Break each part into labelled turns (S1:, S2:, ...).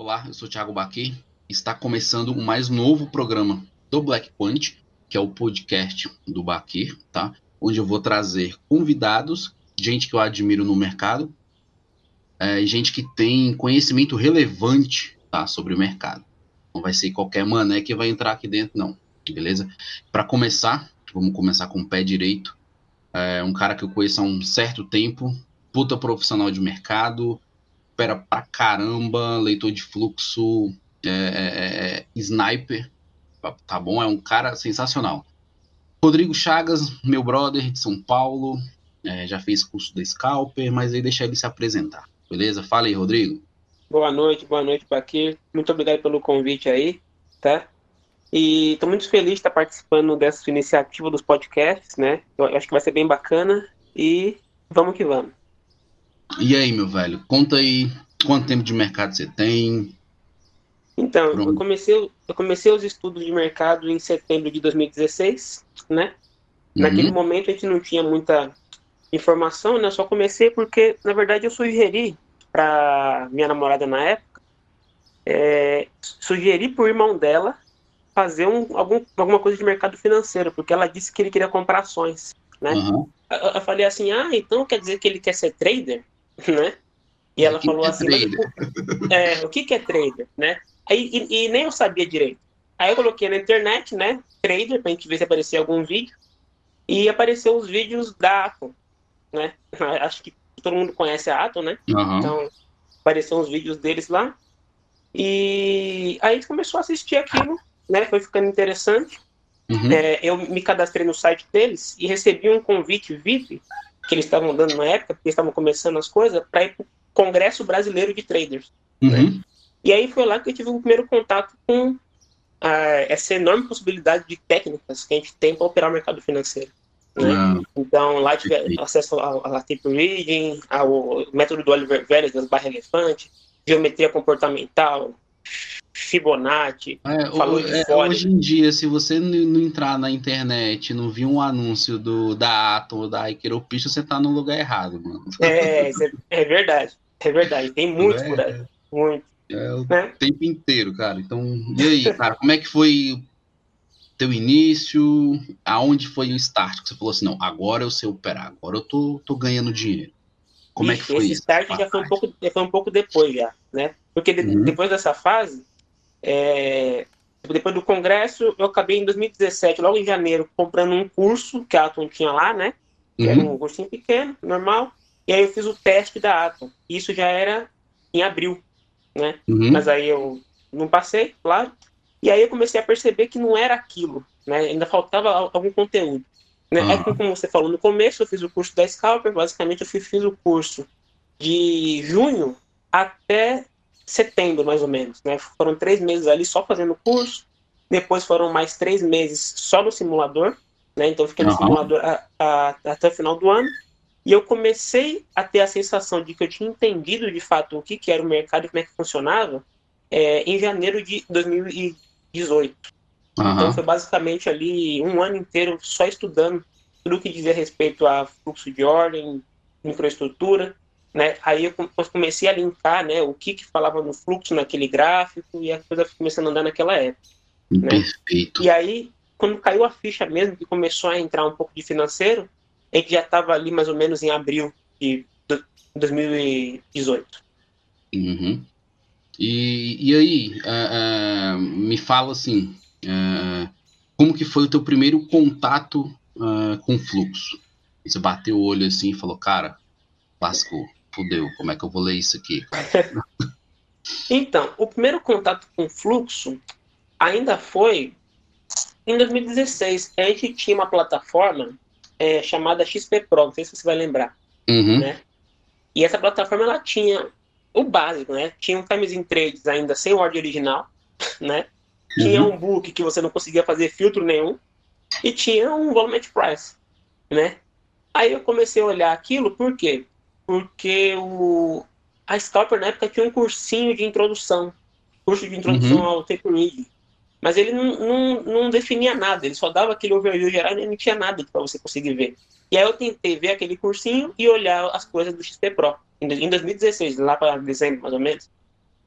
S1: Olá, eu sou o Thiago Baquet. Está começando o mais novo programa do Black Point, que é o podcast do Baquet, tá? Onde eu vou trazer convidados, gente que eu admiro no mercado, é, gente que tem conhecimento relevante tá, sobre o mercado. Não vai ser qualquer mané que vai entrar aqui dentro, não. Beleza? Para começar, vamos começar com o pé direito. É um cara que eu conheço há um certo tempo, puta profissional de mercado, opera pra caramba, leitor de fluxo, é, é, é, é sniper, tá bom? É um cara sensacional. Rodrigo Chagas, meu brother de São Paulo, é, já fez curso da Scalper, mas aí deixa ele se apresentar, beleza? Fala aí, Rodrigo.
S2: Boa noite, boa noite para aqui. Muito obrigado pelo convite aí, tá? E estou muito feliz de estar participando dessa iniciativa dos podcasts, né? Eu acho que vai ser bem bacana e vamos que vamos.
S1: E aí, meu velho, conta aí quanto tempo de mercado você tem?
S2: Então, eu comecei, eu comecei os estudos de mercado em setembro de 2016, né? Uhum. Naquele momento a gente não tinha muita informação, né? Eu só comecei porque, na verdade, eu sugeri para minha namorada na época, é, sugeri para o irmão dela fazer um, algum, alguma coisa de mercado financeiro, porque ela disse que ele queria comprar ações, né? Uhum. Eu, eu, falei assim, ah, então quer dizer que ele quer ser trader, né? E ela falou é assim, é, o que, que é trader, né? Aí, e, e, nem eu sabia direito. Aí eu coloquei na internet, né, trader, pra gente ver se aparecia algum vídeo, e apareceu os vídeos da Atom, né? Acho que todo mundo conhece a Atom, né? Uhum. Então, apareceram os vídeos deles lá. E aí a gente começou a assistir aquilo, né? Foi ficando interessante. Uhum. É, eu me cadastrei no site deles e recebi um convite VIP que eles estavam dando na época, porque estavam começando as coisas, para ir para o Congresso Brasileiro de Traders. Né? Uhum. Né? E aí foi lá que eu tive o primeiro contato com a, essa enorme possibilidade de técnicas que a gente tem para operar o mercado financeiro. Né? Ah, então, lá tive acesso ao tape reading, ao método do Oliver Velez, das barras elefante, geometria comportamental, Fibonacci,
S1: é, é, hoje em dia, se você não entrar na internet não vir um anúncio do, da Atom ou da Ikeropista, você tá no lugar errado, mano.
S2: É, é, é verdade. É verdade. Tem muito é, por aí. Muito.
S1: É o né? tempo inteiro, cara. Então, e aí, cara, como é que foi teu início? Aonde foi o start? Que você falou assim, não, agora eu sei operar, agora eu tô, tô ganhando dinheiro. Como é que foi esse
S2: isso? start já foi, um pouco, já foi um pouco depois, já, né? Porque de, uhum. depois dessa fase, é, depois do congresso, eu acabei em 2017, logo em janeiro, comprando um curso que a Atom tinha lá, né? Que uhum. era um cursinho pequeno, normal. E aí eu fiz o teste da Atom. Isso já era em abril, né? Uhum. Mas aí eu não passei, claro. E aí eu comecei a perceber que não era aquilo, né? Ainda faltava algum conteúdo. Né? Uhum. É como você falou no começo, eu fiz o curso da Scalper, basicamente eu fiz o curso de junho até setembro, mais ou menos. Né? Foram três meses ali só fazendo curso, depois foram mais três meses só no simulador, né? então fiquei no uhum. simulador a, a, até o final do ano, e eu comecei a ter a sensação de que eu tinha entendido de fato o que, que era o mercado e como é que funcionava é, em janeiro de 2018. Uhum. Então foi basicamente ali um ano inteiro só estudando tudo que dizia respeito a fluxo de ordem, microestrutura, né? Aí eu comecei a linkar, né, o que que falava no fluxo naquele gráfico e a coisa começando a andar naquela época. Né? Perfeito. E aí, quando caiu a ficha mesmo, que começou a entrar um pouco de financeiro, a gente já estava ali mais ou menos em abril de 2018.
S1: Uhum. E, e aí, uh, uh, me fala assim, uh, como que foi o teu primeiro contato com fluxo? Você bateu o olho assim e falou, cara, lascou fudeu, como é que eu vou ler isso aqui?
S2: então, o primeiro contato com fluxo ainda foi em 2016. A gente tinha uma plataforma é, chamada XP Pro, não sei se você vai lembrar. Uhum. Né? E essa plataforma ela tinha o básico, né? Tinha um times in trades ainda sem ordem original, né? Tinha uhum. um book que você não conseguia fazer filtro nenhum e tinha um volume price, né? Aí eu comecei a olhar aquilo, por quê? porque o, a Scalper na época tinha um cursinho de introdução, curso de introdução uhum. ao tape reading, mas ele não, não, não, definia nada, ele só dava aquele overview geral e não tinha nada para você conseguir ver. E aí eu tentei ver aquele cursinho e olhar as coisas do XP Pro, em 2016, lá para dezembro mais ou menos.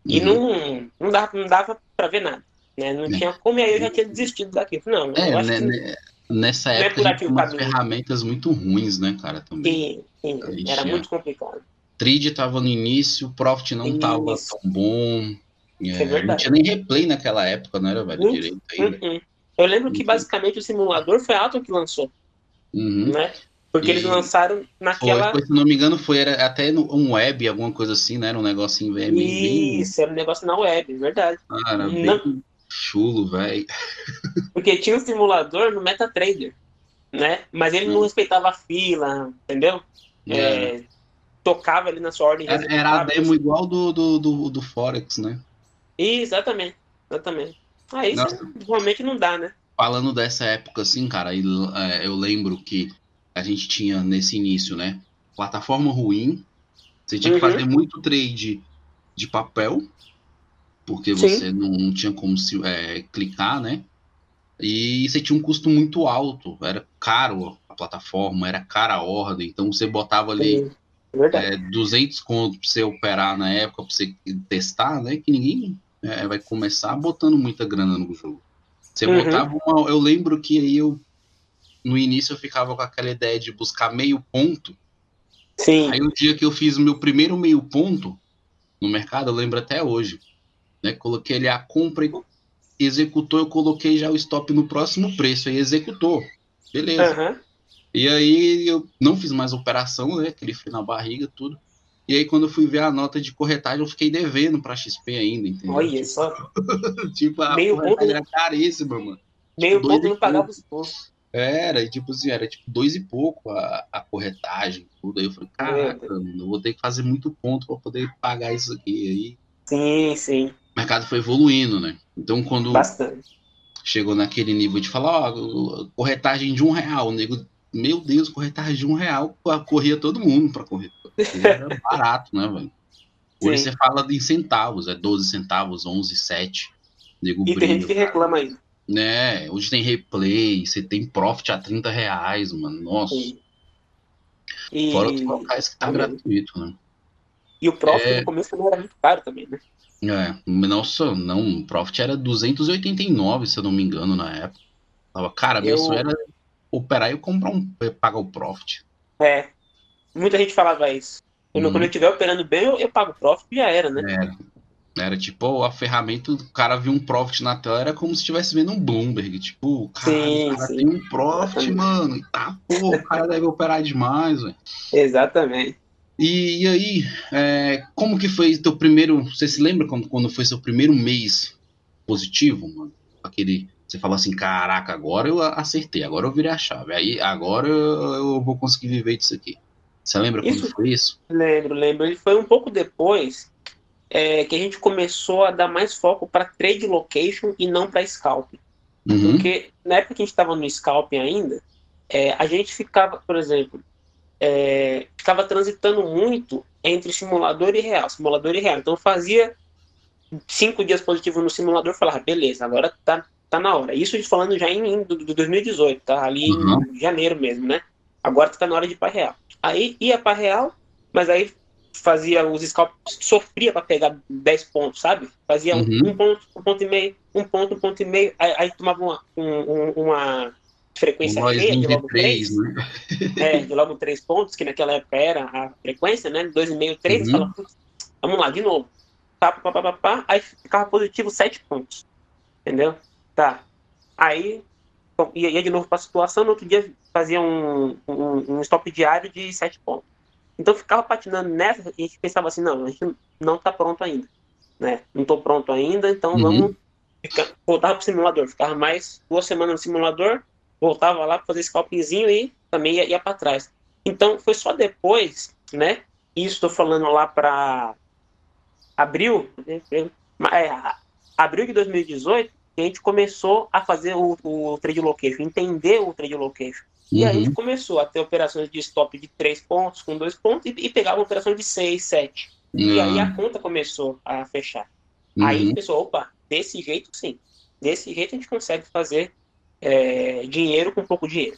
S2: E uhum. não, não dava, não dava para ver nada. Né? Não é. tinha como, e aí eu já tinha desistido daquilo. Não,
S1: é, né, né, nessa é época é tinha ferramentas muito ruins, né, cara, também.
S2: Sim, sim era muito complicado.
S1: Trid tava no início, o Profit não Isso. tava tão bom. É, é não tinha nem replay naquela época, não era, velho, direito ainda.
S2: Uhum. Eu lembro que basicamente o simulador foi a Atom que lançou.
S1: Uhum.
S2: Né? Porque e... eles lançaram naquela.
S1: Foi, se não me engano, foi era até no, um web, alguma coisa assim, né? Era um negocinho
S2: VM. Isso, era um negócio na web, verdade.
S1: Cara, não... chulo, velho.
S2: Porque tinha um simulador no MetaTrader, né? Mas ele não hum. respeitava a fila, entendeu? É. É, tocava ali na sua ordem.
S1: Era, era a demo igual do, do, do, do Forex, né?
S2: Exatamente, exatamente. Aí Nossa. realmente não dá, né?
S1: Falando dessa época, assim, cara, é, eu lembro que a gente tinha nesse início, né? Plataforma ruim, você tinha uhum. que fazer muito trade de papel, porque Sim. você não, tinha como se, é, clicar, né? E você tinha um custo muito alto, era caro a plataforma, era cara a ordem, então você botava ali é, 200 conto para você operar na época, para você testar, né? Que ninguém é, vai começar botando muita grana no jogo. Você uhum. botava uma. Eu lembro que aí eu. No início eu ficava com aquela ideia de buscar meio ponto.
S2: Sim.
S1: Aí o dia que eu fiz o meu primeiro meio ponto no mercado, eu lembro até hoje. Né? Coloquei ali a compra e executou, eu coloquei já o stop no próximo preço, aí executou. Beleza. Uhum. E aí eu não fiz mais operação, né? Aquele frio na barriga, tudo. E aí, quando eu fui ver a nota de corretagem, eu fiquei devendo pra XP ainda, entendeu?
S2: Olha só.
S1: tipo, a Meio corretagem era caríssima, mano.
S2: Meio tipo, ponto não pagava os pontos.
S1: Era, tipo assim, era tipo dois e pouco a, a corretagem, tudo. Aí eu falei, caraca, é. eu vou ter que fazer muito ponto pra poder pagar isso aqui. Aí,
S2: sim, sim.
S1: O mercado foi evoluindo, né? Então, quando
S2: Bastante.
S1: chegou naquele nível de falar, ó, corretagem de um real, o nego meu Deus, corretagem de um real, corria todo mundo para correr. Era barato, né, velho? Hoje Sim. você fala em centavos, é 12 centavos, 11, 7.
S2: Nego e tem gente que reclama aí.
S1: Né, hoje tem replay, você tem profit a 30 reais, mano. Nossa. E... Fora os locais que tá gratuito, né?
S2: E o profit é... no começo também era muito caro também, né?
S1: É, nossa, não, o profit era 289, se eu não me engano, na época. Tava, cara, meu eu... sonho era operar e comprar um. pagar o profit.
S2: É. Muita gente falava isso. Hum. Quando eu estiver operando bem, eu, eu pago o profit e já era, né?
S1: Era. Era tipo, a ferramenta, o cara viu um profit na tela, era como se estivesse vendo um Bloomberg. Tipo, cara, sim, cara sim. tem um profit, mano. Tá, pô, o cara deve operar demais, velho.
S2: Exatamente.
S1: E, e aí, é, como que foi teu primeiro. Você se lembra quando, quando foi seu primeiro mês positivo, mano? Aquele você fala assim, caraca, agora eu acertei, agora eu virei a chave. Aí agora eu, eu vou conseguir viver disso aqui. Você lembra quando isso, foi isso?
S2: Lembro, lembro. E foi um pouco depois é, que a gente começou a dar mais foco para trade location e não para scalping. Uhum. Porque na época que a gente estava no scalping ainda, é, a gente ficava, por exemplo, é, ficava transitando muito entre simulador e real, simulador e real. Então fazia cinco dias positivo no simulador, falava, beleza, agora tá tá na hora. Isso falando já em, em do, 2018, tá? Ali uhum. em janeiro mesmo, né? Agora tá na hora de ir para real. Aí ia para real, mas aí fazia os scalps, sofria para pegar 10 pontos, sabe? Fazia uhum. um, ponto, um ponto e meio, um ponto, um ponto e meio, aí, aí tomava uma, um, uma frequência cheia de logo 3, né? é, de logo 3 pontos, que naquela época era a frequência, né? 2,5, 3, uhum. fala, vamos lá, de novo. Pá, pá, pá, pá, pá, aí ficava positivo 7 pontos. Entendeu? Tá. Aí ia, ia de novo para a situação, no outro dia fazia um, um, um, stop diário de sete pontos. Então ficava patinando nessa e a gente pensava assim, não, a gente não está pronto ainda. Né? Não estou pronto ainda, então uhum. vamos ficar, voltar para o simulador. Ficava mais duas semanas no simulador, voltava lá para fazer scalpingzinho e também ia, ia para trás. Então foi só depois, né? Isso estou falando lá para abril, né? é, abril de 2018, a gente começou a fazer o, o trade location, entender o trade location. Uhum. E aí a gente uhum. começou a ter operações de stop de 3 pontos, com 2 pontos, e, e pegava operação de 6, 7. Uhum. E aí a conta começou a fechar. Uhum. Aí a pessoa, opa, desse jeito sim. Desse jeito a gente consegue fazer é, dinheiro com pouco dinheiro.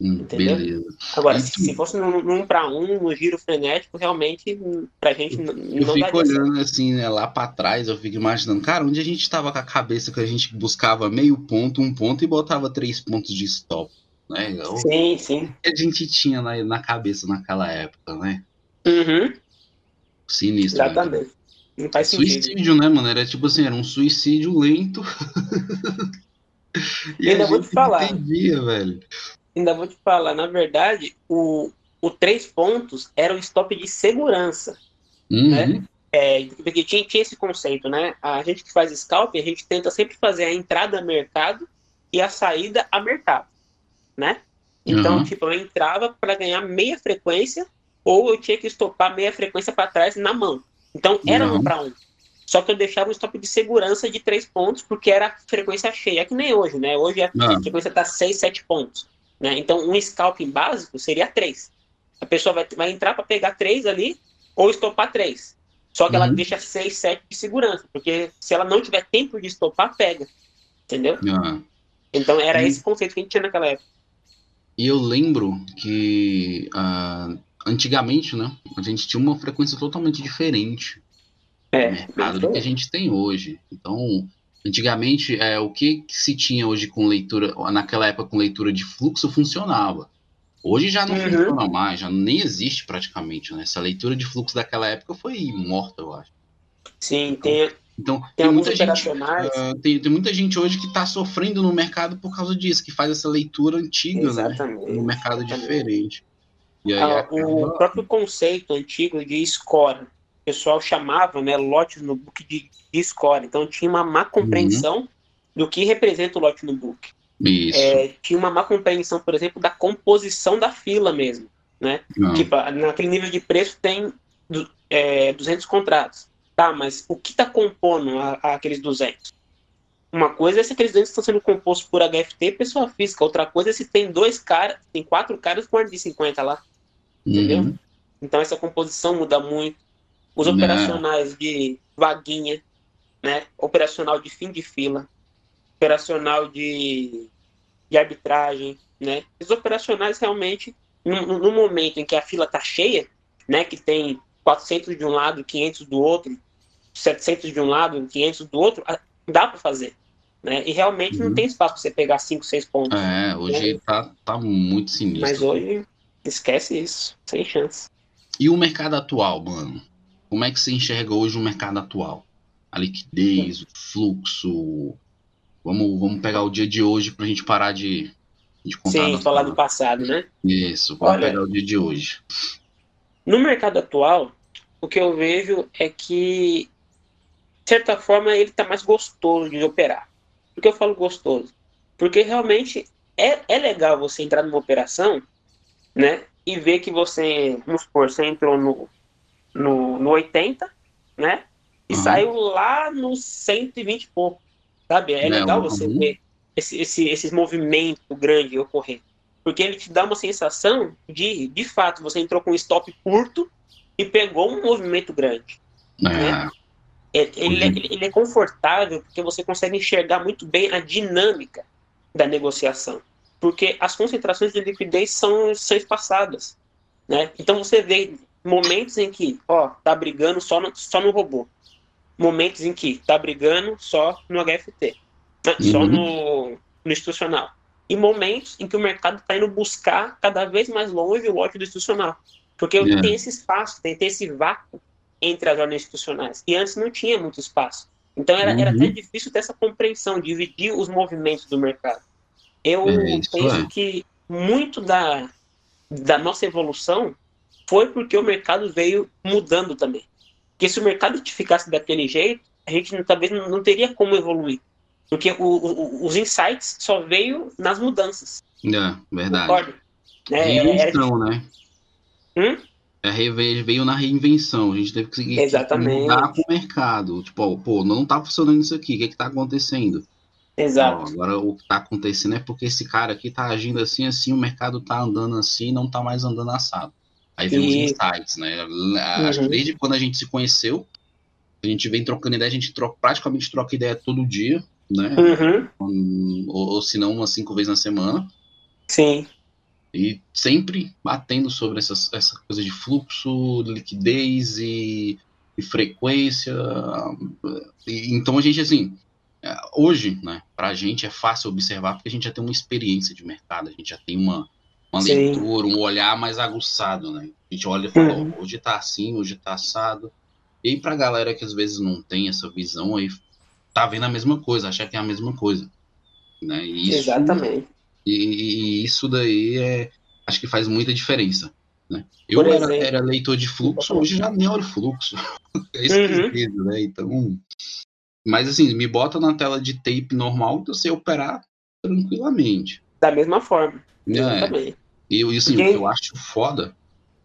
S2: Hum, entendeu? Beleza. Agora, se, se fosse num, num para um, no giro frenético, realmente, pra gente não
S1: Eu fico olhando certo. assim, né, lá para trás, eu fico imaginando, cara, onde a gente tava com a cabeça que a gente buscava meio ponto, um ponto e botava três pontos de stop, né?
S2: Sim, sim.
S1: que a gente tinha na, na cabeça naquela época, né?
S2: Uhum.
S1: Sinistro.
S2: Né, Exatamente. Né? Não faz
S1: suicídio, né, mano? Era tipo assim, era um suicídio lento.
S2: e ainda vou te falar.
S1: Entendia, velho.
S2: Ainda vou te falar, na verdade, o, o três pontos era o stop de segurança. Uhum. Né? É, porque tinha, tinha esse conceito, né? A gente que faz scalp, a gente tenta sempre fazer a entrada a mercado e a saída a mercado, né? Então, uhum. tipo, eu entrava para ganhar meia frequência ou eu tinha que estopar meia frequência para trás na mão. Então era um para um. Só que eu deixava um stop de segurança de três pontos, porque era frequência cheia, é que nem hoje, né? Hoje a ah. frequência está seis, sete pontos. Né? Então, um scalping básico seria três. A pessoa vai, vai entrar para pegar três ali, ou estopar três. Só que uhum. ela deixa seis, sete de segurança, porque se ela não tiver tempo de estopar, pega. Entendeu? Uhum. Então, era e... esse conceito que a gente tinha naquela época.
S1: E eu lembro que uh, antigamente, né, a gente tinha uma frequência totalmente diferente
S2: é,
S1: no mercado do que a gente tem hoje. Então, antigamente, é, o que, que, se tinha hoje com leitura, naquela época com leitura de fluxo funcionava. Hoje já não uhum. funciona mais, já nem existe praticamente, né? Essa leitura de fluxo daquela época foi morta, eu acho.
S2: Sim, então, tem.
S1: Então, tem, tem muita gente, uh, tem, tem, muita gente hoje que está sofrendo no mercado por causa disso, que faz essa leitura antiga, né? Exatamente, né? No mercado exatamente. diferente.
S2: Aí, ah, o próprio conceito antigo de score, pessoal chamava né, lotes no book de, de score. Então tinha uma má compreensão uhum. do que representa o lote no book. É, tinha uma má compreensão, por exemplo, da composição da fila mesmo. Né? Tipo, naquele nível de preço tem é, 200 contratos. Tá, mas o que está compondo a, a aqueles 200? Uma coisa é se aqueles 200 estão sendo compostos por HFT pessoa física. Outra coisa é se tem dois caras, tem quatro caras com de 50 lá. Entendeu? Uhum. Então essa composição muda muito. Os operacionais Não. de vaguinha, né? Operacional de fim de fila, operacional de, de arbitragem, né? Os operacionais realmente, no, no momento em que a fila está cheia, né? Que tem 400 de um lado, 500 do outro, 700 de um lado, 500 do outro, dá para fazer. Né? E realmente uhum. não tem espaço para você pegar 5, 6 pontos.
S1: É, hoje né? tá, tá muito sinistro.
S2: Mas hoje Esquece isso, sem chance.
S1: E o mercado atual, mano? Como é que você enxerga hoje o mercado atual? A liquidez, o fluxo. Vamos, vamos pegar o dia de hoje pra gente parar de, de
S2: contar. Sim, falar do passado, né?
S1: Isso, vamos Olha, pegar o dia de hoje.
S2: No mercado atual, o que eu vejo é que, de certa forma, ele tá mais gostoso de operar. Por que eu falo gostoso? Porque realmente é, é legal você entrar numa operação né? E ver que você, vamos supor, você entrou no, no, no 80, né? E uhum. saiu lá no 120 e pouco, sabe? É, é legal você uhum. ver esse, esse, esse movimento grande ocorrer. Porque ele te dá uma sensação de, de fato, você entrou com um stop curto e pegou um movimento grande. É. Né? Ele, ele, é, ele, é confortável porque você consegue enxergar muito bem a dinâmica da negociação porque as concentrações de liquidez são, são espaçadas, né? Então você vê momentos em que, ó, tá brigando só no, só no robô, momentos em que tá brigando só no HFT, né? uhum. só no, no institucional, e momentos em que o mercado está indo buscar cada vez mais longe o lote do institucional, porque yeah. tem esse espaço, tem, tem esse vácuo entre as ordens institucionais, e antes não tinha muito espaço. Então era, uhum. era até difícil ter essa compreensão, dividir os movimentos do mercado. Eu é penso é. que muito da, da nossa evolução foi porque o mercado veio mudando também. Porque se o mercado ficasse daquele jeito, a gente talvez não teria como evoluir. Porque o, o, os insights só veio nas mudanças.
S1: É, verdade. Concordo? É, Reinvenção, era... né? Hum? É, veio na reinvenção. A gente teve que seguir
S2: Exatamente. mudar
S1: com o mercado. Tipo, pô, não tá funcionando isso aqui. O que é que tá acontecendo?
S2: Exato.
S1: Ó, agora o que está acontecendo é porque esse cara aqui está agindo assim, assim, o mercado está andando assim, não está mais andando assado. Aí vem e... os insights, né? Acho uhum. que desde quando a gente se conheceu, a gente vem trocando ideia, a gente troca, praticamente troca ideia todo dia, né?
S2: Uhum.
S1: Ou, ou se não, umas cinco vezes na semana.
S2: Sim.
S1: E sempre batendo sobre essas, essa coisa de fluxo, liquidez e, e frequência. E, então a gente, assim, é, hoje, né, para a gente é fácil observar porque a gente já tem uma experiência de mercado, a gente já tem uma, uma leitura, um olhar mais aguçado, né? A gente olha e fala, uhum. oh, hoje tá assim, hoje tá assado. E aí pra galera que às vezes não tem essa visão aí, tá vendo a mesma coisa, acha que é a mesma coisa. Né?
S2: E isso, Exatamente.
S1: E, e, isso daí é, acho que faz muita diferença. Né? Eu era, era, leitor de fluxo, hoje já nem olho fluxo. é esquisito, uhum. né? Então. Mas assim, me bota na tela de tape normal que eu sei operar tranquilamente.
S2: Da mesma forma.
S1: É. Exatamente. E eu, assim, eu acho foda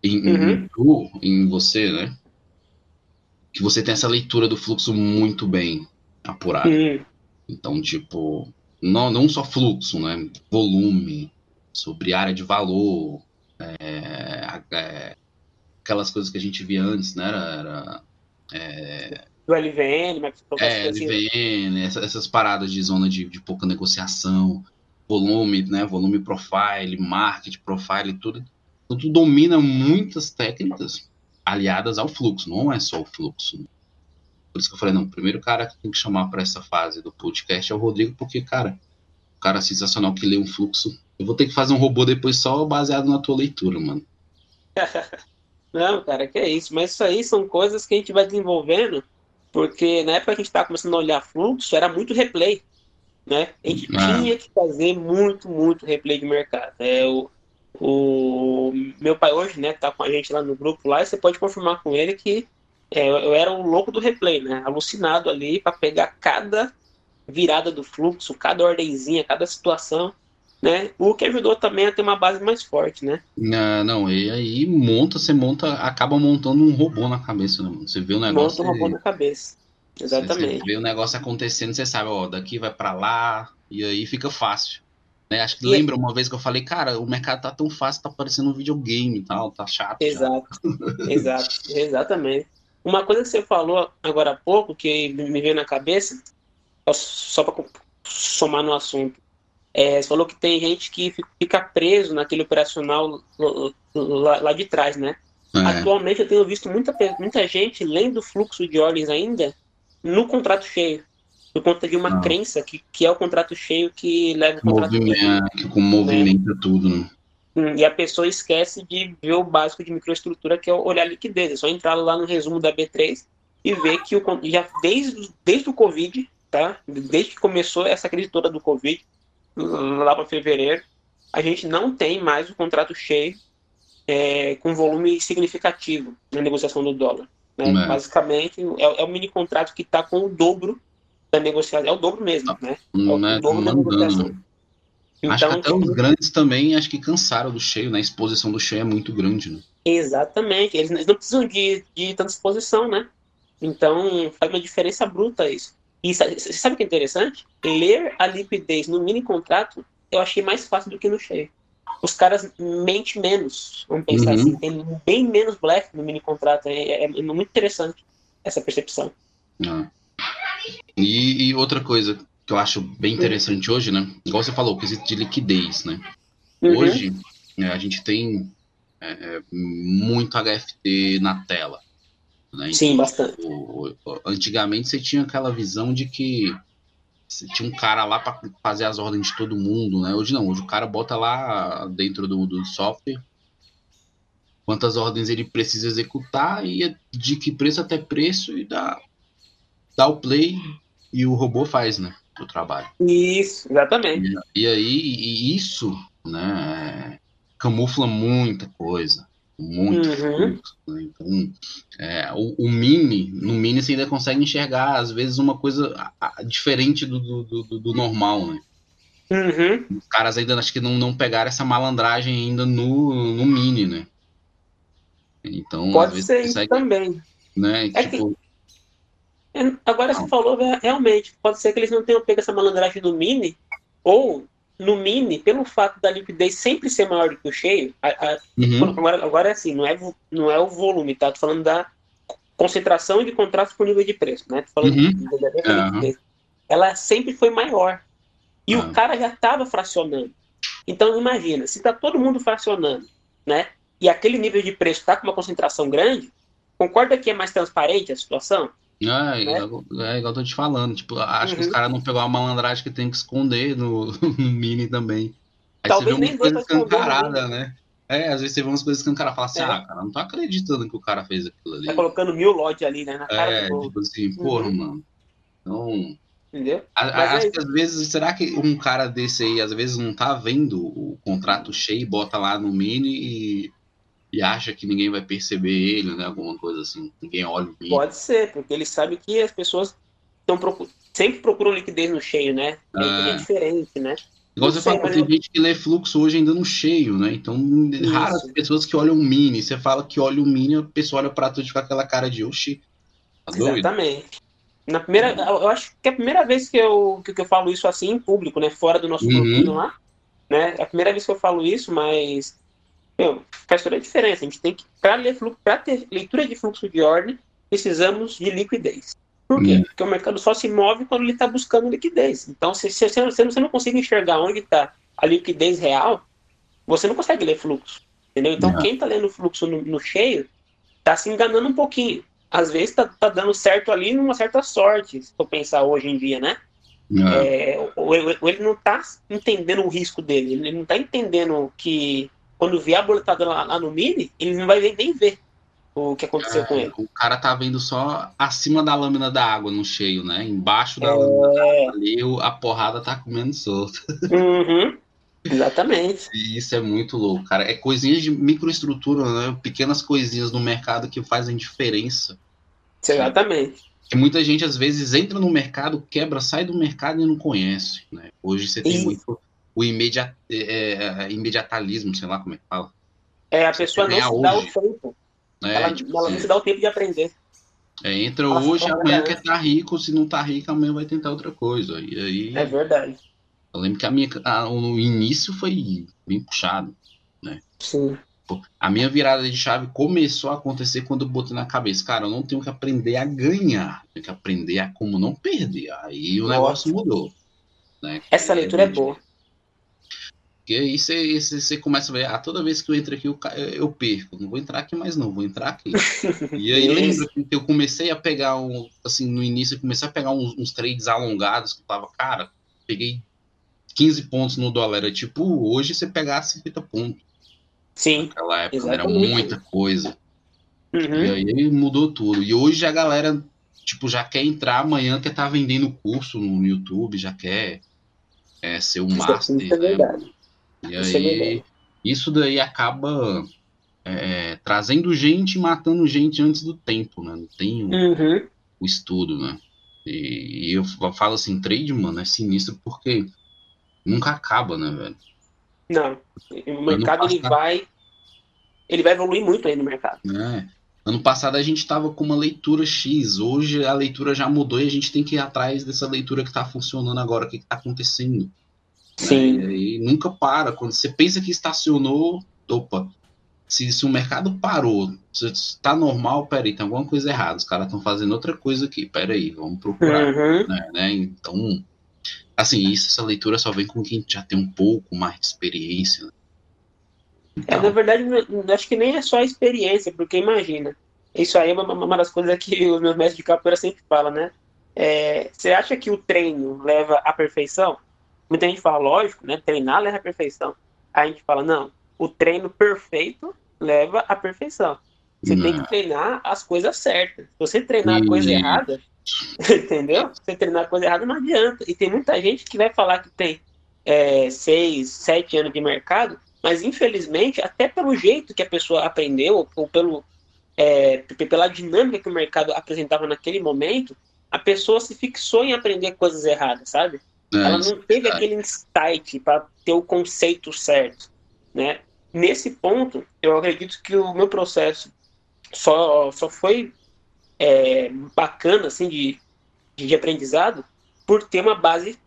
S1: em, uhum. em, em você, né? Que você tem essa leitura do fluxo muito bem apurada. Uhum. Então, tipo, não, não só fluxo, né? Volume, sobre área de valor, é, é, aquelas coisas que a gente via antes, né? Era, era
S2: é, do LVN, mas
S1: é, LVN, essas, essas paradas de zona de, de pouca negociação, volume, né? Volume profile, market profile, tudo. Então, tu domina muitas técnicas aliadas ao fluxo, não é só o fluxo. Por isso que eu falei, não, o primeiro cara que tem que chamar para essa fase do podcast é o Rodrigo, porque, cara, o cara sensacional que lê um fluxo. Eu vou ter que fazer um robô depois só baseado na tua leitura, mano.
S2: não, cara, que é isso. Mas isso aí são coisas que a gente vai desenvolvendo, porque na época que a gente estava começando a olhar fluxo, era muito replay. Né? A gente ah. tinha que fazer muito, muito replay de mercado. É, o, o meu pai hoje, né, tá com a gente lá no grupo lá, e você pode confirmar com ele que é, eu era um louco do replay, né? Alucinado ali para pegar cada virada do fluxo, cada ordenzinha, cada situação, né? O que ajudou também a ter uma base mais forte, né?
S1: Não, não e aí monta, você monta, acaba montando um robô na cabeça, né? Você vê o negócio.
S2: Monta um robô na cabeça. Exatamente.
S1: Você vê o negócio acontecendo, você sabe, ó, daqui vai para lá, e aí fica fácil. Né? Acho que e lembra uma vez que eu falei, cara, o mercado tá tão fácil, tá parecendo um videogame e tal, tá chato.
S2: Exato, exato, exatamente. Uma coisa que você falou agora há pouco, que me veio na cabeça, só para somar no assunto, é, você falou que tem gente que fica preso naquele operacional lá, lá de trás, né? É. Atualmente eu tenho visto muita, muita gente lendo o fluxo de ordens ainda no contrato cheio, por conta de uma ah. crença que, que é o contrato cheio que leva o contrato
S1: Movimenta, que com movimenta né? tudo, né?
S2: Hum, e a pessoa esquece de ver o básico de microestrutura, que é olhar a liquidez. É só entrar lá no resumo da B3 e ver que o, já desde, desde o Covid, tá? desde que começou essa crise toda do Covid, lá para fevereiro, a gente não tem mais o contrato cheio é, com volume significativo na negociação do dólar. Né? É. Basicamente, é, é, o mini contrato que está com o dobro da negociação. É o dobro mesmo, né? É o,
S1: o
S2: é dobro
S1: da negociação. Então, acho que até os grandes também acho que cansaram do cheio, né? A exposição do cheio é muito grande, né?
S2: Exatamente. Eles não precisam de, de tanta exposição, né? Então faz uma diferença bruta isso. E você sabe o que é interessante? Ler a liquidez no mini contrato eu achei mais fácil do que no cheio. Os caras mentem menos, vamos pensar uhum. assim. Tem bem menos black no mini contrato. É, é, é muito interessante essa percepção.
S1: Ah. E, e outra coisa, que eu acho bem interessante hoje, né? Igual você falou, o quesito de liquidez, né? Uhum. Hoje, é, a gente tem é, é muito HFT na tela. Né?
S2: Sim, então, bastante.
S1: O, antigamente você tinha aquela visão de que você tinha um cara lá para fazer as ordens de todo mundo, né? Hoje não, hoje o cara bota lá dentro do, do software quantas ordens ele precisa executar e é de que preço até preço e dá, dá o play e o robô faz, né? do trabalho.
S2: Isso, exatamente.
S1: E, e aí, e isso, né, camufla muita coisa. Muito. Uhum. né? Então, é, o, o, Mini, no Mini você ainda consegue enxergar, às vezes, uma coisa diferente do, do, do, do, normal, né?
S2: Uhum.
S1: Os caras ainda acho que não, não pegaram essa malandragem ainda no, no Mini, né? Então,
S2: Pode ser isso também.
S1: Né? É tipo, que
S2: é, agora você falou, é, realmente, pode ser que eles não tenham pego essa malandragem no mini, ou no mini, pelo fato da liquidez sempre ser maior do que o cheio, a, a, uhum. agora, agora é assim, não é, não é o volume, tá? Tô falando da concentração de contratos por nível de preço, né? Tô falando uhum. de, uhum. Ela sempre foi maior. E o cara já estava fracionando. Então, imagina, se está todo mundo fracionando, né? E aquele nível de preço está com uma concentração grande, concorda que é mais transparente a situação?
S1: É, né? é, é igual eu tô te falando. Tipo, acho uhum. que os uhum. caras não pegou a malandragem que tem que esconder no, no Mini também. Aí Talvez você vê uma coisa escancarada, né? É, às vezes você vê umas coisas que o cara fala assim, é. ah, cara, não tô acreditando que o cara fez aquilo ali.
S2: Tá colocando mil lotes ali, né? Na cara
S1: é, do tipo assim, porra, uhum. mano. Então. Entendeu? A, acho é que às vezes, será que um cara desse aí, às vezes, não tá vendo o contrato cheio, bota lá no mini e, e acha que ninguém vai perceber ele, né? Alguma coisa assim. Ninguém olha o
S2: mini. Pode ser, porque ele sabe que as pessoas estão sempre procuram liquidez no cheio, né? É, é diferente, né?
S1: Igual você falou, tem gente que lê fluxo hoje ainda no cheio, né? Então, Isso. raras pessoas que olham o mini. Você fala que olha o mini, a pessoa olha pra tudo com aquela cara de oxi.
S2: Tá Exatamente. Na primeira, eu acho que é a primeira vez que eu, que, eu falo isso assim em público, né? Fora do nosso uhum. lá. Né? É a primeira vez que eu falo isso, mas meu, faz toda a diferença. A gente tem que, para ler fluxo, para ter leitura de fluxo de ordem, precisamos de liquidez. Por quê? Uhum. Porque o mercado só se move quando ele está buscando liquidez. Então, se, se, se, você não consegue enxergar onde está a liquidez real, você não consegue ler fluxo. Entendeu? Então, quem está lendo fluxo no, no cheio está se enganando um pouquinho às vezes tá, tá dando certo ali numa certa sorte, se for pensar hoje em dia, né? É, ou, ele não tá entendendo o risco dele, ele não tá entendendo que quando vier a boletada lá, lá no mini, ele não vai nem ver o que aconteceu é, com ele.
S1: O cara tá vendo só acima da lâmina da água no cheio, né? Embaixo da é... lâmina da água ali, a porrada tá comendo solta.
S2: Uhum. Exatamente.
S1: E isso é muito louco, cara. É coisinhas de microestrutura, né? Pequenas coisinhas no mercado que fazem diferença.
S2: Exatamente.
S1: Que muita gente, às vezes, entra no mercado, quebra, sai do mercado e não conhece. Né? Hoje você tem isso. muito o imediat, é, é, imediatalismo, sei lá como é que fala.
S2: É, a pessoa não se hoje. dá o tempo. É, ela, tipo, ela não se dá o tempo de aprender.
S1: É, entra ela hoje, amanhã quer estar tá rico, se não tá rico, amanhã vai tentar outra coisa. E aí,
S2: é verdade.
S1: Eu lembro que a minha, a, o início foi bem puxado, né?
S2: Sim.
S1: A minha virada de chave começou a acontecer quando eu botei na cabeça, cara, eu não tenho que aprender a ganhar, tenho que aprender a como não perder. Aí o Nossa. negócio mudou. Né?
S2: Essa leitura é boa.
S1: Porque aí você, você, você, começa a ver, ah, toda vez que eu entro aqui eu, eu perco. Não vou entrar aqui mais não, vou entrar aqui. e aí lembra que eu comecei a pegar, um, assim, no início eu comecei a pegar uns, uns trades alongados que eu tava, cara, peguei 15 pontos no dólar. Era tipo, hoje você pegar 50 pontos.
S2: Sim.
S1: Naquela época exatamente. era muita coisa. Uhum. E aí mudou tudo. E hoje a galera, tipo, já quer entrar amanhã, quer estar tá vendendo curso no YouTube, já quer é, ser um isso é master. É verdade. E isso aí, é isso daí acaba é, trazendo gente e matando gente antes do tempo, né? Não tem o, uhum. o estudo, né? E, e, eu falo assim, trade, mano, é sinistro porque nunca acaba, né, velho?
S2: Não. O mercado ele vai. Ele vai evoluir muito aí no mercado.
S1: É. Ano passado a gente estava com uma leitura X, hoje a leitura já mudou e a gente tem que ir atrás dessa leitura que está funcionando agora, o que está acontecendo.
S2: Sim.
S1: Né? E nunca para. Quando você pensa que estacionou, opa, se, se o mercado parou, se está normal, peraí, tem alguma coisa errada, os caras estão fazendo outra coisa aqui, peraí, vamos procurar. Uhum. Né, né? Então, Assim, isso, essa leitura só vem com quem já tem um pouco mais de experiência. Né?
S2: Então... É, na verdade, acho que nem é só a experiência, porque imagina, isso aí é uma, uma das coisas que os meus mestres de capoeira sempre falam, né? É, você acha que o treino leva à perfeição? Muita gente fala, lógico, né? Treinar leva à perfeição. A gente fala, não, o treino perfeito leva à perfeição. Você não. tem que treinar as coisas certas. Se você treinar a coisa errada, Entendeu? Você treinar coisa errada não adianta. E tem muita gente que vai falar que tem é, seis, sete anos de mercado, mas infelizmente, até pelo jeito que a pessoa aprendeu, ou pelo, é, pela dinâmica que o mercado apresentava naquele momento, a pessoa se fixou em aprender coisas erradas, sabe? Ela não teve é aquele insight para ter o conceito certo, né? Nesse ponto, eu acredito que o meu processo só, só foi é, bacana assim de, de aprendizado por ter uma base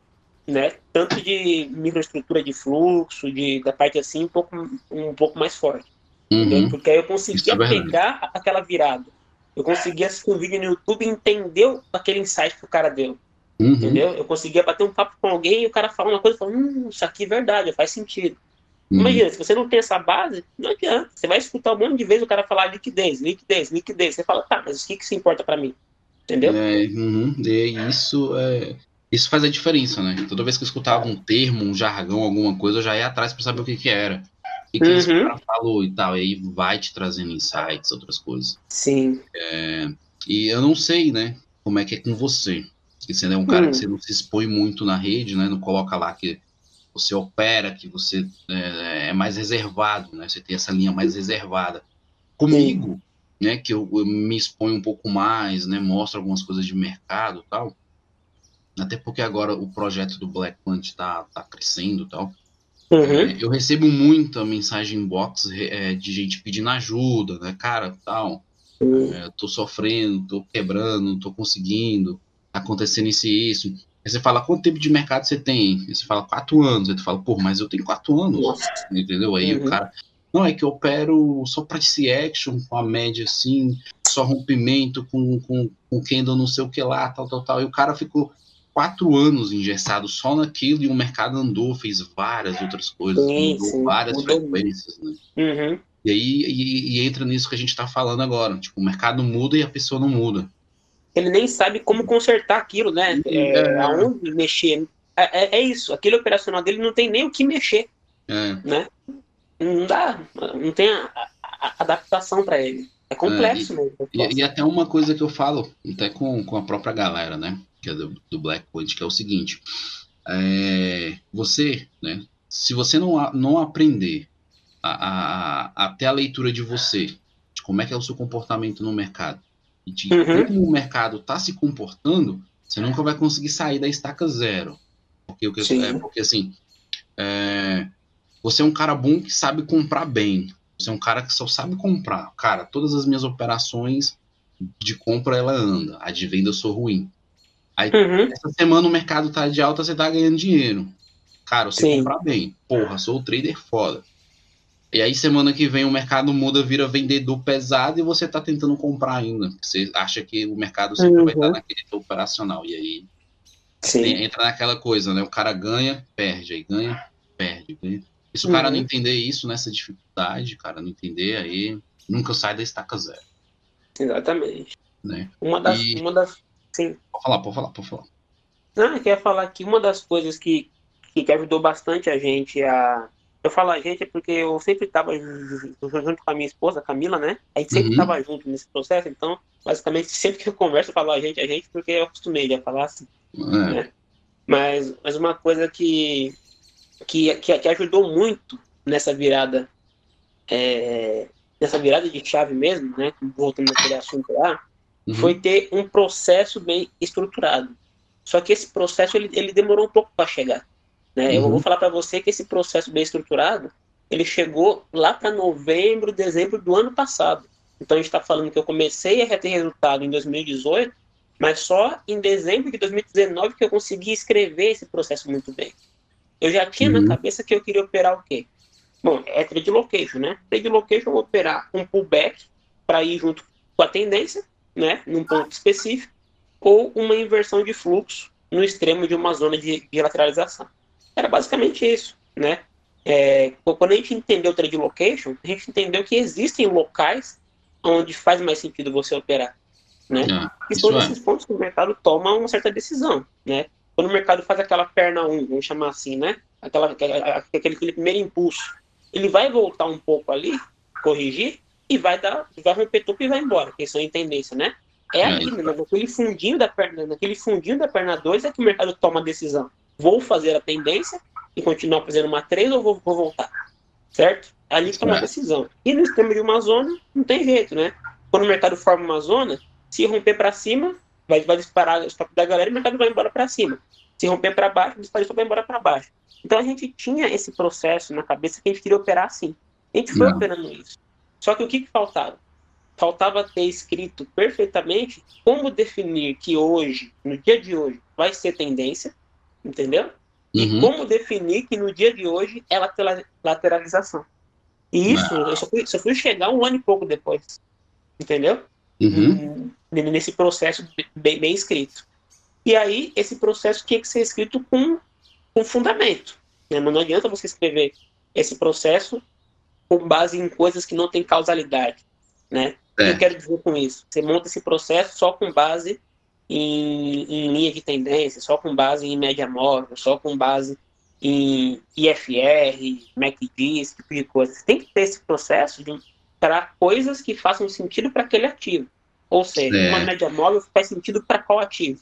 S2: né? Tanto de microestrutura de fluxo de da parte assim um pouco um pouco mais forte uhum. porque aí eu conseguia é pegar aquela virada. Eu conseguia assistir um vídeo no YouTube e entender aquele insight que o cara deu Uhum. Entendeu? Eu conseguia bater um papo com alguém e o cara fala uma coisa e fala, hum, isso aqui é verdade, faz sentido. Uhum. Imagina, se você não tem essa base, não adianta. Você vai escutar um monte de vezes o cara falar liquidez, liquidez, liquidez. Você fala, tá, mas o que, que se importa para mim? Entendeu?
S1: É, uhum, e isso é. Isso faz a diferença, né? Toda vez que eu escutava um termo, um jargão, alguma coisa, eu já ia atrás para saber o que, que era. O que, que uhum. esse cara falou e tal. E aí vai te trazendo insights, outras coisas.
S2: Sim.
S1: É, e eu não sei, né? Como é que é com você. Porque você é um cara hum. que você não se expõe muito na rede, né? Não coloca lá que você opera, que você é, é mais reservado, né? Você tem essa linha mais reservada. Comigo, Sim. né? Que eu, eu, me exponho um pouco mais, né? Mostro algumas coisas de mercado tal. Até porque agora o projeto do Black Plant tá, tá crescendo tal. Uhum. É, eu recebo muita mensagem inbox é, de gente pedindo ajuda, né? Cara, tal. É, tô sofrendo, tô quebrando, tô conseguindo, acontecendo isso e isso. Aí você fala, quanto tempo de mercado você tem? Aí você fala, quatro anos. Aí tu fala, pô, mas eu tenho quatro anos. Nossa. Entendeu? Aí uhum. o cara, não, é que eu opero só price action, com a média assim, só rompimento, com, com, com candle não sei o que lá, tal, tal, tal. E o cara ficou quatro anos engessado só naquilo e o mercado andou, fez várias outras coisas, sim, mudou sim, várias mudou. frequências, né? Uhum. E aí e, e, entra nisso que a gente está falando agora. Tipo, o mercado muda e a pessoa não muda
S2: ele nem sabe como consertar aquilo, né? É, é. Aonde mexer. É, é, é, isso, aquele operacional dele não tem nem o que mexer. É. Né? Não dá, não tem a, a adaptação para ele. É complexo é, e, mesmo.
S1: E, e, até uma coisa que eu falo, até com, com a própria galera, né? Que é do, do Black Point, que é o seguinte. Você, né? Se você não, não aprender a, a, a, ter a leitura de você, de como é que é o seu comportamento no mercado, e de uhum. como o mercado está se comportando, você nunca vai conseguir sair da estaca zero. Porque, é, porque assim, é, você é um cara bom que sabe comprar bem. Você é um cara que só sabe comprar. Cara, todas as minhas operações de compra ela anda. A de venda eu sou ruim. Aí, uhum. essa semana o mercado tá de alta, você tá ganhando dinheiro. Cara, você Sim. comprar bem. Porra, sou o trader foda. E aí semana que vem o mercado muda, vira vendedor pesado e você está tentando comprar ainda. Você acha que o mercado sempre uhum. vai estar naquele operacional. E aí Sim. entra naquela coisa, né? O cara ganha, perde, aí ganha, perde, ganha. E se o cara não uhum. entender isso nessa dificuldade, cara, não entender, aí nunca sai da estaca zero.
S2: Exatamente.
S1: Né?
S2: Uma das. E... Uma das sim.
S1: Pode falar, pode falar, pode falar.
S2: Não, eu queria falar que uma das coisas que, que ajudou bastante a gente a eu falo a gente porque eu sempre estava junto com a minha esposa, Camila, né? A gente sempre estava uhum. junto nesse processo, então, basicamente, sempre que eu converso, eu falo a gente, a gente, porque eu acostumei a falar assim. É. Né? Mas, mas uma coisa que, que, que, ajudou muito nessa virada, é, nessa virada de chave mesmo, né? Voltando naquele assunto lá, uhum. foi ter um processo bem estruturado. Só que esse processo ele, ele demorou um pouco para chegar. Né? Uhum. Eu vou falar para você que esse processo bem estruturado, ele chegou lá para novembro, dezembro do ano passado. Então a gente está falando que eu comecei a ter resultado em 2018, mas só em dezembro de 2019 que eu consegui escrever esse processo muito bem. Eu já tinha uhum. na cabeça que eu queria operar o quê? Bom, é trade location, né? Trade location eu vou operar um pullback para ir junto com a tendência, né? Num ponto específico, ou uma inversão de fluxo no extremo de uma zona de, de lateralização. Era basicamente isso, né? É, quando a gente entendeu o trade location, a gente entendeu que existem locais onde faz mais sentido você operar, né? Ah, e são é. pontos que o mercado toma uma certa decisão, né? Quando o mercado faz aquela perna 1, vamos chamar assim, né? Aquela, aquele, aquele primeiro impulso, ele vai voltar um pouco ali, corrigir, e vai dar, vai romper tudo e vai embora, porque isso é tendência, né? É, é ali, né? naquele fundinho da perna, naquele fundinho da perna 2 é que o mercado toma a decisão vou fazer a tendência e continuar fazendo uma 3 ou vou, vou voltar? Certo? Ali está uma decisão. E no extremo de uma zona, não tem jeito, né? Quando o mercado forma uma zona, se romper para cima, vai, vai disparar o stop da galera e o mercado vai embora para cima. Se romper para baixo, dispara o stop vai embora para baixo. Então a gente tinha esse processo na cabeça que a gente queria operar assim. A gente foi não. operando isso. Só que o que, que faltava? Faltava ter escrito perfeitamente como definir que hoje, no dia de hoje, vai ser tendência, entendeu? E uhum. como definir que no dia de hoje é lateralização. E isso, eu só, fui, só fui chegar um ano e pouco depois, entendeu? Uhum. Nesse processo bem, bem escrito. E aí, esse processo tinha que ser escrito com, com fundamento. Né? Não adianta você escrever esse processo com base em coisas que não têm causalidade. Né? É. O que eu quero dizer com isso? Você monta esse processo só com base em, em linha de tendência, só com base em média móvel, só com base em IFR, MACD, esse tipo de coisa. Você tem que ter esse processo para coisas que façam sentido para aquele ativo. Ou seja, é. uma média móvel faz sentido para qual ativo?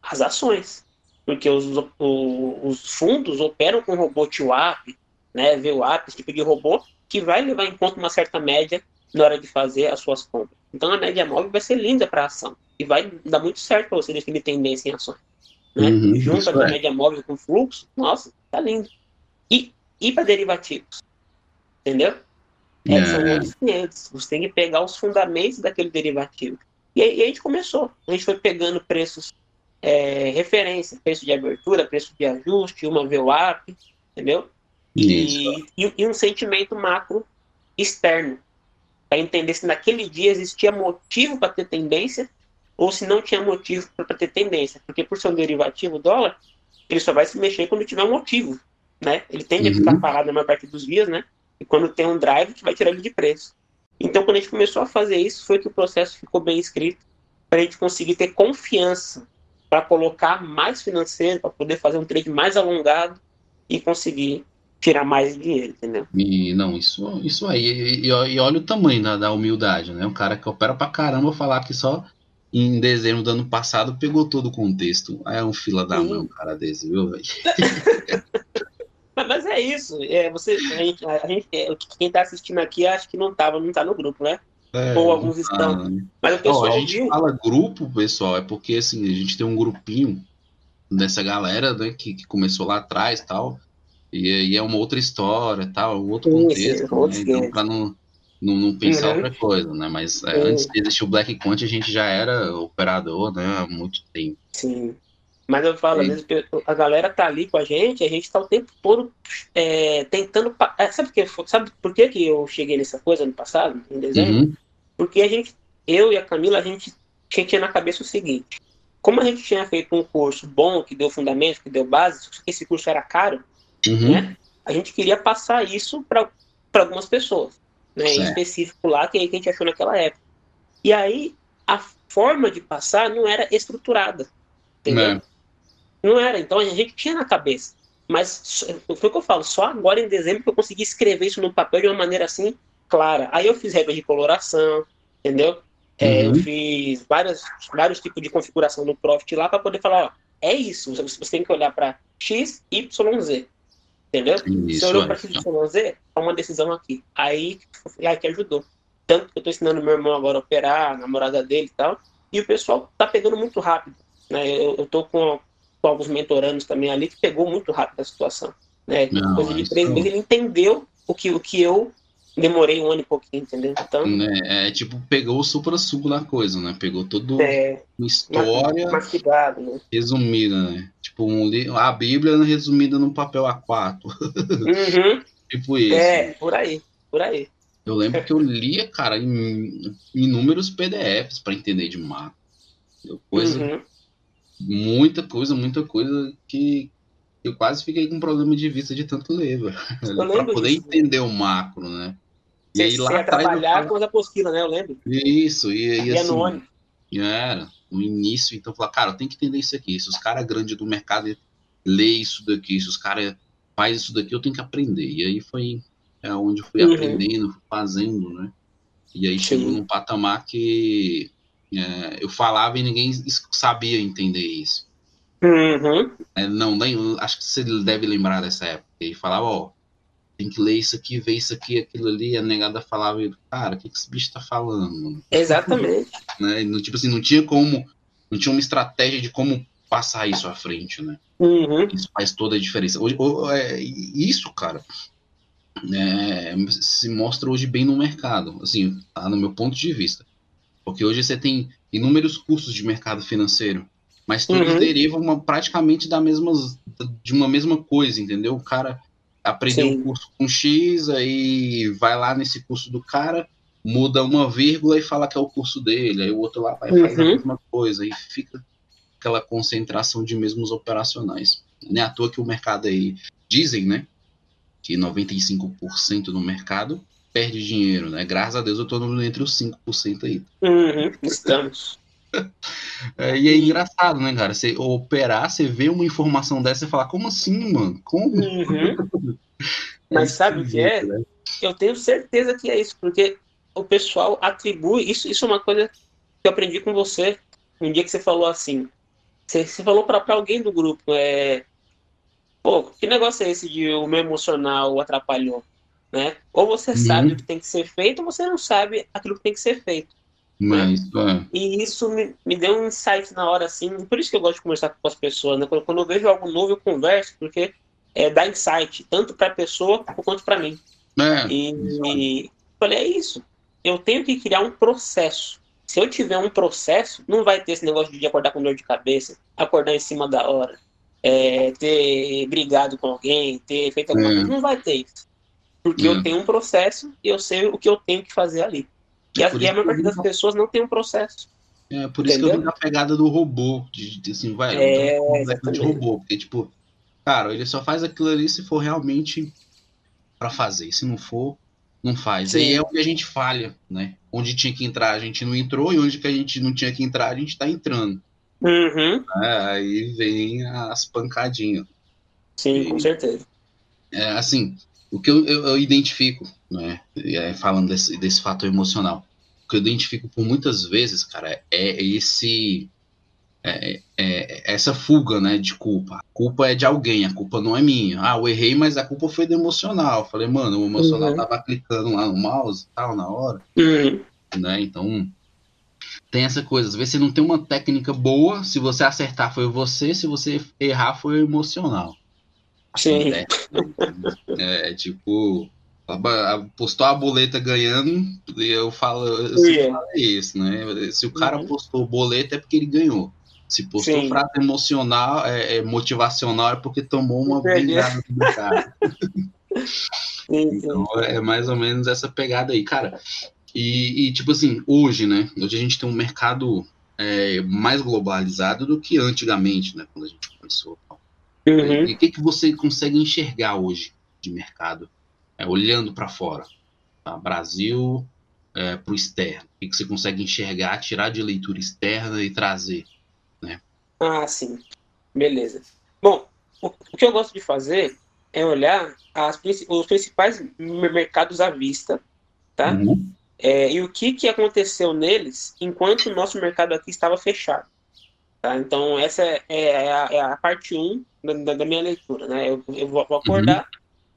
S2: As ações. Porque os, os, os fundos operam com robô TWAP, né, VWAP, esse tipo de robô, que vai levar em conta uma certa média na hora de fazer as suas compras. Então a média móvel vai ser linda para a ação e vai dar muito certo para você definir tendência em ações. Né? Uhum, Junta a é. média móvel com fluxo, nossa, tá lindo. E, e para derivativos, entendeu? É, é. São outros 500. Você tem que pegar os fundamentos daquele derivativo. E aí, e a gente começou. A gente foi pegando preços é, referência, preço de abertura, preço de ajuste, uma VWAP, entendeu? E, e, e, um sentimento macro externo para entender se naquele dia existia motivo para ter tendência ou se não tinha motivo para ter tendência. Porque por ser um derivativo dólar, ele só vai se mexer quando tiver um motivo. Né? Ele tende uhum. a ficar parado na maior parte dos dias, né? E quando tem um drive, que vai tirar ele de preço. Então, quando a gente começou a fazer isso, foi que o processo ficou bem escrito para a gente conseguir ter confiança para colocar mais financeiro, para poder fazer um trade mais alongado e conseguir tirar mais dinheiro, entendeu?
S1: E não, isso, isso aí. E, e, e olha o tamanho da, da, humildade, né? Um cara que opera pra caramba falar que só em dezembro do ano passado pegou todo o contexto. É um fila da mão, um cara desse, viu, velho?
S2: Mas é isso. É, você, a gente, a gente, é, quem tá assistindo aqui acho que não tava, não tá no grupo, né? É, Ou alguns estão. Né? Mas o pessoal.
S1: a gente viu... fala grupo, pessoal, é porque assim, a gente tem um grupinho dessa galera né, que, que começou lá atrás tal. E aí é uma outra história, tal, um outro contexto, né? então para não, não, não, pensar uhum. outra coisa, né? Mas é, antes de existir o Black Quant, a gente já era operador, né? Há muito tempo.
S2: Sim. Mas eu falo, mesmo, a galera tá ali com a gente, a gente tá o tempo todo é, tentando. É, sabe, por que, sabe por que, que eu cheguei nessa coisa no passado, em dezembro? Uhum. Porque a gente, eu e a Camila, a gente tinha na cabeça o seguinte: como a gente tinha feito um curso bom, que deu fundamento, que deu base, esse curso era caro, Uhum. Né? A gente queria passar isso para algumas pessoas, né? específico lá, que, que a gente achou naquela época. E aí, a forma de passar não era estruturada, entendeu? Não, não era, então a gente tinha na cabeça. Mas foi o que eu falo, só agora em dezembro que eu consegui escrever isso no papel de uma maneira assim clara. Aí eu fiz regra de coloração, entendeu? É, uhum. eu fiz várias, vários tipos de configuração no Profit lá para poder falar, ó, é isso, você tem que olhar para X, Y, Z. Entendeu? Isso, Você olhou para XYZ, é uma decisão aqui. Aí, aí que ajudou. Tanto que eu estou ensinando meu irmão agora a operar, a namorada dele e tal. E o pessoal tá pegando muito rápido. Né? Eu, eu tô com, com alguns mentorandos também ali que pegou muito rápido a situação. Né? Não, Coisa de três meses, ele entendeu o que, o que eu demorei um ano e pouquinho, entendeu? Então,
S1: é, é tipo, pegou o supra-sumo da coisa, né? Pegou todo é, uma história
S2: mastigado, né?
S1: resumida, né? Tipo, um, a Bíblia resumida num papel A4.
S2: Uhum.
S1: tipo isso.
S2: É, por aí, por aí.
S1: Eu lembro que eu lia, cara, inúmeros PDFs para entender de mapa. Coisa, uhum. Muita coisa, muita coisa que eu quase fiquei com problema de vista de tanto ler, para poder disso. entender o macro, né?
S2: E aí, lá atrás, trabalhar com as apostilas, né? Eu lembro.
S1: Isso, e, e, e assim, era no início, então falar, cara, tem que entender isso aqui. Se os caras grandes do mercado lê isso daqui, se os caras faz isso daqui, eu tenho que aprender. E aí foi é, onde eu fui uhum. aprendendo, fazendo, né? E aí Sim. chegou num patamar que é, eu falava e ninguém sabia entender isso.
S2: Uhum.
S1: É, não, nem, acho que você deve lembrar dessa época. Ele falava, ó, tem que ler isso aqui, ver isso aqui, aquilo ali. A negada falava, cara, o que, que esse bicho tá falando?
S2: Exatamente.
S1: né? Não, tipo assim, não tinha como, não tinha uma estratégia de como passar isso à frente, né?
S2: Uhum.
S1: Isso faz toda a diferença. Hoje, é, isso, cara, é, se mostra hoje bem no mercado, assim, tá no meu ponto de vista. Porque hoje você tem inúmeros cursos de mercado financeiro, mas todos uhum. derivam uma, praticamente da mesma, de uma mesma coisa, entendeu? O cara aprendeu Sim. um curso com X, aí vai lá nesse curso do cara, muda uma vírgula e fala que é o curso dele, aí o outro lá vai uhum. fazer a mesma coisa, e fica. aquela concentração de mesmos operacionais. Não é à toa que o mercado aí, dizem, né, que 95% no mercado perde dinheiro, né? Graças a Deus eu tô entre os 5% aí.
S2: Uhum, estamos.
S1: É, e é engraçado, né, cara? Você operar, você vê uma informação dessa e falar, como assim, mano? Como?
S2: Uhum. Mas é sabe o que é? Né? Eu tenho certeza que é isso, porque o pessoal atribui. Isso, isso é uma coisa que eu aprendi com você. Um dia que você falou assim. Você, você falou para alguém do grupo, é. Pô, que negócio é esse de o meu emocional atrapalhou? Né? Ou você uhum. sabe o que tem que ser feito, ou você não sabe aquilo que tem que ser feito.
S1: Mas, é.
S2: E isso me, me deu um insight na hora, assim. Por isso que eu gosto de conversar com as pessoas, né? Quando, quando eu vejo algo novo, eu converso, porque é, dá insight, tanto para a pessoa quanto para mim. É, e, e falei, é isso. Eu tenho que criar um processo. Se eu tiver um processo, não vai ter esse negócio de acordar com dor de cabeça, acordar em cima da hora, é, ter brigado com alguém, ter feito alguma é. coisa. Não vai ter isso. Porque eu é. tenho um processo e eu sei o que eu tenho que fazer ali. E, é a, e a maior parte das pessoas não tem um processo.
S1: É, por isso Entendeu? que eu vi na pegada do robô, de, de assim, vai, é, um de robô, porque, tipo, cara, ele só faz aquilo ali se for realmente para fazer, se não for, não faz. Sim. Aí é onde a gente falha, né? Onde tinha que entrar, a gente não entrou, e onde que a gente não tinha que entrar, a gente tá entrando.
S2: Uhum.
S1: É, aí vem as pancadinhas.
S2: Sim, e, com certeza.
S1: É, assim, o que eu, eu, eu identifico, né, é, falando desse, desse fator emocional, o que eu identifico por muitas vezes, cara, é esse é, é, essa fuga, né, de culpa. A culpa é de alguém, a culpa não é minha. Ah, eu errei, mas a culpa foi do emocional. Eu falei, mano, o emocional uhum. tava clicando lá no mouse e tal, na hora.
S2: Uhum.
S1: Né, então, tem essa coisa. Às vezes você não tem uma técnica boa, se você acertar foi você, se você errar foi o emocional.
S2: Sim.
S1: É, é tipo, postou a boleta ganhando, e eu falo, eu sempre falo isso, né? Se o cara uhum. postou boleta é porque ele ganhou. Se postou Sim. frase emocional, é, é, motivacional, é porque tomou uma brigada do cara. então é mais ou menos essa pegada aí, cara. E, e tipo assim, hoje, né? Hoje a gente tem um mercado é, mais globalizado do que antigamente, né? Quando a gente começou. Uhum. E o que, que você consegue enxergar hoje de mercado, é, olhando para fora? Tá? Brasil é, para o externo. O que, você consegue enxergar, tirar de leitura externa e trazer? Né?
S2: Ah, sim. Beleza. Bom, o, o que eu gosto de fazer é olhar as, os principais mercados à vista, tá? Uhum. É, e o que, que aconteceu neles enquanto o nosso mercado aqui estava fechado. Tá? Então, essa é, é, a, é a, parte 1 um da, da, minha leitura. Né? Eu, eu vou acordar, uhum.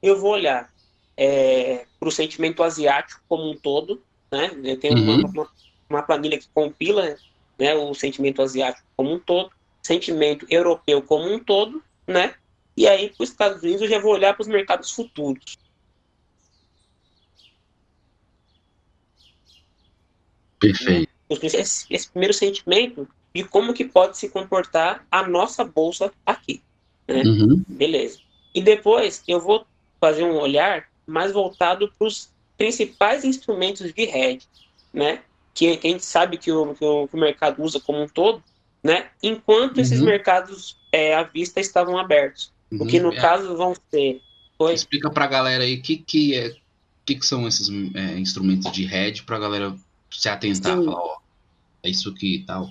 S2: eu vou olhar é, para o sentimento asiático como um todo. Né? Eu tenho uhum. uma, uma, uma, planilha que compila né, o sentimento asiático como um todo, sentimento europeu como um todo, né? E aí, para os Estados Unidos, eu já vou olhar para os mercados futuros.
S1: Perfeito.
S2: Esse, esse primeiro sentimento e como que pode se comportar a nossa bolsa aqui. Né? Uhum. Beleza. E depois eu vou fazer um olhar mais voltado para os principais instrumentos de hedge, né? Que, que, a gente sabe que o, que o, que o mercado usa como um todo, né? Enquanto uhum. esses mercados é, à vista estavam abertos. Uhum. O que no é. caso vão ser.
S1: Foi... Explica para a galera aí o que, que, é, que, que são esses é, instrumentos de hedge para a galera se atentar, Sim. falar, ó, é isso aqui e tal.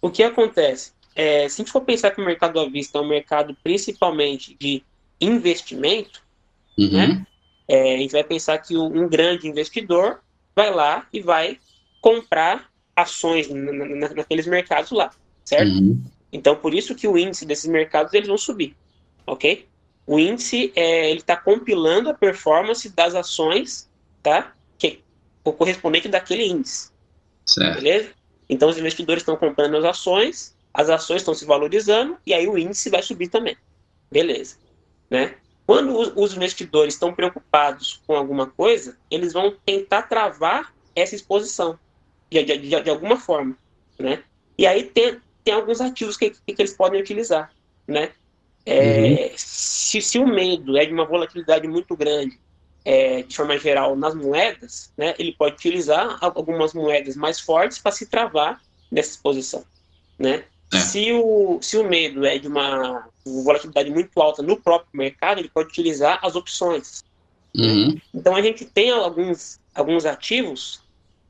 S2: O que acontece? É, se a gente for pensar que o mercado à vista é um mercado principalmente de investimento, uhum. né? É, a gente vai pensar que um grande investidor vai lá e vai comprar ações naqueles mercados lá, certo? Uhum. Então, por isso que o índice desses mercados eles vão subir, ok? O índice é, ele está compilando a performance das ações, tá? Que o correspondente daquele índice,
S1: certo.
S2: beleza? Então, os investidores estão comprando as ações, as ações estão se valorizando e aí o índice vai subir também. Beleza. Né? Quando os investidores estão preocupados com alguma coisa, eles vão tentar travar essa exposição de, de, de, de alguma forma. Né? E aí tem, tem alguns ativos que, que, eles podem utilizar. Né? É, uhum. se, se o medo é de uma volatilidade muito grande é, de forma geral, nas moedas, né, ele pode utilizar algumas moedas mais fortes para se travar nessa exposição. Né? É. Se, o, se o medo é de uma volatilidade muito alta no próprio mercado, ele pode utilizar as opções.
S1: Uhum.
S2: Então a gente tem alguns, alguns ativos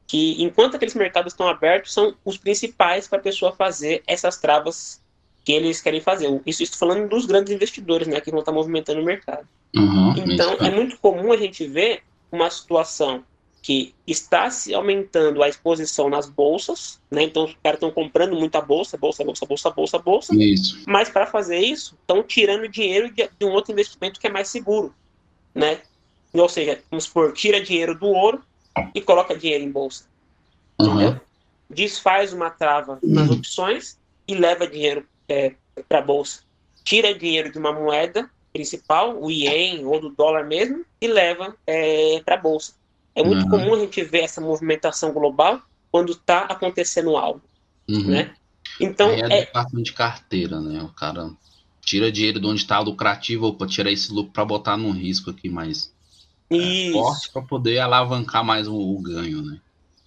S2: que, enquanto aqueles mercados estão abertos, são os principais para a pessoa fazer essas travas que eles querem fazer. Isso estou falando dos grandes investidores, né, que vão estar movimentando o mercado.
S1: Uhum,
S2: então é muito comum a gente ver uma situação que está se aumentando a exposição nas bolsas, né? Então os caras estão comprando muita bolsa, bolsa, bolsa, bolsa, bolsa, bolsa.
S1: Isso.
S2: Mas para fazer isso, estão tirando dinheiro de, de, um outro investimento que é mais seguro, né? Ou seja, vamos supor, tira dinheiro do ouro e coloca dinheiro em bolsa.
S1: Uhum.
S2: Desfaz uma trava nas uhum. opções e leva dinheiro é, para a bolsa. Tira dinheiro de uma moeda principal, o ien ou do dólar mesmo, e leva é, para a bolsa. É muito uhum. comum a gente ver essa movimentação global quando está acontecendo algo,
S1: uhum.
S2: né? Então
S1: é, é... de carteira, né? O cara tira dinheiro de onde está lucrativo para tirar esse lucro para botar no risco aqui mais é, forte para poder alavancar mais o, o ganho, né?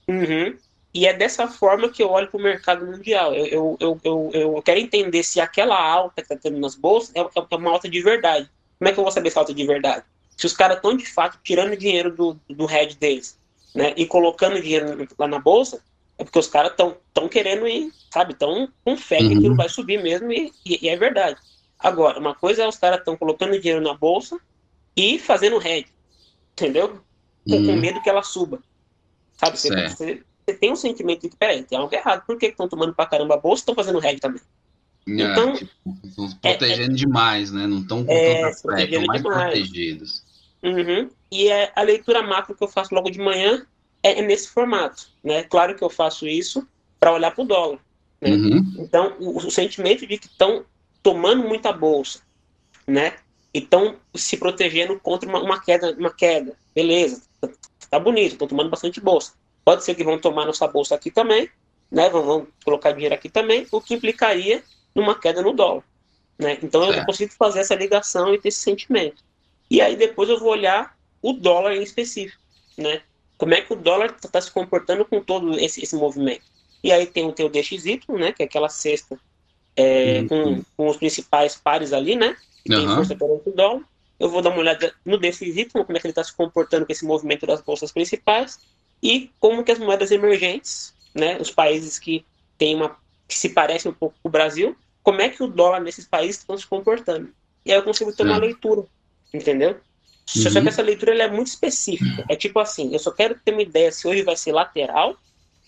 S2: Uhum. E é dessa forma que eu olho para o mercado mundial. Eu, eu, eu, eu, eu quero entender se aquela alta que está tendo nas bolsas é, é uma alta de verdade. Como é que eu vou saber se é alta de verdade? Se os caras estão de fato tirando dinheiro do, do head deles, né, e colocando dinheiro lá na bolsa, é porque os caras estão tão querendo ir, sabe, estão com fé que uhum. aquilo vai subir mesmo e, e, e, é verdade. Agora, uma coisa é os caras estão colocando dinheiro na bolsa e fazendo head, entendeu? Com, uhum. com medo que ela suba. Sabe, você, você, você, tem um sentimento de que, peraí, tem algo errado, por que estão tomando pra caramba a bolsa e estão fazendo head também?
S1: É, então, tipo, estão protegendo é, é, demais, né? Não estão com é, estão mais demais. protegidos.
S2: Uhum. E é a leitura macro que eu faço logo de manhã é, é nesse formato, né? Claro que eu faço isso para olhar para o dólar. Né?
S1: Uhum.
S2: Então, o, o, sentimento de que estão tomando muita bolsa, né? E estão se protegendo contra uma, uma, queda, uma queda. Beleza, tá, tá bonito, estão tomando bastante bolsa. Pode ser que vão tomar nossa bolsa aqui também, né? Vão, vão colocar dinheiro aqui também, o que implicaria numa queda no dólar. Né? Então eu consigo fazer essa ligação e ter esse sentimento. E aí depois eu vou olhar o dólar em específico, né? Como é que o dólar está tá se comportando com todo esse, esse movimento. E aí tem o teu DXY, né? Que é aquela cesta é, uhum. com, com, os principais pares ali, né? Que uhum. tem força perante o dólar. Eu vou dar uma olhada no DXY, como é que ele está se comportando com esse movimento das bolsas principais e como que as moedas emergentes, né? Os países que têm uma que se parecem um pouco com o Brasil, como é que o dólar nesses países estão se comportando. E aí eu consigo ter uma leitura entendeu? Uhum. Só que essa leitura é muito específica. É tipo assim, eu só quero ter uma ideia se hoje vai ser lateral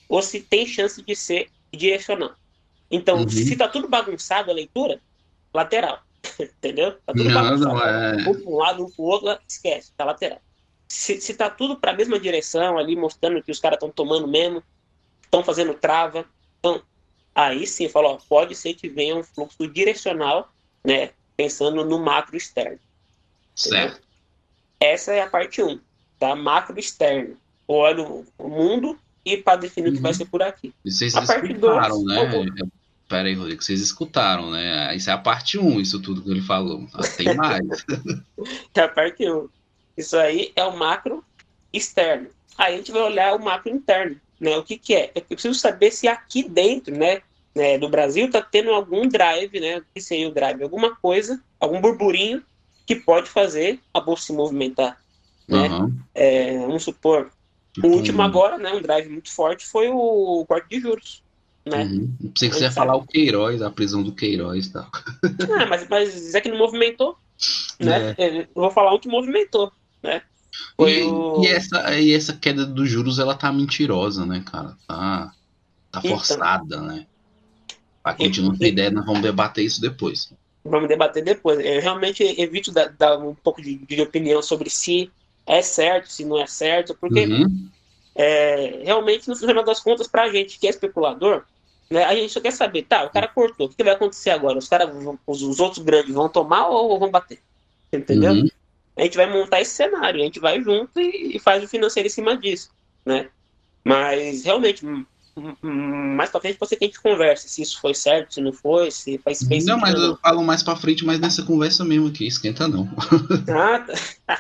S2: ou se tem chance de ser direcional. Então, uhum. se tá tudo bagunçado a leitura, lateral. Entendeu? Tá tudo não, bagunçado. Não é... Um para um lado, um para o outro, esquece, tá lateral. Se, se tá tudo para a mesma direção ali, mostrando que os caras estão tomando mesmo, estão fazendo trava, então, aí sim, falou, pode ser que venha um fluxo direcional, né? Pensando no macro externo.
S1: Certo.
S2: Essa é a parte 1, tá? Macro externo. Olho o mundo e para definir uhum. o que vai uhum. ser por aqui.
S1: E vocês a escutaram, dois, né? Pera aí, Rodrigo, vocês escutaram, né? Isso é a parte 1, isso tudo que ele falou. Ah, tem mais.
S2: é a parte 1. Isso aí é o macro externo. Aí a gente vai olhar o macro interno, né? O que que é? Eu preciso saber se aqui dentro, né, né do Brasil tá tendo algum drive, né? Que seria o drive? Alguma coisa, algum burburinho que pode fazer a bolsa se movimentar. Né? Uhum. É, vamos supor, o último agora, né, um drive muito forte foi o corte de juros. Né?
S1: Uhum. Pensei que você ia falar o Queiroz, a prisão do Queiroz e tal.
S2: Ah, mas, mas é que não movimentou. Né? É. é. Vou falar o que movimentou. Né?
S1: E, o... e, essa, e essa queda dos juros, ela tá mentirosa, né, cara? Tá, tá forçada, então, né? Pra quem não tem ideia, nós vamos debater isso depois
S2: vamos debater depois. Eu realmente evito dar, dar um pouco de, de, opinião sobre se é certo, se não é certo, porque uhum. é, realmente, no final das contas, para a gente que é especulador, né, a gente só quer saber, tá, o cara cortou, o que, que vai acontecer agora? Os, cara, os, os, outros grandes vão tomar ou vão bater? Entendeu? Uhum. A gente vai montar esse cenário, a gente vai junto e, e faz o financeiro em cima disso, né? Mas, realmente, mais pra frente pode ser que a gente converse se isso foi certo, se não foi, se faz
S1: space. Não, mas não. eu falo mais pra frente, mas nessa conversa mesmo aqui, esquenta não.
S2: Ah, tá.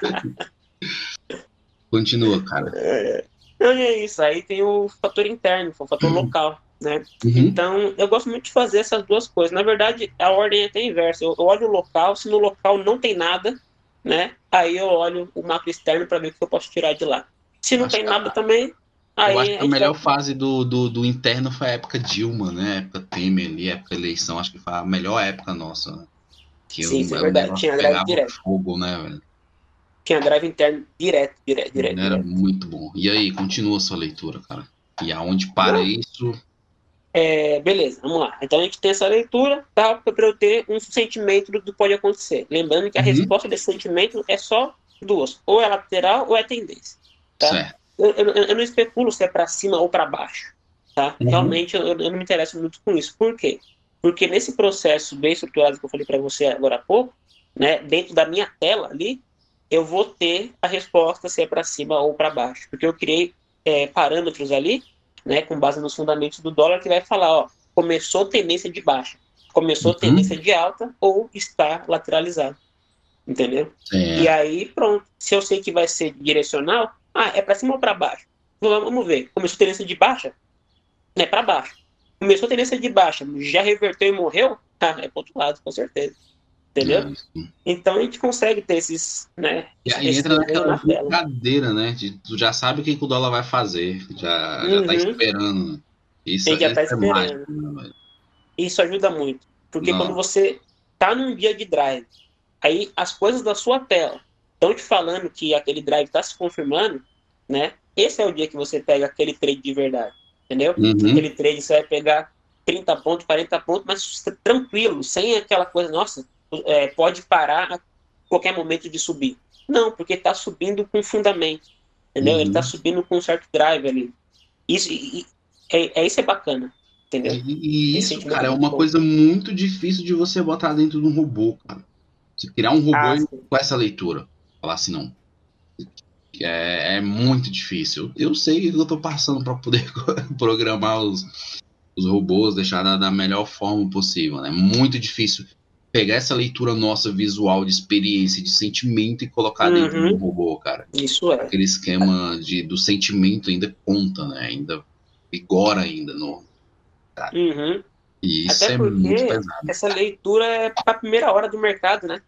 S1: Continua, cara.
S2: É, é isso. Aí tem o fator interno, o fator uhum. local, né? Uhum. Então, eu gosto muito de fazer essas duas coisas. Na verdade, a ordem é até inversa. Eu, eu olho o local, se no local não tem nada, né? Aí eu olho o mapa externo para ver o que eu posso tirar de lá. Se não acho tem nada a... também, aí
S1: eu acho que a, a melhor vai... fase do, do, do, interno foi a época Dilma, né? A época Temer ali, a época eleição, acho que foi a melhor época nossa, né?
S2: Que Sim, isso é verdade. Tinha greve direto.
S1: Fogo, né, velho?
S2: Tinha greve interno direto, direto, direto.
S1: Era direto. muito bom. E aí, continua a sua leitura, cara. E aonde para isso?
S2: É, beleza, vamos lá. Então a gente tem essa leitura tá, para eu ter um sentimento do que pode acontecer. Lembrando que a uhum. resposta desse sentimento é só duas: ou é lateral ou é tendência. Tá? Eu, eu, eu, não especulo se é para cima ou para baixo. Tá? Uhum. Realmente eu, eu, não me interesso muito com isso. Por quê? Porque nesse processo bem estruturado que eu falei para você agora há pouco, né, dentro da minha tela ali, eu vou ter a resposta se é para cima ou para baixo. Porque eu criei é, parâmetros ali né, com base nos fundamentos do dólar, que vai falar, ó, começou tendência de baixa, começou uhum. tendência de alta ou está lateralizado. Entendeu? É. E aí, pronto. Se eu sei que vai ser direcional, ah, é para cima ou para baixo? Vamos ver. Começou tendência de baixa? É para baixo. Começou tendência de baixa, já reverteu e morreu? Ah, é para outro lado, com certeza. Entendeu? É então a gente consegue ter esses, né?
S1: E aí entra naquela brincadeira, né? De, tu já sabe o que, o dólar vai fazer, já, uhum. já tá uhum. esperando.
S2: Isso, já tá é esperando. Mágico, né, isso ajuda muito. Porque Não. quando você tá num dia de drive, aí as coisas da sua tela estão te falando que aquele drive está se confirmando, né? Esse é o dia que você pega aquele trade de verdade, entendeu? Uhum. Aquele trade você vai pegar 30 pontos, 40 pontos, mas tranquilo, sem aquela coisa, nossa, é, pode parar a qualquer momento de subir. Não, porque está subindo com fundamento. Entendeu? Uhum. Ele está subindo com um certo drive ali. Isso, e, é, é, isso é bacana. Entendeu?
S1: E, isso, cara, é uma bom. coisa muito difícil de você botar dentro de um robô, cara. Você criar um robô ah, com essa leitura. Falar assim, não. É, é muito difícil. Eu sei que eu estou passando para poder programar os, os robôs, deixar da, da melhor forma possível. É né? muito difícil pegar essa leitura nossa visual de experiência, de sentimento e colocar uhum. dentro do robô, cara.
S2: Isso é.
S1: Aquele esquema de, do sentimento ainda conta, né? Ainda vigora ainda no.
S2: Cara. Uhum. E isso Até é muito pesado. Essa leitura é para a primeira hora do mercado, né?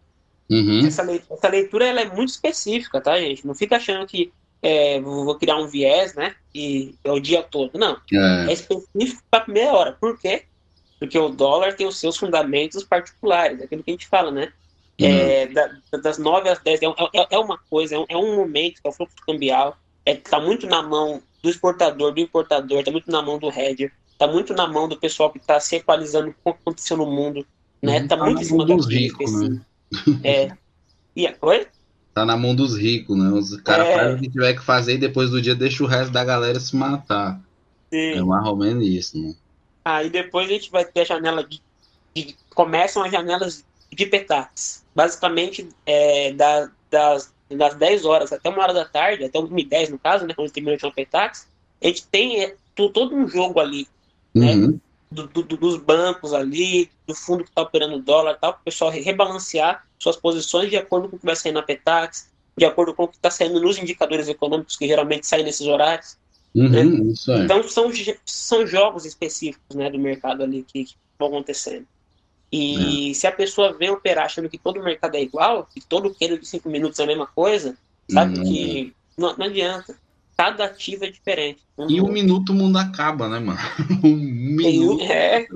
S2: Uhum. Essa, leitura, essa leitura ela é muito específica, tá, gente? Não fica achando que é, vou criar um viés, né? E é o dia todo. Não. É, é específico para a primeira hora. Por quê? Porque o dólar tem os seus fundamentos particulares, aquilo que a gente fala, né? Uhum. É, da, das 9 às 10 é, é, é uma coisa, é um, é um, momento que é o fluxo cambial, está é, muito na mão do exportador, do importador, está muito na mão do hedger, está muito na mão do pessoal que está se equalizando com o que aconteceu no mundo, né? Está uhum. tá muito em cima dos ricos, né? É. E a coisa?
S1: Tá na mão dos ricos, né? Os caras é... fazem o que tiver que fazer e depois do dia deixa o resto da galera se matar. Sim. É mais ou menos isso, né?
S2: Aí depois a gente vai ter a janela de, de começam as janelas de petax. Basicamente, é, da, das, das 10 horas até uma hora da tarde, até 1 e 10 no caso, né, quando termina o petax, a gente tem é, todo um jogo ali, né, uhum. do, do, dos bancos ali, do fundo que está operando o dólar tal, para o pessoal rebalancear suas posições de acordo com o que vai sair na petax, de acordo com o que está saindo nos indicadores econômicos que geralmente saem nesses horários. Uhum, né? Então são, são jogos específicos né, do mercado ali que, que vão acontecendo. E é. se a pessoa vem operar achando que todo mercado é igual, que todo queiro de cinco minutos é a mesma coisa, sabe uhum. que não, não, adianta. Cada ativo é diferente.
S1: Um e um minuto o mundo acaba, né, mano? um minuto.
S2: É.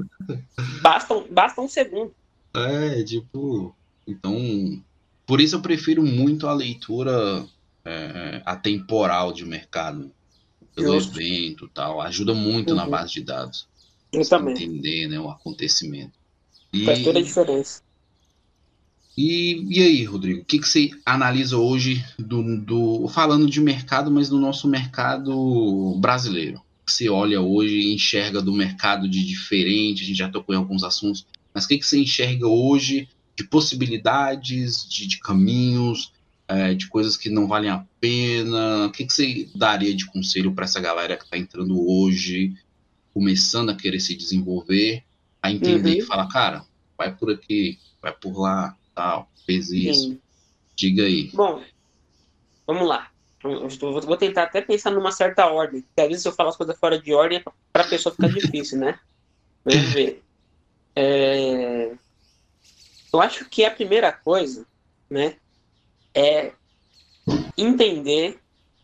S2: Basta, basta um segundo.
S1: É, tipo. Então. Por isso eu prefiro muito a leitura é, atemporal de mercado pelo Justo. evento tal, ajuda muito uhum. na base de dados.
S2: Também.
S1: Entender né, o acontecimento.
S2: E... Faz toda a diferença.
S1: E, e aí, Rodrigo, o que, que você analisa hoje do, do falando de mercado, mas no nosso mercado brasileiro? Você olha hoje e enxerga do mercado de diferente, a gente já tocou em alguns assuntos, mas o que, que você enxerga hoje de possibilidades, de, de caminhos, é, de coisas que não valem a pena? O que, que você daria de conselho para essa galera que está entrando hoje, começando a querer se desenvolver, a entender uhum. e falar, cara, vai por aqui, vai por lá, tal, fez isso. Sim. Diga aí.
S2: Bom, vamos lá. Eu vou tentar até pensar numa certa ordem. Porque às vezes eu falo as coisas fora de ordem para a pessoa ficar difícil, né? Vamos ver. É... Eu acho que a primeira coisa, né, é entender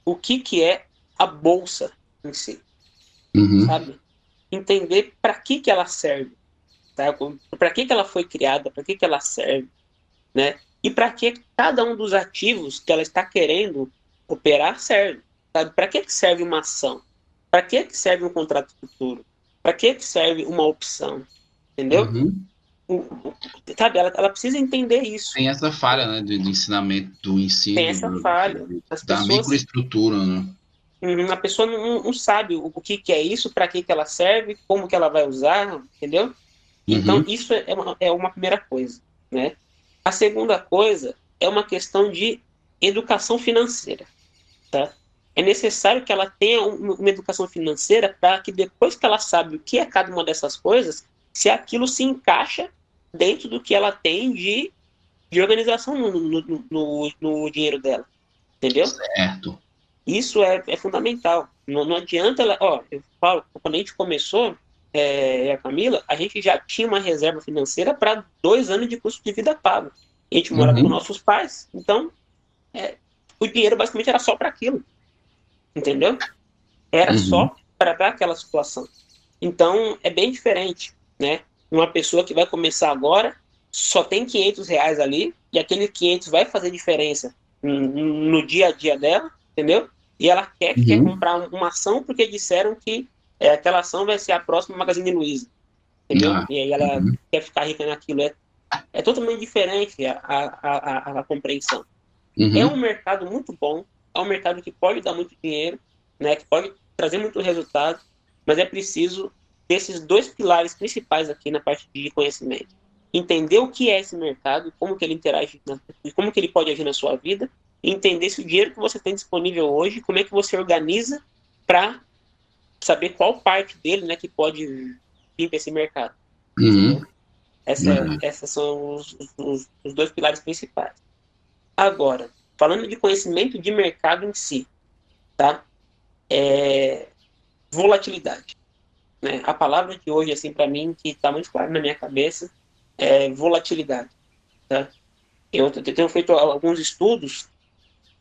S2: o que, que é a bolsa em si, uhum. sabe? Entender para que, que ela serve, tá? para que, que ela foi criada, para que, que ela serve, né? E para que cada um dos ativos que ela está querendo operar serve. Para que, que serve uma ação? Para que, que serve um contrato futuro? Para que, que serve uma opção? Entendeu? Uhum. Sabe, ela, ela, precisa entender isso.
S1: Tem essa falha, né, do, do ensinamento, do ensino.
S2: Tem essa falha.
S1: As da pessoas, microestrutura, né?
S2: Uhum, a pessoa não, não sabe o, o, que, que é isso, para que, que ela serve, como que ela vai usar, entendeu? Então, uhum. isso é uma, é uma primeira coisa, né? A segunda coisa é uma questão de educação financeira, tá? É necessário que ela tenha uma educação financeira para que depois que ela sabe o que é cada uma dessas coisas, se aquilo se encaixa dentro do que ela tem de, de organização no, no, no, no dinheiro dela. Entendeu?
S1: Certo.
S2: Isso é, é fundamental. Não, não adianta ela. Ó, eu falo, quando a gente começou, é, a Camila, a gente já tinha uma reserva financeira para dois anos de custo de vida pago. A gente mora uhum. com nossos pais, então é, o dinheiro basicamente era só para aquilo. Entendeu? Era uhum. só para aquela situação. Então é bem diferente, né? Uma pessoa que vai começar agora só tem 500 reais ali e aquele 500 vai fazer diferença no dia a dia dela, entendeu? E ela quer, uhum. quer comprar uma ação porque disseram que é, aquela ação vai ser a próxima Magazine Luiza. Entendeu? Ah, e aí ela uhum. quer ficar rica naquilo. É, é totalmente diferente a, a, a, a compreensão. Uhum. É um mercado muito bom, é um mercado que pode dar muito dinheiro, né, que pode trazer muito resultado, mas é preciso desses dois pilares principais aqui na parte de conhecimento. Entender o que é esse mercado, como que ele interage, e como que ele pode agir na sua vida, entender se o dinheiro que você tem disponível hoje, como é que você organiza para saber qual parte dele né, que pode vir para esse mercado. Uhum. Essa, uhum. Essas são os, os, os, dois pilares principais. Agora, falando de conhecimento de mercado em si, tá? É, volatilidade. Né? A palavra de hoje, assim, para mim, que está muito clara na minha cabeça, é volatilidade. Tá? Eu, eu tenho feito alguns estudos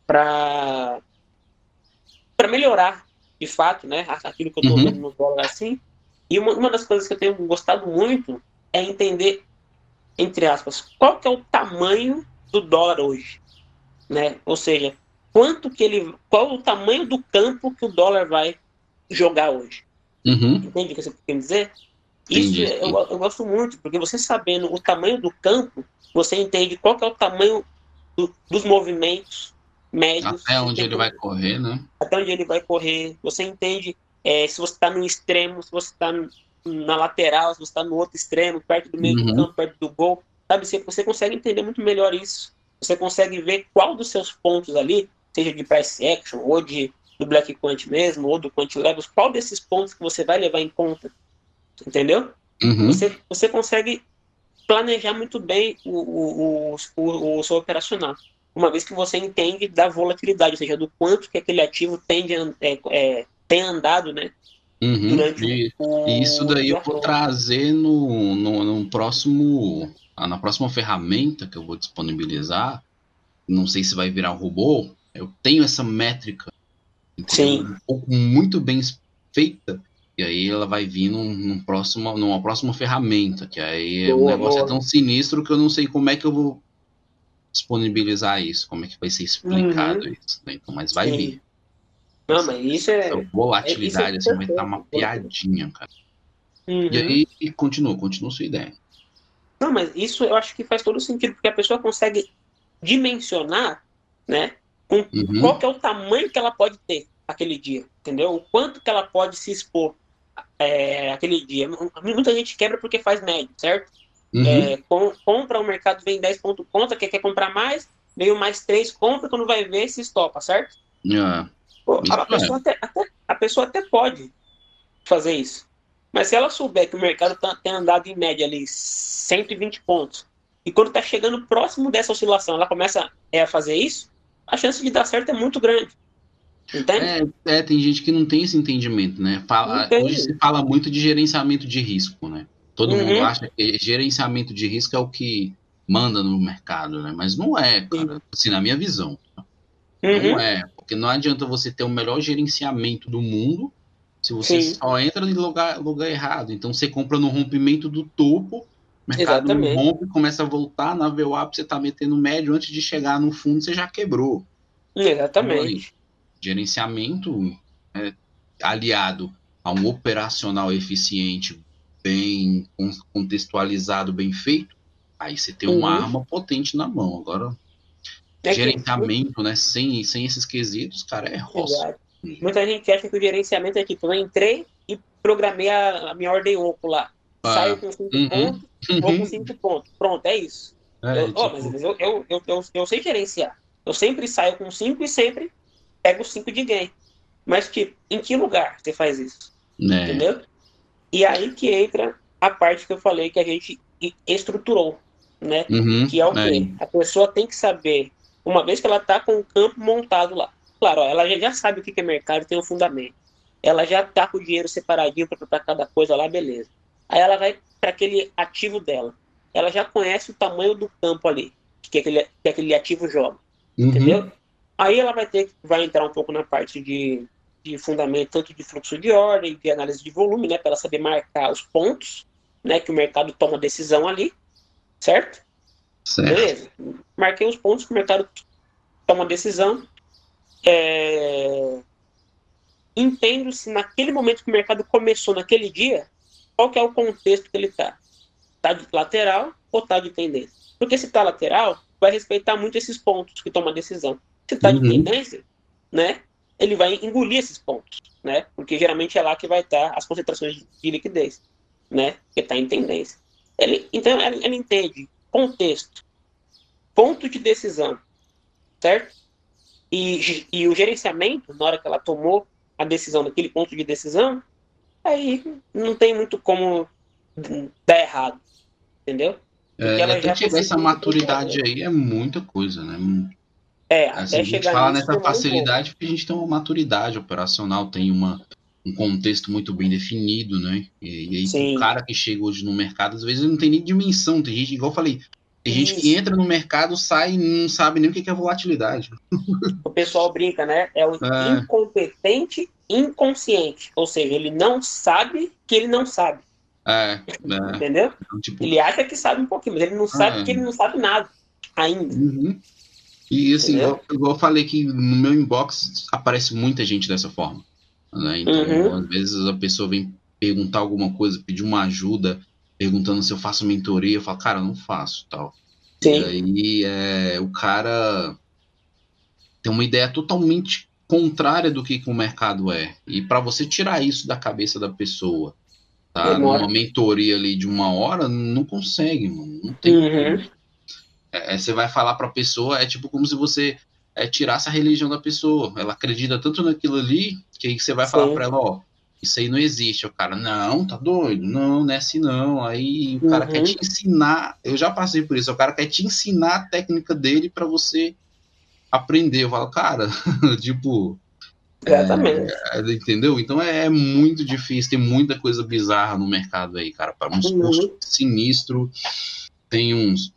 S2: para melhorar de fato, né? Aquilo que eu estou uhum. vendo no dólar assim. E uma, uma das coisas que eu tenho gostado muito é entender, entre aspas, qual que é o tamanho do dólar hoje, né? Ou seja, quanto que ele, qual o tamanho do campo que o dólar vai jogar hoje. Uhum. Entende o que você quer dizer? Isso eu, eu, gosto muito, porque você sabendo o tamanho do campo, você entende qual é o tamanho do, dos movimentos, médios.
S1: Até onde ele vai correr, né?
S2: Até onde ele vai correr. Você entende é, se você está no extremo, se você está na lateral, se você está no outro extremo, perto do meio uhum. do campo, perto do gol. Sabe, você, você consegue entender muito melhor isso. Você consegue ver qual dos seus pontos ali, seja de price action, ou de, do black quant mesmo, ou do quant levels, qual desses pontos que você vai levar em conta. Entendeu? Uhum. Você, você consegue planejar muito bem o, o, o, o, seu operacional uma vez que você entende da volatilidade, ou seja, do quanto que aquele ativo tende é, é, tem andado, né?
S1: Uhum, e, o, isso daí eu vou trazer no, no, no, próximo na próxima ferramenta que eu vou disponibilizar não sei se vai virar um robô eu tenho essa métrica
S2: Sim.
S1: Um, muito bem feita e aí ela vai vir num, num próximo, numa próxima ferramenta que aí boa, o negócio é boa. é tão sinistro que eu não sei como é que eu vou disponibilizar isso, como é que vai ser explicado uhum. isso. Né? Então, mas vai Sim. vir.
S2: Não, mas isso é.
S1: Volatilidade, é, isso é assim, vai estar uma piadinha, cara. Uhum. E aí, e continua, continua sua ideia.
S2: Não, mas isso eu acho que faz todo sentido, porque a pessoa consegue dimensionar, né, com uhum. qual que é o tamanho que ela pode ter aquele dia, entendeu? O quanto que ela pode se expor é, aquele dia. Muita gente quebra porque faz médio, certo? Uhum. É, com, compra, o mercado vem 10 pontos conta, quer, quer comprar mais, veio mais 3, compra, quando vai ver, se estopa, certo? Pô, a, pessoa até, até, a pessoa até pode fazer isso. Mas se ela souber que o mercado tá, tem andado em média ali 120 pontos, e quando está chegando próximo dessa oscilação, ela começa é, a fazer isso, a chance de dar certo é muito grande.
S1: Entende? É, é, tem gente que não tem esse entendimento, né? Fala, hoje se fala muito de gerenciamento de risco, né? Todo uhum. mundo acha que gerenciamento de risco é o que manda no mercado, né? Mas não é, cara. Assim, na minha visão. Uhum. Não é. Porque não adianta você ter o melhor gerenciamento do mundo se você Sim. só entra no lugar, lugar errado. Então você compra no rompimento do topo, o mercado não rompe, começa a voltar, na VWAP você tá metendo médio, antes de chegar no fundo você já quebrou.
S2: Exatamente. Então,
S1: gerenciamento é, aliado a um operacional eficiente, bem contextualizado, bem feito, aí você tem uma uhum. arma potente na mão. Agora, é gerenciamento, que... né, sem, sem esses quesitos, cara, é roça.
S2: Muita gente acha que o gerenciamento é tipo, eu entrei e programei a, a minha ordem oco lá. Ah. Saio com 5 uhum. pontos, uhum. vou com 5 pontos. Pronto, é isso. É, eu, tipo... oh, mas eu, eu, eu, eu, eu sei gerenciar. Eu sempre saio com 5 e sempre pego 5 de gain. Mas, tipo, em que lugar você faz isso? É. Entendeu? E aí que entra a parte que eu falei que a gente estruturou, né? Uhum, que é o quê? É. A pessoa tem que saber, uma vez que ela está com o campo montado lá. Claro, ó, ela já, sabe o que é mercado, tem um fundamento. Ela já está com o dinheiro separadinho para cada coisa lá, beleza. Aí ela vai para aquele ativo dela. Ela já conhece o tamanho do campo ali, que aquele, que aquele ativo joga. Uhum. Entendeu? Aí ela vai ter vai entrar um pouco na parte de, de fundamento, tanto de fluxo de ordem, de análise de volume, né, para ela saber marcar os pontos, né, que o mercado toma decisão ali, certo? certo? Beleza. Marquei os pontos que o mercado toma decisão. É... Entendo se naquele momento que o mercado começou, naquele dia, qual que é o contexto que ele está. Está de lateral ou está de tendência? Porque se está lateral, vai respeitar muito esses pontos que toma a decisão. Se está uhum. de tendência, né, ele vai engolir esses pontos, né, porque geralmente é lá que vai estar as concentrações de liquidez, né, que está em tendência. Ele, então, ele, ele entende contexto, ponto de decisão, certo? E, e o gerenciamento, na hora que ela tomou a decisão naquele ponto de decisão, aí não tem muito como dar errado, entendeu?
S1: É, até chegar essa maturidade aí é muita coisa, né?
S2: É, assim,
S1: a gente fala nessa facilidade porque a gente tem uma maturidade operacional, tem uma, um contexto muito bem definido, né? E, e aí Sim. o cara que chega hoje no mercado, às vezes não tem nem dimensão. Tem gente, igual eu falei, tem Isso. gente que entra no mercado, sai e não sabe nem o que é volatilidade.
S2: O pessoal brinca, né? É o é. incompetente inconsciente. Ou seja, ele não sabe que ele não sabe.
S1: É,
S2: é. Entendeu? Então, tipo... Ele acha que sabe um pouquinho, mas ele não sabe é. que ele não sabe nada ainda.
S1: Uhum. E assim, igual, igual, eu falei que no meu inbox aparece muita gente dessa forma. Né? Então, uhum. às vezes a pessoa vem perguntar alguma coisa, pedir uma ajuda, perguntando se eu faço mentoria, eu falo, cara, eu não faço tal. Sim. E aí é, o cara tem uma ideia totalmente contrária do que, que o mercado é. E para você tirar isso da cabeça da pessoa, tá? Demora. Numa mentoria ali de uma hora, não consegue, mano. Não tem uhum. É, é, você vai falar para a pessoa, é tipo como se você é, tirasse a religião da pessoa. Ela acredita tanto naquilo ali que aí você vai Sim. falar para ela, ó, isso aí não existe. O cara, não, tá doido, não, não é assim não. Aí o cara quer uhum. te ensinar, eu já passei por isso, o cara quer te ensinar a técnica dele para você aprender. Eu falo, cara, tipo.
S2: Exatamente.
S1: É, entendeu? Então é, é, muito difícil, tem muita coisa bizarra no mercado aí, cara. Para uns uhum. custos sinistro, tem uns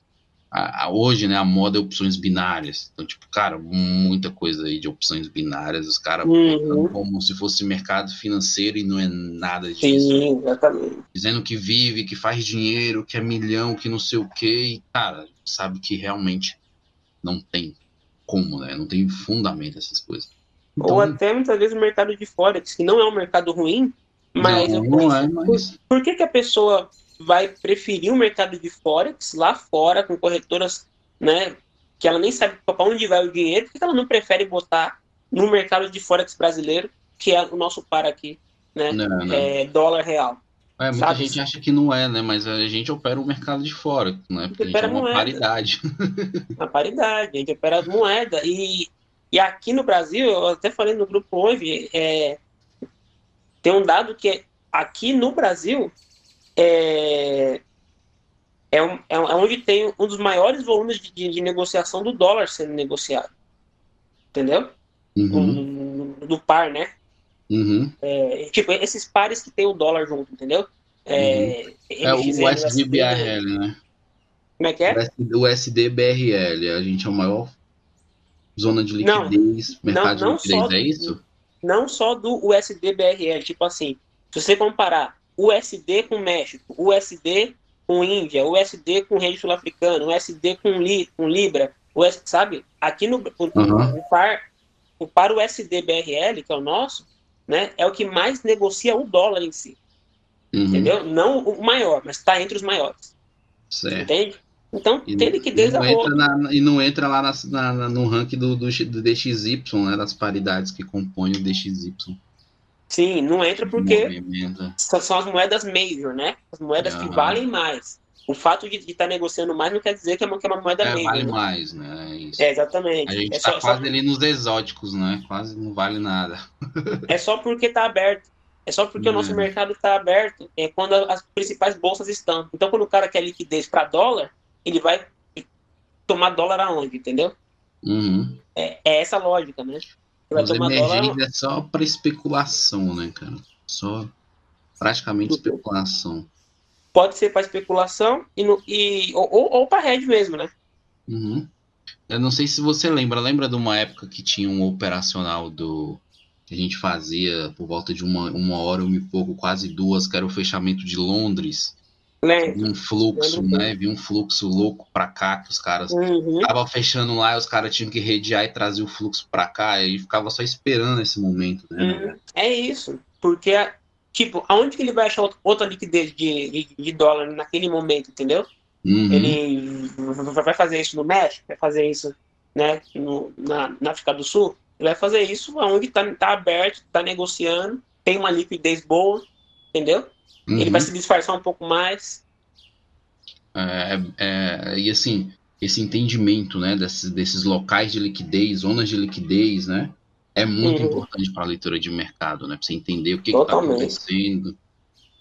S1: a, a, hoje, né, a moda é opções binárias. Então, tipo, cara, muita coisa aí de opções binárias, os caras uhum. como se fosse mercado financeiro e não é nada disso.
S2: Sim, exatamente.
S1: Dizendo que vive, que faz dinheiro, que é milhão, que não sei o quê, e, cara, sabe que realmente não tem como, né? Não tem fundamento essas coisas.
S2: Então, Ou até muitas vezes o mercado de Forex, que não é um mercado ruim, mas, não, não é, mas... Por, por que, que a pessoa vai preferir o mercado de Forex lá fora, com corretoras, né, que ela nem sabe para onde vai o dinheiro, por que ela não prefere botar no mercado de Forex brasileiro, que é o nosso par aqui, né, não, não. É, dólar real.
S1: É, muita sabe? gente acha que não é, né? Mas a gente opera o mercado de fora, né? Porque a gente, a gente é uma paridade.
S2: Uma paridade, a gente opera as moedas. E, e aqui no Brasil, eu até falei no grupo hoje, é, tem um dado que é, aqui no Brasil, é, é, um, é, onde tem um dos maiores volumes de, de, negociação do dólar sendo negociado. Entendeu? Uhum. No, do par, né?
S1: Uhum.
S2: É, tipo, esses pares que tem o dólar junto, entendeu?
S1: É, uhum. é o USD-BRL, né?
S2: Como é que é?
S1: O USD-BRL, a gente é o maior zona de liquidez, não, mercado não, não de liquidez, é isso?
S2: Não só do USD-BRL, tipo assim, se você comparar USD com México, USD com Índia, USD com rede sul-africano, USD com, li, com Libra, US, sabe? Aqui no uhum. o par, o par USD-BRL, que é o nosso, né, é o que mais negocia o dólar em si. Uhum. Entendeu? Não o maior, mas está entre os maiores.
S1: Certo.
S2: Entende? Então e, tem liquidez
S1: a na, E não entra lá na, na, no ranking do, do, do, DXY, né, das paridades que compõem o DXY.
S2: Sim, não entra porque são as moedas major, né? As moedas que valem mais. O fato de estar tá negociando mais não quer dizer que é uma, que é uma moeda é, major.
S1: Vale
S2: né?
S1: mais, né? É, isso.
S2: é exatamente.
S1: A gente
S2: está
S1: é quase só... ali nos exóticos, né? Quase não vale nada.
S2: é só porque está aberto. É só porque o nosso é. mercado está aberto é quando as principais bolsas estão. Então, quando o cara quer liquidez para dólar, ele vai tomar dólar aonde, entendeu?
S1: Uhum.
S2: É, é, essa a lógica, né?
S1: Vai Os emergentes dólar... é só para especulação, né, cara? Só praticamente especulação.
S2: Pode ser para especulação e, no, e ou, ou, ou para hedge mesmo, né?
S1: Uhum. Eu não sei se você lembra, lembra de uma época que tinha um operacional do que a gente fazia por volta de uma, uma hora, um e pouco, quase duas, que era o fechamento de Londres.
S2: Lembro.
S1: Um fluxo, né? Vi um fluxo louco para cá, que os caras uhum. tava fechando lá, os caras tinham que redear e trazer o fluxo para cá, e ficava só esperando esse momento, né?
S2: Uhum. É isso, porque, tipo, aonde que ele vai achar outra liquidez de, de, de dólar naquele momento, entendeu? Uhum. Ele vai fazer isso no México, vai fazer isso né, no, na, na África do Sul, ele vai fazer isso onde está tá aberto, está negociando, tem uma liquidez boa, entendeu? Uhum. Ele vai se disfarçar um pouco mais.
S1: É, é, e assim, esse entendimento né, desses, desses locais de liquidez, zonas de liquidez, né? É muito uhum. importante para a leitura de mercado, né? Para você entender o que está acontecendo.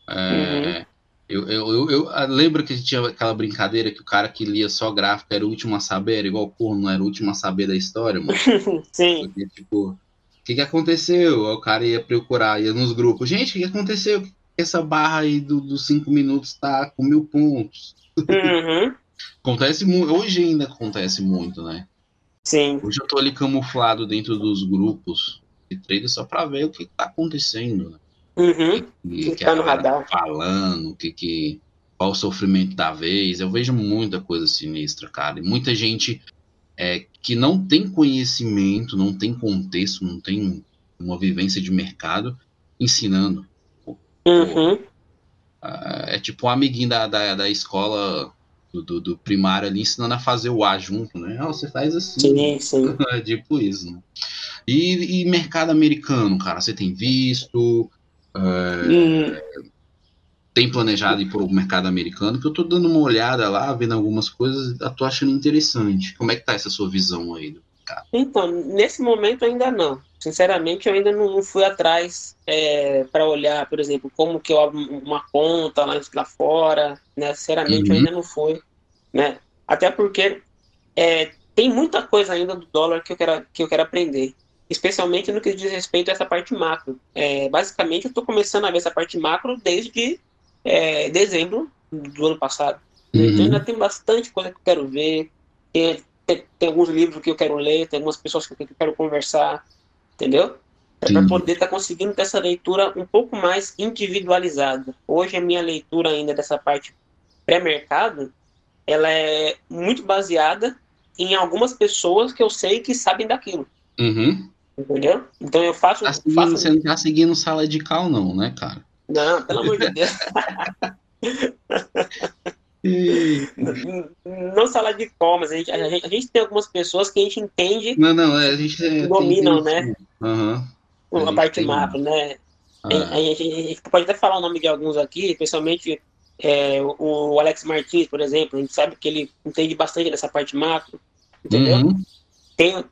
S1: É, uhum. Eu, eu, eu, eu, ah, lembro que tinha aquela brincadeira que o cara que lia só gráfico era o último a saber, igual porra, não era o último a saber da história, mano.
S2: Sim.
S1: Porque, tipo, o que, que aconteceu? o cara ia procurar, ia nos grupos. Gente, o que, que aconteceu? Essa barra aí do, dos cinco minutos tá com mil pontos.
S2: Uhum.
S1: acontece muito, hoje ainda acontece muito, né?
S2: Sim.
S1: Hoje eu tô ali camuflado dentro dos grupos de trader só pra ver o que tá acontecendo, né?
S2: Uhum. Que, que, tá no radar.
S1: Falando, que, que, qual o sofrimento da vez. Eu vejo muita coisa sinistra, cara. E muita gente é, que não tem conhecimento, não tem contexto, não tem uma vivência de mercado, ensinando.
S2: Uhum.
S1: É tipo um amiguinho da, da, da escola do, do, do, primário ali ensinando a fazer o A junto, né? Ah, você faz assim.
S2: Sim, sim.
S1: É tipo isso, né? E, e mercado americano, cara, você tem visto, hum. Tem planejado ir para o mercado americano, que eu estou dando uma olhada lá, vendo algumas coisas, estou achando interessante. Como é que tá essa sua visão aí do mercado?
S2: Então, nesse momento ainda não. Sinceramente, eu ainda não fui atrás é, para olhar, por exemplo, como que eu abro uma conta lá, lá fora. Né? Sinceramente, uhum. eu ainda não fui. Né? Até porque é, tem muita coisa ainda do dólar que eu quero, que eu quero aprender especialmente no que diz respeito a essa parte macro. É, basicamente, eu estou começando a ver essa parte macro desde é, dezembro do ano passado. Uhum. Então, ainda tem bastante coisa que eu quero ver, tem, tem, tem, alguns livros que eu quero ler, tem algumas pessoas que eu quero conversar, entendeu? É para poder estar tá conseguindo ter essa leitura um pouco mais individualizada. Hoje, a minha leitura ainda dessa parte pré-mercado, ela é muito baseada em algumas pessoas que eu sei que sabem daquilo.
S1: Uhum.
S2: Entendeu? Então eu faço.
S1: Tá seguindo,
S2: faço...
S1: Você não tá seguindo sala de cal, não, né, cara?
S2: Não, pelo amor de Deus. não sala de cal, mas a gente, a, gente, a gente tem algumas pessoas que a gente entende.
S1: Não, não, é, a gente é,
S2: dominam, né?
S1: Uhum.
S2: A, a parte tem... macro, né? Ah. A, gente, a, gente, pode até falar o nome de alguns aqui, especialmente é, o, o, Alex Martins, por exemplo. A gente sabe que ele entende bastante dessa parte macro, entendeu? Uhum. Tem,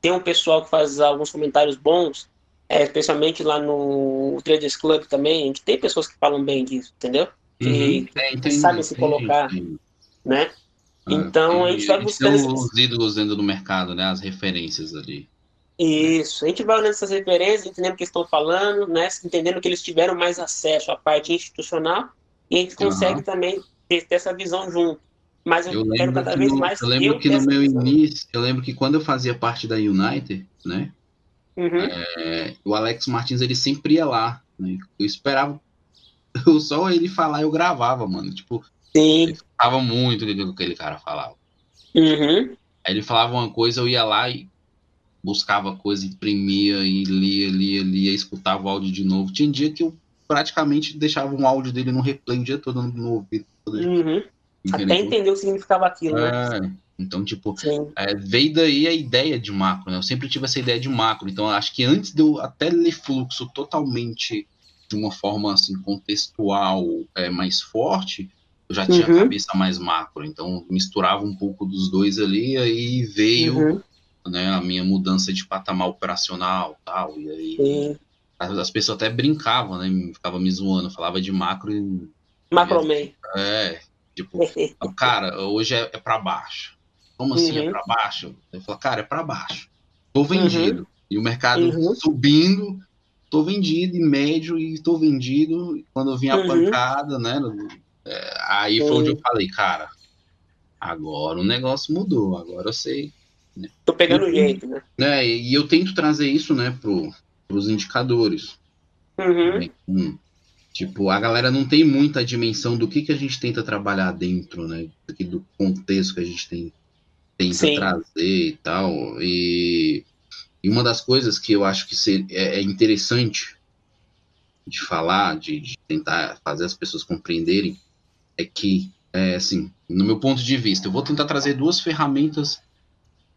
S2: tem um pessoal que faz alguns comentários bons, é, especialmente lá no Traders Club também, a gente tem pessoas que falam bem disso, entendeu? Que, uhum, que sabem se colocar, né? Ah, então a gente vai buscando...
S1: São os ídolos dentro do mercado, né? As referências ali.
S2: Isso, a gente vai olhando essas referências, entendendo o que estão falando, né? entendendo que eles tiveram mais acesso à parte institucional, e a gente consegue uhum. também ter, ter, essa visão junto. Mas eu, eu quero cada vez
S1: no,
S2: mais.
S1: Eu lembro eu que no meu visão. início, eu lembro que quando eu fazia parte da United, né? Uhum. É, o Alex Martins ele sempre ia lá. Né? Eu esperava eu, só ele falar eu gravava, mano. Tipo,
S2: Sim.
S1: eu ficava muito do que aquele cara falava.
S2: Uhum.
S1: Aí ele falava uma coisa, eu ia lá e buscava coisa, imprimia e lia, lia, lia, escutava o áudio de novo. Tinha dia que eu praticamente deixava um áudio dele no replay o dia todo no ouvido.
S2: Uhum. Até entender o que significava aquilo, né?
S1: é, né? Então, tipo, é, veio daí a ideia de macro, né? Eu sempre tive essa ideia de macro. Então, acho que antes de eu até ler fluxo totalmente de uma forma assim contextual é, mais forte, eu já tinha uhum. a cabeça mais macro. Então, misturava um pouco dos dois ali, aí veio uhum. né, a minha mudança de patamar operacional tal. E aí as, as, pessoas até brincavam, né? Ficava me zoando, falava de macro e.
S2: Macroman.
S1: É, tipo, cara, hoje é, é para baixo. Como assim é uhum. é para baixo? Eu falo, cara, é para baixo. Tô vendido. Uhum. E o mercado uhum. subindo, tô vendido em médio e tô vendido. Quando vinha a uhum. pancada, né? É, aí foi onde eu falei, cara, agora o negócio mudou, agora eu sei.
S2: Né? Tô pegando o jeito, né?
S1: É, e eu tento trazer isso, né, pro, pros indicadores.
S2: Uhum.
S1: Hum. Tipo, a galera não tem muita dimensão do que, que a gente tenta trabalhar dentro, né? Do contexto que a gente tem tenta Sim. trazer e tal. E, e, uma das coisas que eu acho que é, é interessante de falar, de, de, tentar fazer as pessoas compreenderem, é que, é, assim, no meu ponto de vista, eu vou tentar trazer duas ferramentas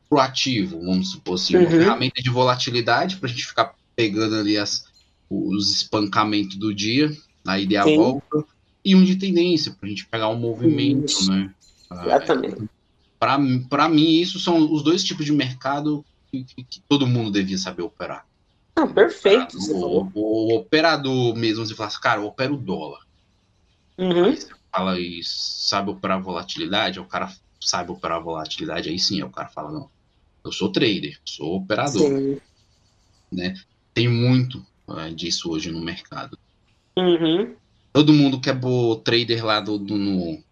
S1: pro ativo, vamos supor assim, uhum. uma ferramenta de volatilidade para a gente ficar pegando ali as, os espancamentos do dia, a ida e a Sim. volta, e um de tendência, para a gente pegar um movimento, Isso. né?
S2: Exatamente
S1: para mim, isso são os dois tipos de mercado que, que, todo mundo devia saber operar.
S2: Ah, perfeito.
S1: O, o, o, operador mesmo, você fala assim, cara, eu opero dólar.
S2: Uhum.
S1: Aí você fala e sabe operar volatilidade, o cara sabe operar volatilidade, aí sim, o cara fala, não, eu sou trader, sou operador. Sim. Né? Tem muito é, disso hoje no mercado.
S2: Uhum.
S1: Todo mundo quer pôr trader lá do, do no,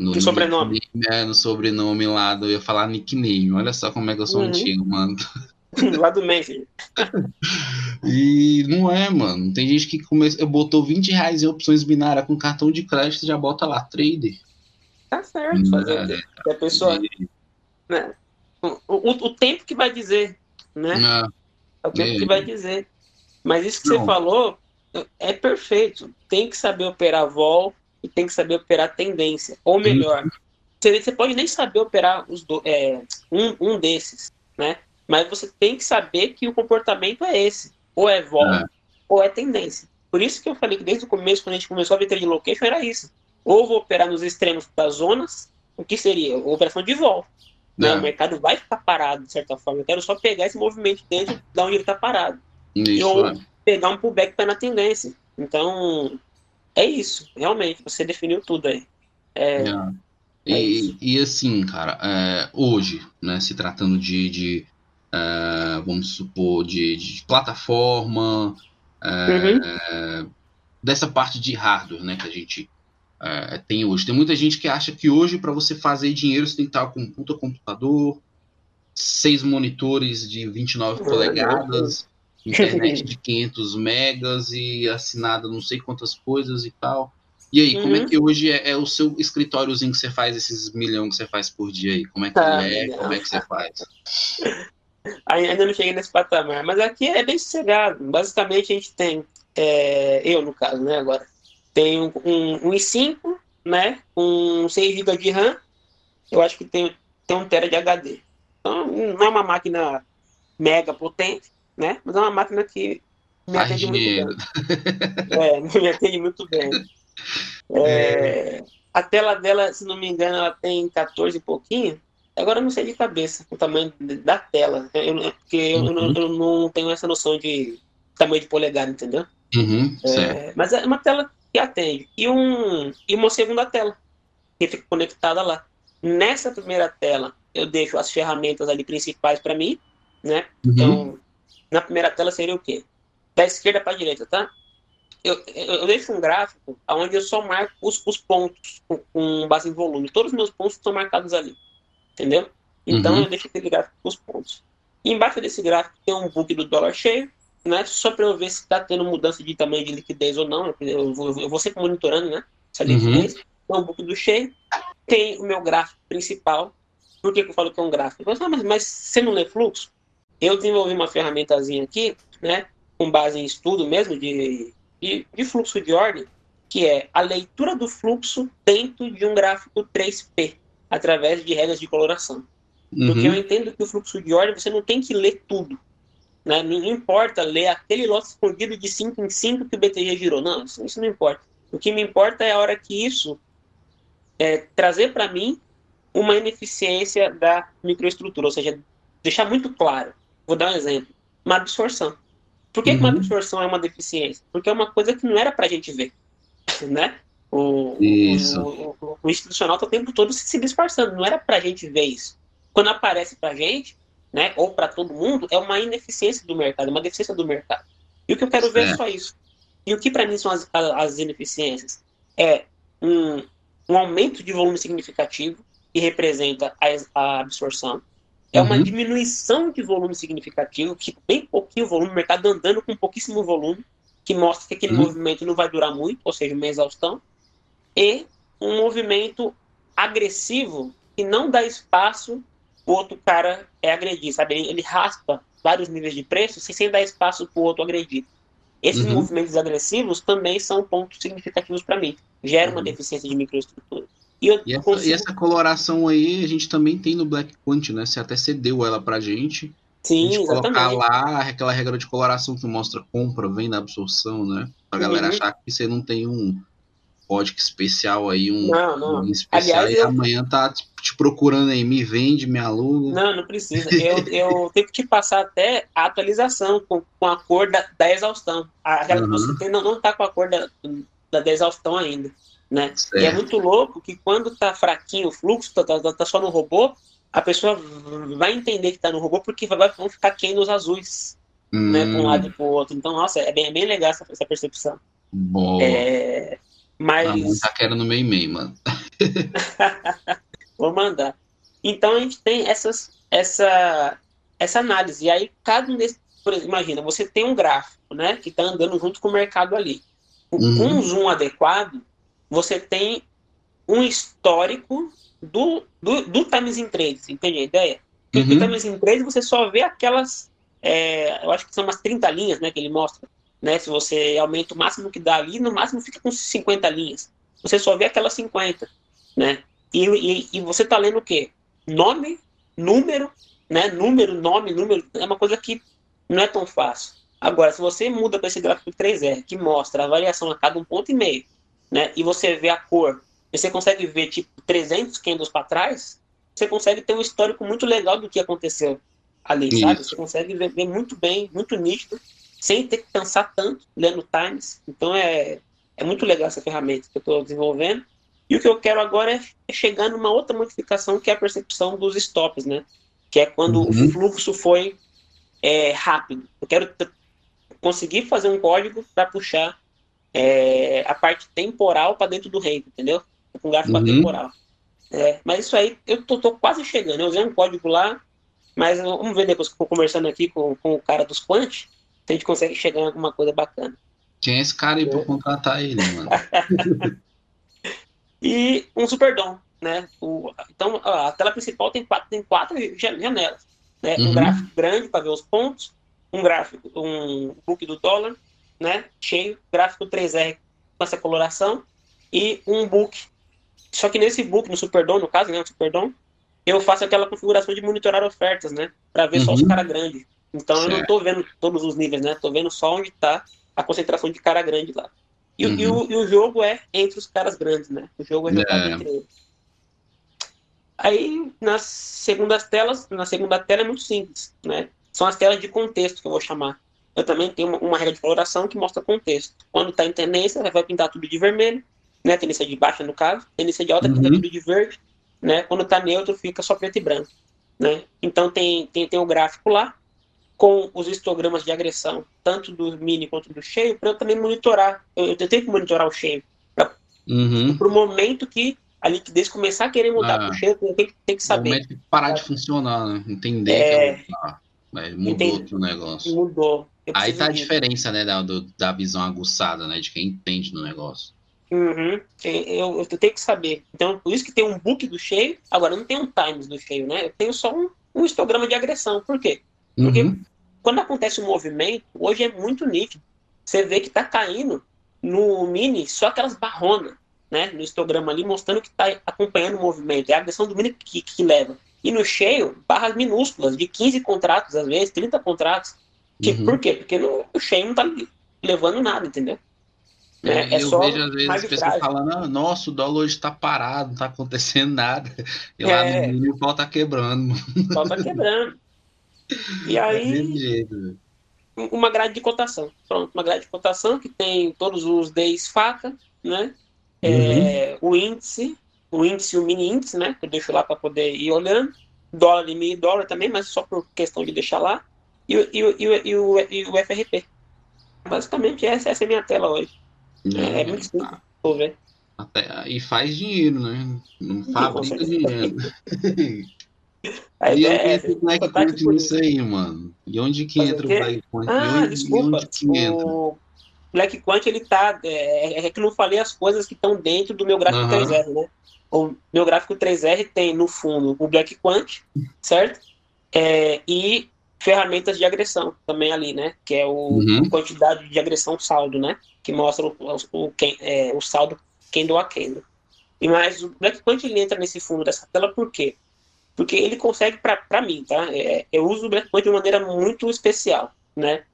S2: no, no sobrenome.
S1: É, no sobrenome lá, do, eu ia falar nickname. Olha só como é que eu sou uhum. antigo, mano.
S2: lá do Memphis.
S1: e não é, mano. Tem gente que come... botou 20 reais em opções binárias com cartão de crédito e já bota lá, trader.
S2: Tá certo, fazer é, a pessoa. Né? O, o, o, tempo que vai dizer, né?
S1: É,
S2: é o tempo é. que vai dizer. Mas isso que não. você falou é perfeito. Tem que saber operar vol, e tem que saber operar tendência. Ou melhor, você, você pode nem saber operar os do, é, um, um desses, né? Mas você tem que saber que o comportamento é esse. Ou é vol, é. ou é tendência. Por isso que eu falei que desde o começo, quando a gente começou a ver trade location, era isso. Ou vou operar nos extremos das zonas, o que seria? Operação de vol. Né? É. O mercado vai ficar parado, de certa forma. Eu quero só pegar esse movimento dentro de onde ele está parado.
S1: Isso,
S2: ou
S1: é.
S2: pegar um pullback para na tendência. Então, é isso, realmente, você definiu tudo aí. É, é.
S1: E, e, assim, cara, é, hoje, né, se tratando de, de é, vamos supor, de, de plataforma, é, uhum. dessa parte de hardware, né, que a gente é, tem hoje. Tem muita gente que acha que hoje, para você fazer dinheiro, você tem que estar com um puta computador, seis monitores de 29 polegadas, internet de 500 megas e assinada não sei quantas coisas e tal. E aí, uhum. como é uhum. que hoje é, é, o seu escritóriozinho que você faz esses milhão que você faz por dia aí? Como é que ah, é? Como é que você faz?
S2: Ainda não cheguei nesse patamar, mas aqui é bem sossegado. Basicamente a gente tem, é, eu no caso, né, agora, tenho um, um i5, né, com 6 GB de RAM, eu acho que tem, tem um tera de HD. Então não é uma máquina mega potente, né? Mas é uma máquina que me Faz atende dinheiro. muito bem. é, me atende muito bem. É, é. A tela dela, se não me engano, ela tem 14 e pouquinho. Agora eu não sei de cabeça o tamanho da tela, eu, porque uhum. eu, não, eu, não, tenho essa noção de tamanho de polegada, entendeu?
S1: Uhum,
S2: é, mas é uma tela que atende. E, um, e uma segunda tela, que fica conectada lá. Nessa primeira tela, eu deixo as ferramentas ali principais para mim, né? Uhum. Na primeira tela seria o quê? Da esquerda para a direita, tá? Eu, eu, eu, deixo um gráfico onde eu só marco os, os pontos com, com, base em volume. Todos os meus pontos estão marcados ali. Entendeu? Então uhum. eu deixo aquele gráfico com os pontos. E embaixo desse gráfico tem um book do dólar cheio, né? Só para eu ver se está tendo mudança de tamanho de liquidez ou não. Eu vou, eu vou sempre monitorando, né? Essa uhum. liquidez. Uhum. Tem um book do cheio. Tem o meu gráfico principal. Por que, que eu falo que é um gráfico? Eu falo, ah, mas, mas você não lê fluxo? Eu desenvolvi uma ferramentazinha aqui, né? Com base em estudo mesmo de de, de fluxo de ordem, que é a leitura do fluxo dentro de um gráfico 3P, através de regras de coloração. Uhum. Porque eu entendo que o fluxo de ordem você não tem que ler tudo. Né? Não, importa ler aquele lote escondido de 5 em 5 que o BTG girou. Não, isso, isso, não importa. O que me importa é a hora que isso é, trazer para mim uma ineficiência da microestrutura, ou seja, deixar muito claro. Vou dar um exemplo. Uma absorção. Por que, uhum. que uma absorção é uma deficiência? Porque é uma coisa que não era para a gente ver, né? O, isso. O, o, o institucional está o tempo todo se, se disfarçando, não era para a gente ver isso. Quando aparece para a gente, né, ou para todo mundo, é uma ineficiência do mercado, uma deficiência do mercado. E o que eu quero ver é só isso. E o que para mim são as, as ineficiências? É um, um aumento de volume significativo, que representa a, a absorção, é uma uhum. diminuição de volume significativo, que bem pouquinho volume, o mercado andando com pouquíssimo volume, que mostra que aquele uhum. movimento não vai durar muito, ou seja, uma exaustão, e um movimento agressivo que não dá espaço o outro cara é agredir, sabe? Ele, ele raspa vários níveis de preço sem dar espaço para o outro agredir. Esses uhum. movimentos agressivos também são pontos significativos para mim. Gera uma uhum. deficiência de microestrutura.
S1: E, e, essa, consigo... e, essa, coloração aí a gente também tem no Black Quant, né? Você até cedeu ela pra gente.
S2: Sim,
S1: a gente
S2: exatamente.
S1: colocar lá aquela regra de coloração que mostra compra, venda, absorção, né? Pra uhum. galera achar que você não tem um código especial aí, um,
S2: não, não.
S1: um especial Aliás, e eu... amanhã tá te procurando aí, me vende, me aluga.
S2: Não, não precisa. Eu, eu tenho que te passar até a atualização com, com a cor da, da exaustão. Aquela uhum. que você tem não, não tá com a cor da, da, da exaustão ainda. Né? E é muito louco que quando tá fraquinho o fluxo, tá, tá, tá só no robô, a pessoa vai entender que tá no robô porque vai, vão ficar quentes os azuis, hum. né, um lado e para o outro. Então, nossa, é bem, é bem legal essa, essa percepção.
S1: Boa.
S2: É, mas...
S1: tá querendo no meio meio, mano.
S2: Vou mandar. Então a gente tem essas, essa, essa análise. E aí, cada um desses, por exemplo, imagina, você tem um gráfico, né, que está andando junto com o mercado ali. Uhum. Com um zoom adequado, você tem um histórico do, do, do Times in Trades, entende a ideia? Uhum. o Times in Trades você só vê aquelas, é, eu acho que são umas 30 linhas, né, que ele mostra, né, se você aumenta o máximo que dá ali, no máximo fica com 50 linhas, você só vê aquelas 50, né, e, e, e você tá lendo o quê? Nome, número, né, número, nome, número, é uma coisa que não é tão fácil. Agora, se você muda para esse gráfico 3R, que mostra a variação a cada um ponto e meio, né, e você vê a cor, e você consegue ver tipo 300 candles para trás, você consegue ter um histórico muito legal do que aconteceu ali, Isso. sabe? Você consegue ver, ver, muito bem, muito nítido, sem ter que pensar tanto lendo times. Então é, é muito legal essa ferramenta que eu estou desenvolvendo. E o que eu quero agora é, é chegar numa outra modificação que é a percepção dos stops, né? Que é quando uhum. o fluxo foi é, rápido. Eu quero conseguir fazer um código para puxar é, a parte temporal para dentro do reino, entendeu? Com gráfico uhum. temporal. É, mas isso aí, eu tô, tô, quase chegando. Eu usei um código lá, mas vamos ver depois que eu for conversando aqui com, com o cara dos Quant, se a gente consegue chegar em alguma coisa bacana.
S1: É esse cara aí é. para contratar ele, mano?
S2: e um Superdom, né? O, então, a tela principal tem quatro, tem quatro janelas. Né? Uhum. Um gráfico grande para ver os pontos, um gráfico, um book do dólar, né, cheio, gráfico 3R com essa coloração e um book. Só que nesse book, no Superdom, no caso, né, no Superdom, eu faço aquela configuração de monitorar ofertas, né, para ver uhum. só os uhum. cara grande. Então certo. eu não estou vendo todos os níveis, né, estou vendo só onde está a concentração de cara grande lá. E, uhum. e, o, e, o, jogo é entre os caras grandes, né? O jogo é jogado é. entre eles. Aí, nas segundas telas, na segunda tela é muito simples, né? São as telas de contexto que eu vou chamar eu também tenho uma, uma regra de coloração que mostra contexto. Quando está em tendência, vai pintar tudo de vermelho, né? Tendência de baixa, no caso. Tendência de alta, uhum. pinta tudo de verde, né? Quando está neutro, fica só preto e branco, né? Então, tem, tem, tem o gráfico lá, com os histogramas de agressão, tanto do mini quanto do cheio, para eu também monitorar. Eu, eu tenho que monitorar o cheio. Para
S1: Uhum.
S2: o momento que a liquidez começar a querer mudar
S1: Ah.
S2: para o cheio, tenho, que- tenho que saber.
S1: momento que parar de funcionar, né? Entender
S2: É.
S1: que ah, é, mudou
S2: Entendi.
S1: outro negócio.
S2: Mudou. Eu
S1: Aí tá a diferença, né, da, do- da visão aguçada, né, de quem entende do negócio.
S2: Uhum. Eu, eu tenho que saber. Então, por isso que tem um book do cheio. Agora, não tem um times do cheio, né? Eu tenho só um, um histograma de agressão. Por quê? Porque
S1: Uhum.
S2: quando acontece um movimento, hoje é muito nítido. Você vê que tá caindo no mini só aquelas barronas, né? No histograma ali, mostrando que tá acompanhando o movimento. É a agressão do mini que, que leva. E no cheio, barras minúsculas, de 15 contratos, às vezes, 30 contratos. Que,
S1: Uhum.
S2: Por quê? Porque no, o cheio não tá levando nada, entendeu? né?
S1: É,
S2: É
S1: eu
S2: só
S1: vejo às vezes as pessoas falando, ah, nossa, o dólar hoje tá parado, não tá acontecendo nada. E lá
S2: É.
S1: no mínimo o pau tá quebrando.
S2: Só tá quebrando. E aí,
S1: jeito, velho.
S2: uma grade de cotação. Pronto, uma grade de cotação que tem todos os Ds faca, né? É, o índice, o índice e o mini índice, né? Que eu deixo lá para poder ir olhando. Dólar e mini dólar também, mas só por questão de deixar lá. E, o- e, e, e, o, e o FRP. Basicamente, essa, essa é a minha tela hoje. É, é muito simples. Vou ver.
S1: Até- e faz dinheiro, né? Não fabrica dinheiro. E
S2: é
S1: entra o Black Point
S2: por
S1: nisso
S2: isso.
S1: aí, mano? E onde que entra
S2: o
S1: o? Black? E
S2: Ah,
S1: onde,
S2: desculpa.
S1: Onde que entra?
S2: O Black Quant, ele tá. É, é que eu não falei as coisas que estão dentro do meu gráfico
S1: Aham.
S2: 3R, né? O meu gráfico 3R tem no fundo o Black Quant, certo? É, e ferramentas de agressão também ali, né? Que é o
S1: Uhum.
S2: quantidade de agressão saldo, né? Que mostra o, o, quem- é, o saldo candle a candle. E mais o Black Quant ele entra nesse fundo dessa tela por quê? Porque ele consegue, para mim, tá? É, eu uso o Black Quant de maneira muito especial, né?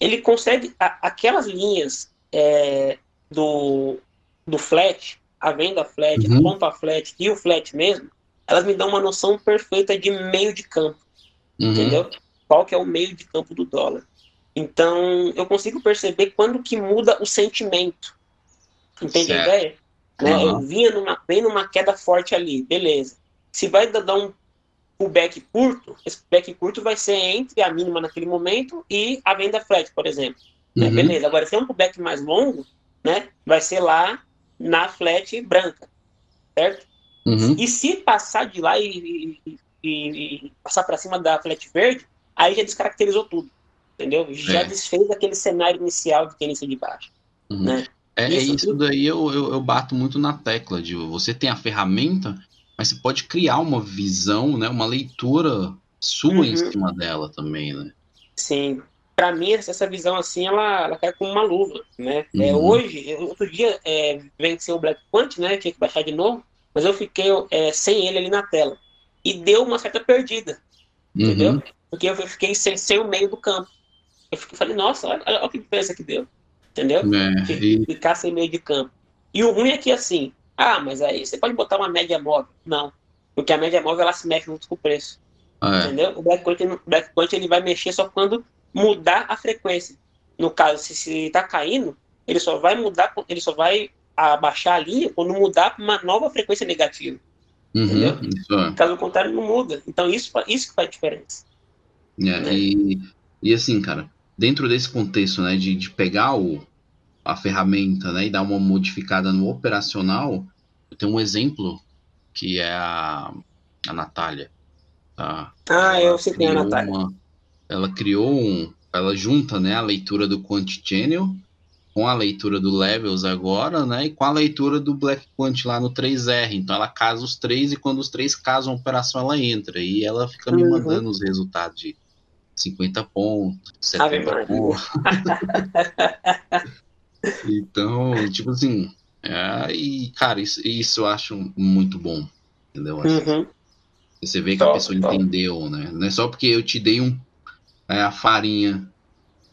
S2: Ele consegue, a- aquelas linhas é, do, do flat, a venda flat,
S1: Uhum.
S2: a compra flat e o flat mesmo, elas me dão uma noção perfeita de meio de campo
S1: Uhum.
S2: entendeu? Qual que é o meio de campo do dólar. Então, eu consigo perceber quando que muda o sentimento. Entende a
S1: Certo.
S2: ideia? Né?
S1: Aham.
S2: Eu vinha numa, vem numa queda forte ali, beleza. Se vai dar um pullback curto, esse pullback curto vai ser entre a mínima naquele momento e a venda flat, por exemplo. né?
S1: Uhum.
S2: Beleza. Agora, se é um pullback mais longo, né, vai ser lá na flat branca, certo?
S1: Uhum.
S2: E se passar de lá e, e- e- e passar para cima da flat verde, aí já descaracterizou tudo. Entendeu? Já
S1: É.
S2: desfez aquele cenário inicial de tendência de baixa.
S1: Uhum.
S2: Né?
S1: É, é
S2: Isso-
S1: isso daí eu, eu, eu bato muito na tecla de você tem a ferramenta, mas você pode criar uma visão, né, uma leitura sua em
S2: Uhum.
S1: cima dela também, né?
S2: Sim. Para mim, essa visão assim, ela, ela cai como uma luva, né? É,
S1: Uhum.
S2: hoje, eu- outro dia, é, venceu o Black Quant, né? Tinha que baixar de novo, mas eu fiquei é, sem ele ali na tela. E deu uma certa perdida, entendeu?
S1: Uhum.
S2: Porque eu fiquei sem, sem o meio do campo. Eu fiquei, falei, nossa, olha, olha que diferença que deu, entendeu?
S1: É, e-
S2: ficar sem meio de campo. E o ruim é que assim, ah, mas aí você pode botar uma média móvel. Não. Porque a média móvel ela se mexe junto com o preço.
S1: é,
S2: Entendeu? O Black Quant, o Black Quant ele vai mexer só quando mudar a frequência. No caso, se, se tá caindo, ele só vai mudar, ele só vai abaixar a linha quando mudar para uma nova frequência negativa.
S1: Uhum, é.
S2: Caso contrário, não muda. Então isso, isso que faz diferença.
S1: É,
S2: né?
S1: e, e assim, cara, dentro desse contexto, né, de, de pegar o, a ferramenta, né, e dar uma modificada no operacional, eu tenho um exemplo que é a, a Natália, tá?
S2: Ah, eu citei a
S1: criou
S2: Natália.
S1: uma- ela criou um, ela junta, né, a leitura do Quant Channel com a leitura do Levels agora, né, e com a leitura do Black Quant lá no 3R. Então ela casa os três e quando os três casam a operação ela entra e ela fica me
S2: Uhum.
S1: mandando os resultados de 50 pontos,
S2: Ave
S1: 70
S2: Maria.
S1: pontos. então, tipo assim, é, e cara, isso, isso eu acho muito bom, entendeu? Assim,
S2: Uhum.
S1: você vê que a
S2: Top,
S1: pessoa
S2: top.
S1: entendeu, né? Não é só porque eu te dei um, é, a farinha,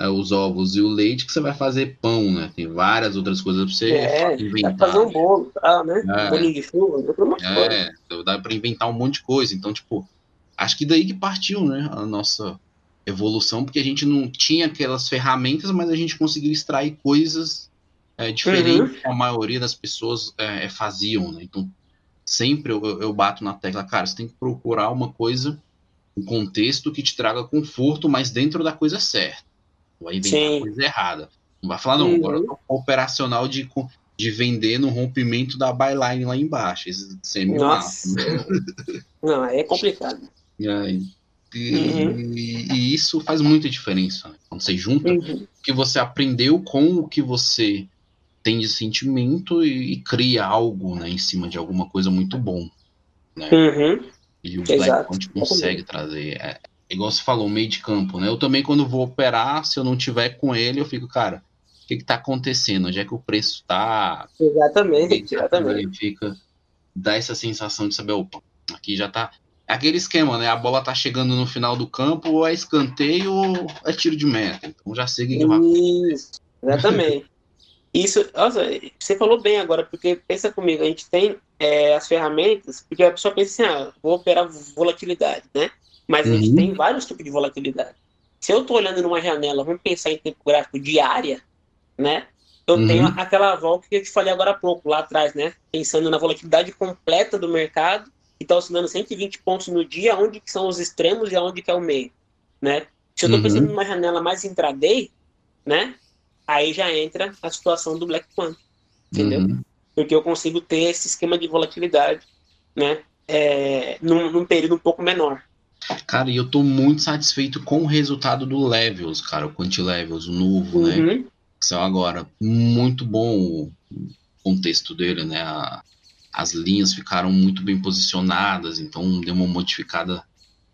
S1: os ovos e o leite que você vai fazer pão, né? Tem várias outras coisas pra você
S2: É,
S1: inventar.
S2: pra fazer um bolo, tá, né?
S1: É.
S2: Bolinho de chuva.
S1: É, então dá pra inventar um monte de coisa. Então, tipo, acho que daí que partiu, né? A nossa evolução, porque a gente não tinha aquelas ferramentas, mas a gente conseguiu extrair coisas é, diferentes que a maioria das pessoas é, é, faziam, né? Então, sempre eu, eu- eu bato na tecla, cara, você tem que procurar uma coisa um contexto que te traga conforto, mas dentro da coisa certa. Vai inventar coisa errada. Não vai falar, não, uhum. agora eu tô operacional de, de vender no rompimento da byline lá embaixo. Isso é
S2: Nossa. não, é complicado.
S1: E, aí, e, uhum. e, e, isso faz muita diferença. Né? Quando você junta uhum. o que você aprendeu com o que você tem de sentimento e, cria algo né, em cima de alguma coisa muito bom. Né?
S2: Uhum.
S1: E o Black consegue trazer. Igual você falou, meio de campo, né? Eu também, quando vou operar, se eu não tiver com ele, eu fico, cara, o que, que tá acontecendo? Onde é que o preço tá?
S2: Exatamente, exatamente.
S1: Fica, dá essa sensação de saber, opa, aqui já tá. É aquele esquema, né? A bola tá chegando no final do campo, ou é escanteio ou é tiro de meta. Então já sei que vai
S2: Isso, exatamente. Isso, nossa, você falou bem agora, porque pensa comigo, a gente tem é, as ferramentas, porque a pessoa pensa assim, ah, vou operar volatilidade, né? Mas uhum. a gente tem vários tipos de volatilidade. Se eu estou olhando numa janela, vamos pensar em tempo gráfico diária, né? Eu uhum. tenho aquela volta que eu te falei agora há pouco, lá atrás, né? Pensando na volatilidade completa do mercado, que está oscilando 120 pontos no dia, onde que são os extremos e aonde que é o meio, né? Se eu estou uhum. pensando numa janela mais intraday, né? Aí já entra a situação do Black Quant, entendeu? Uhum. Porque eu consigo ter esse esquema de volatilidade, né? É, num, num período um pouco menor.
S1: Cara, e eu tô muito satisfeito com o resultado do Levels, cara, o Quanti Levels, o novo, né? uhum. né? Que saiu agora. Muito bom o contexto dele, né? A, as linhas ficaram muito bem posicionadas, então deu uma modificada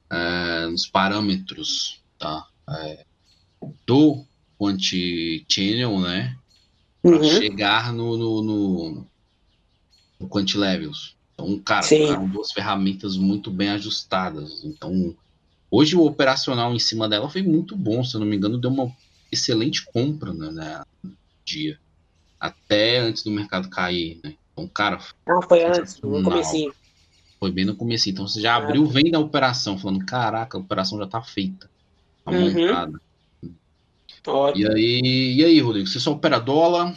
S1: é, nos parâmetros, tá? É, do Quanti-Channel, né? Para uhum. chegar no, no, no, no Quanti-Levels. Então, cara, são duas ferramentas muito bem ajustadas. Então, hoje o operacional em cima dela foi muito bom. Se eu não me engano, deu uma excelente compra né, né dia. Até antes do mercado cair, né? Então, cara.
S2: Ah, foi antes, no comecinho.
S1: Foi bem no começo. Então você já abriu, vem da operação, falando, caraca, a operação já tá feita. Tá uhum. montada. E aí, e aí, Rodrigo? Você só opera dólar?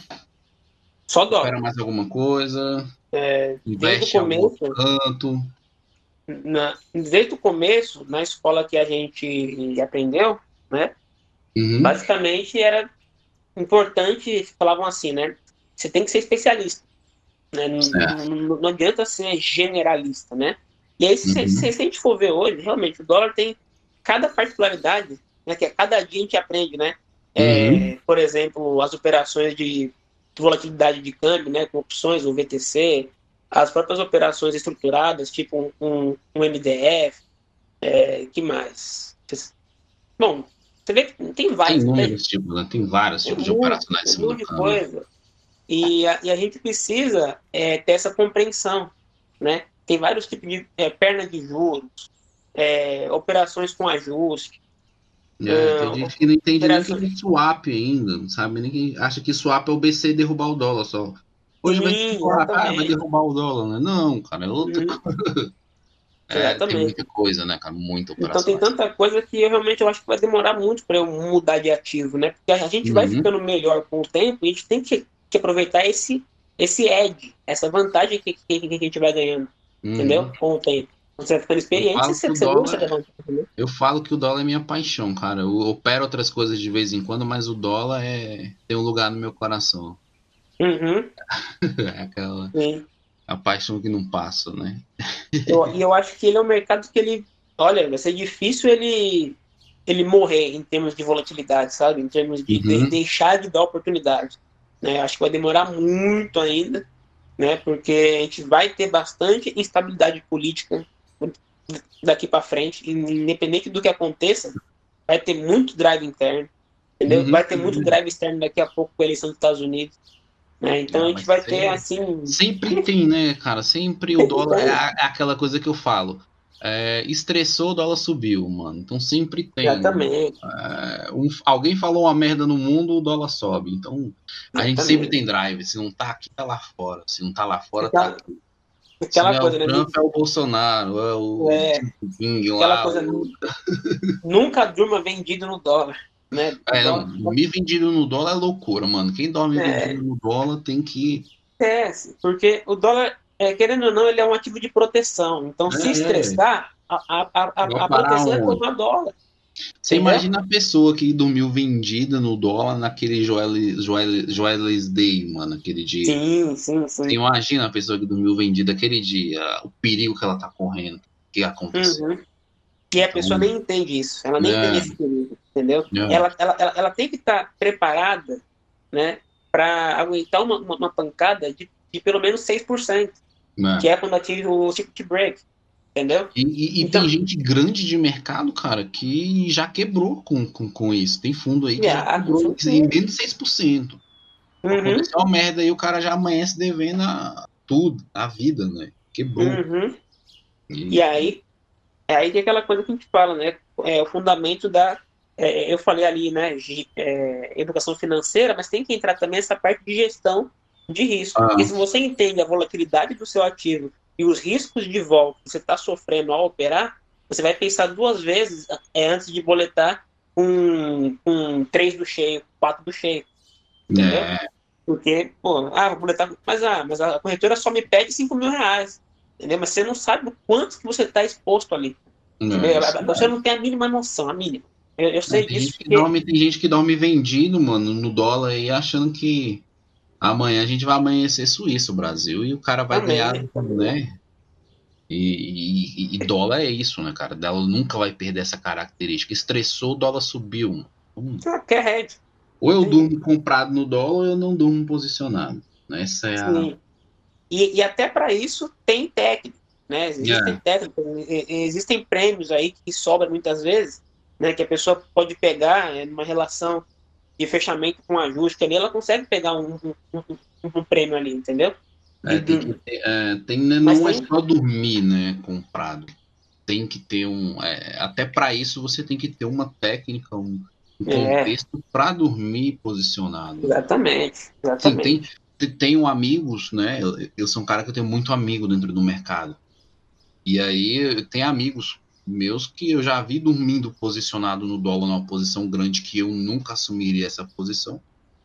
S2: Só dólar.
S1: Opera mais alguma coisa?
S2: É, desde o começo.
S1: Canto.
S2: Na, desde o começo, na escola que a gente aprendeu, né?
S1: Uhum.
S2: Basicamente era importante, falavam assim, né? Você tem que ser especialista. Né? Não, não, não, adianta ser generalista, né? E aí, se, uhum. se, se, a gente for ver hoje, realmente, o dólar tem cada particularidade, né? Que a cada dia a gente aprende, né? É, uhum. por exemplo, as operações de volatilidade de câmbio, né, com opções, o VTC, as próprias operações estruturadas, tipo um, um, um MDF, é, que mais? Bom, você vê que tem vários.
S1: Tem muitos tipos, né? tem vários tipos de operacionais
S2: tem de coisa. E a, e a gente precisa é, ter essa compreensão, né? Tem vários tipos de é, perna de juros, é, operações com ajuste,
S1: é, tem gente que não entende nem que é swap ainda, não sabe nem que acha que swap é o BC derrubar o dólar só. Hoje Sim, vai, ah, vai derrubar o dólar, né? Não, cara, é outra coisa. É, tem muita coisa, né, cara? Muita
S2: operação. Então tem tanta coisa que eu realmente eu acho que vai demorar muito para eu mudar de ativo, né? Porque a gente uhum. vai ficando melhor com o tempo e a gente tem que, que aproveitar esse, esse edge, essa vantagem que, que, que a gente vai ganhando, uhum. entendeu? Com o tempo. Você vai ficando experiente, você, você dólar,
S1: Eu falo que o dólar é minha paixão, cara. Eu opero outras coisas de vez em quando, mas o dólar é tem um lugar no meu coração.
S2: Uhum.
S1: é aquela Sim. a paixão que não passa, né?
S2: E eu, eu acho que ele é um mercado que ele, olha, vai ser difícil ele ele morrer em termos de volatilidade, sabe? Em termos de, uhum. de deixar de dar oportunidade. Né? Acho que vai demorar muito ainda, né? Porque a gente vai ter bastante instabilidade política daqui para frente, independente do que aconteça, vai ter muito drive interno, entendeu? Uhum, vai ter muito drive externo daqui a pouco com a eleição dos Estados Unidos. Né? Então Não, a gente vai ter assim.
S1: Sempre tem, né, cara? Sempre o dólar é, é aquela coisa que eu falo. É, estressou, o dólar subiu, mano. Então sempre tem.
S2: Exatamente.
S1: É, um, alguém falou uma merda no mundo, o dólar sobe. Então a Exatamente. gente sempre tem drive. Se não tá aqui, tá lá fora. Se não tá lá fora, tá aqui.
S2: Aquela coisa,
S1: é o
S2: né?
S1: Trump é o Bolsonaro, é o
S2: é, King aquela lá. Coisa, nunca durma vendido no dólar. Né?
S1: É, não, dormir vendido no dólar é loucura, mano. Quem dorme é. vendido no dólar tem que.
S2: É, porque o dólar, é, querendo ou não, ele é um ativo de proteção. Então, se é. estressar, a, a, a, a proteção é contra o dólar.
S1: Você imagina a pessoa que dormiu vendida no dólar naquele Joelis, Day, mano, aquele dia.
S2: Sim, sim, sim. Você
S1: imagina a pessoa que dormiu vendida aquele dia, o perigo que ela tá correndo, que aconteceu. Uhum.
S2: E a então, pessoa nem entende isso, ela nem é. entende esse perigo, entendeu? É. Ela, ela, ela, ela, tem que estar tá preparada, né, para aguentar uma, uma, uma, pancada de, de pelo menos 6%, é. que é quando atinge o ticket break. Entendeu?
S1: E, e, e então, tem gente grande de mercado, cara, que já quebrou com, com, com isso. Tem fundo aí que já ah, quebrou em menos de 6%. Uhum. Aconteceu uma merda aí, o cara já amanhece devendo a, tudo, a vida, né? Quebrou.
S2: Uhum. E... e... aí, é aí que é aquela coisa que a gente fala, né? É o fundamento da. É, eu falei ali, né? De, é, educação financeira, mas tem que entrar também essa parte de gestão de risco. Ah. Porque se você entende a volatilidade do seu ativo e os riscos de volta que você está sofrendo ao operar, você vai pensar duas vezes é, antes de boletar um, um 3 do cheio, 4 do cheio. Entendeu? É. Porque, pô, ah, vou boletar, mas, ah, mas a corretora só me pede 5 mil reais. Entendeu? Mas você não sabe o quanto que você está exposto ali. Não, você não tem a mínima noção, a mínima. Eu, eu sei
S1: tem
S2: disso.
S1: Gente porque... dorme, tem gente que dorme vendido, mano, no dólar aí, achando que amanhã a gente vai amanhecer Suíça, o Brasil, e o cara vai Amém. ganhar, né? E, e, e, dólar é isso, né, cara? Dólar nunca vai perder essa característica. Estressou, o dólar subiu.
S2: Hum. Que é
S1: Ou eu Sim. durmo comprado no dólar ou eu não durmo posicionado. Né? Essa é a...
S2: E, e até para isso tem técnica. Né? Existem, é. existem prêmios aí que sobram muitas vezes, né? que a pessoa pode pegar é, numa relação de fechamento com ajuste ali, ela consegue pegar um, um, um, um prêmio ali, entendeu?
S1: É, tem, que ter, é, tem né, não é só dormir, né, comprado. Tem que ter um. É, até para isso você tem que ter uma técnica, um, é. contexto para dormir posicionado.
S2: Exatamente. exatamente.
S1: Tem, tem, tenho amigos, né? Eu, eu sou um cara que eu tenho muito amigo dentro do mercado. E aí tem amigos meus que eu já vi dormindo posicionado no dólar numa posição grande que eu nunca assumiria essa posição.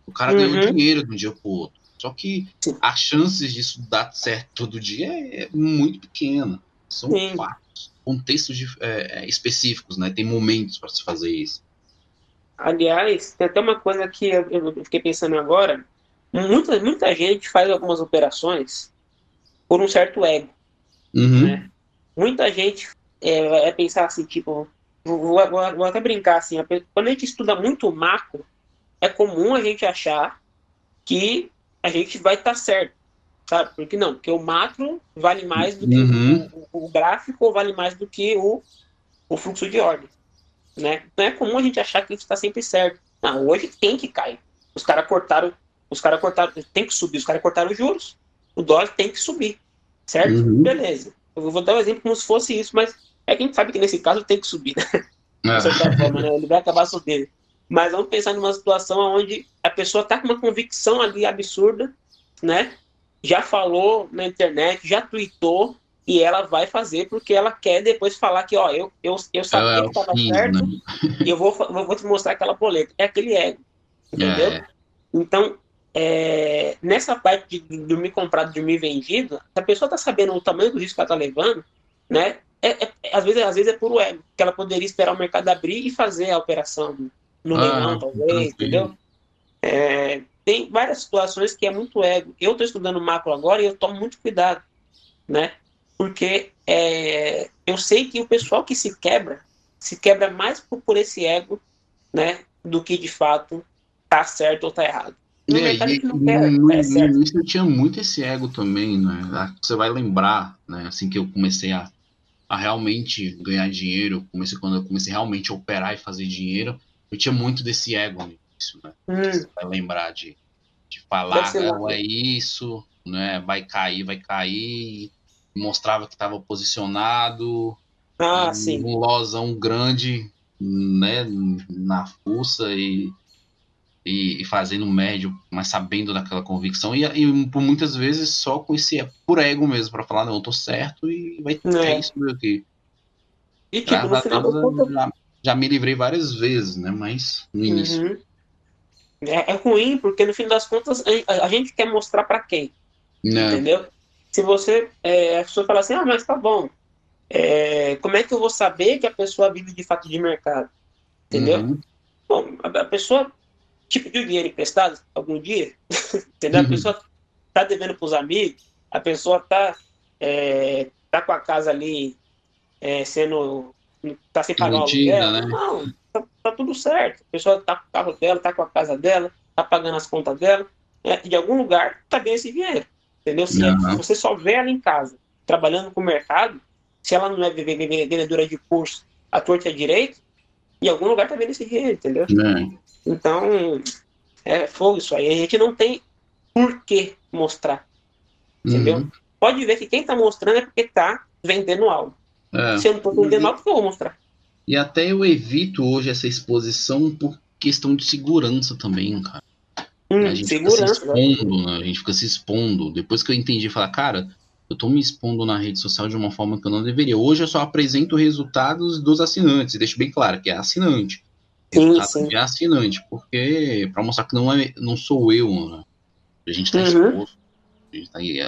S1: O cara uhum. ganhou dinheiro de um dia pro outro. Só que as chances disso dar certo todo dia é muito pequena. São Sim. fatos, contextos de, é, é, específicos, né? Tem momentos para se fazer isso.
S2: Aliás, tem até uma coisa que eu, eu fiquei pensando agora. Muita, muita gente faz algumas operações por um certo ego. Uhum. Né? Muita gente é, é, pensar assim, tipo, vou, vou, vou, até brincar assim, quando a gente estuda muito macro, é comum a gente achar que a gente vai estar tá certo, sabe? Porque não, porque o macro vale mais do que uhum. o, o, gráfico vale mais do que o, o fluxo de ordem, né? Não é comum a gente achar que a gente está sempre certo. Não, hoje tem que cair. Os caras cortaram, os caras cortaram, tem que subir, os caras cortaram os juros. O dólar tem que subir, certo? Uhum. Beleza. Eu vou dar um exemplo como se fosse isso, mas é que a gente sabe que nesse caso tem que subir, né? De ah. certa forma, né? Ele vai acabar subindo. Mas vamos pensar numa situação onde a pessoa está com uma convicção ali absurda, né? Já falou na internet, já tweetou, e ela vai fazer porque ela quer depois falar que, ó, eu, eu, eu sabia é, que estava certo, né? e eu vou, vou te mostrar aquela boleta. É aquele ego, entendeu? É. Então, é, nessa parte de dormir comprado, dormir vendido, a pessoa está sabendo o tamanho do risco que ela está levando, né? É, é, às, vezes, às vezes é puro ego, que ela poderia esperar o mercado abrir e fazer a operação no ah, leilão, talvez, entendeu? É, tem várias situações que é muito ego. Eu estou estudando macro agora e eu tomo muito cuidado, né? Porque é, eu sei que o pessoal que se quebra, se quebra mais por, por esse ego, né? Do que de fato tá certo ou tá errado.
S1: No é, e, não quer, no, é no início eu tinha muito esse ego também, né? Você vai lembrar, né? Assim que eu comecei a, a realmente ganhar dinheiro, comecei quando eu comecei realmente a operar e fazer dinheiro, eu tinha muito desse ego nisso, né? Hum. Você vai lembrar de, de falar, não é isso, né? Vai cair, vai cair. Mostrava que estava posicionado.
S2: Ah, um, sim.
S1: Um losão grande, né? Na fuça e, e, e, fazendo médio, mas sabendo daquela convicção. E, e por muitas vezes só com esse por ego mesmo, para falar, não, eu tô certo e vai ter é. isso meu que. E tipo, no final Deus, já, já me livrei várias vezes, né? Mas no início. Uhum.
S2: É, é, ruim, porque no fim das contas a, a gente quer mostrar para quem. Não. Entendeu? Se você. É, a pessoa fala assim, ah, mas tá bom. é, como é que eu vou saber que a pessoa vive de fato de mercado? Entendeu? Uhum. Bom, a, a, pessoa tipo de dinheiro emprestado algum dia, entendeu? Uhum. A pessoa tá devendo para os amigos, a pessoa tá é, tá com a casa ali é, sendo tá sem pagar o aluguel, né? não, tá, tá, tudo certo. A pessoa tá com o carro dela, tá com a casa dela, tá pagando as contas dela, é, de algum lugar tá ganhando esse dinheiro, entendeu? Se uhum. você só vê ela em casa trabalhando com o mercado, se ela não é vendedora de curso, a torta é direito, em algum lugar tá vendo esse dinheiro, entendeu? É. Então, é fogo isso aí. A gente não tem por que mostrar. Entendeu? Uhum. Pode ver que quem tá mostrando é porque tá vendendo algo. É. Se eu não tô vendendo algo, eu vou mostrar?
S1: E até eu evito hoje essa exposição por questão de segurança também, cara. Hum, a gente segurança, fica se expondo, né? a gente fica se expondo. Depois que eu entendi, falar, cara, eu estou me expondo na rede social de uma forma que eu não deveria. Hoje eu só apresento resultados dos assinantes, e deixo bem claro que é assinante. Sim, sim. de assinante, porque para mostrar que não, é, não sou eu, né? a gente está uhum. exposto. A gente tá aí,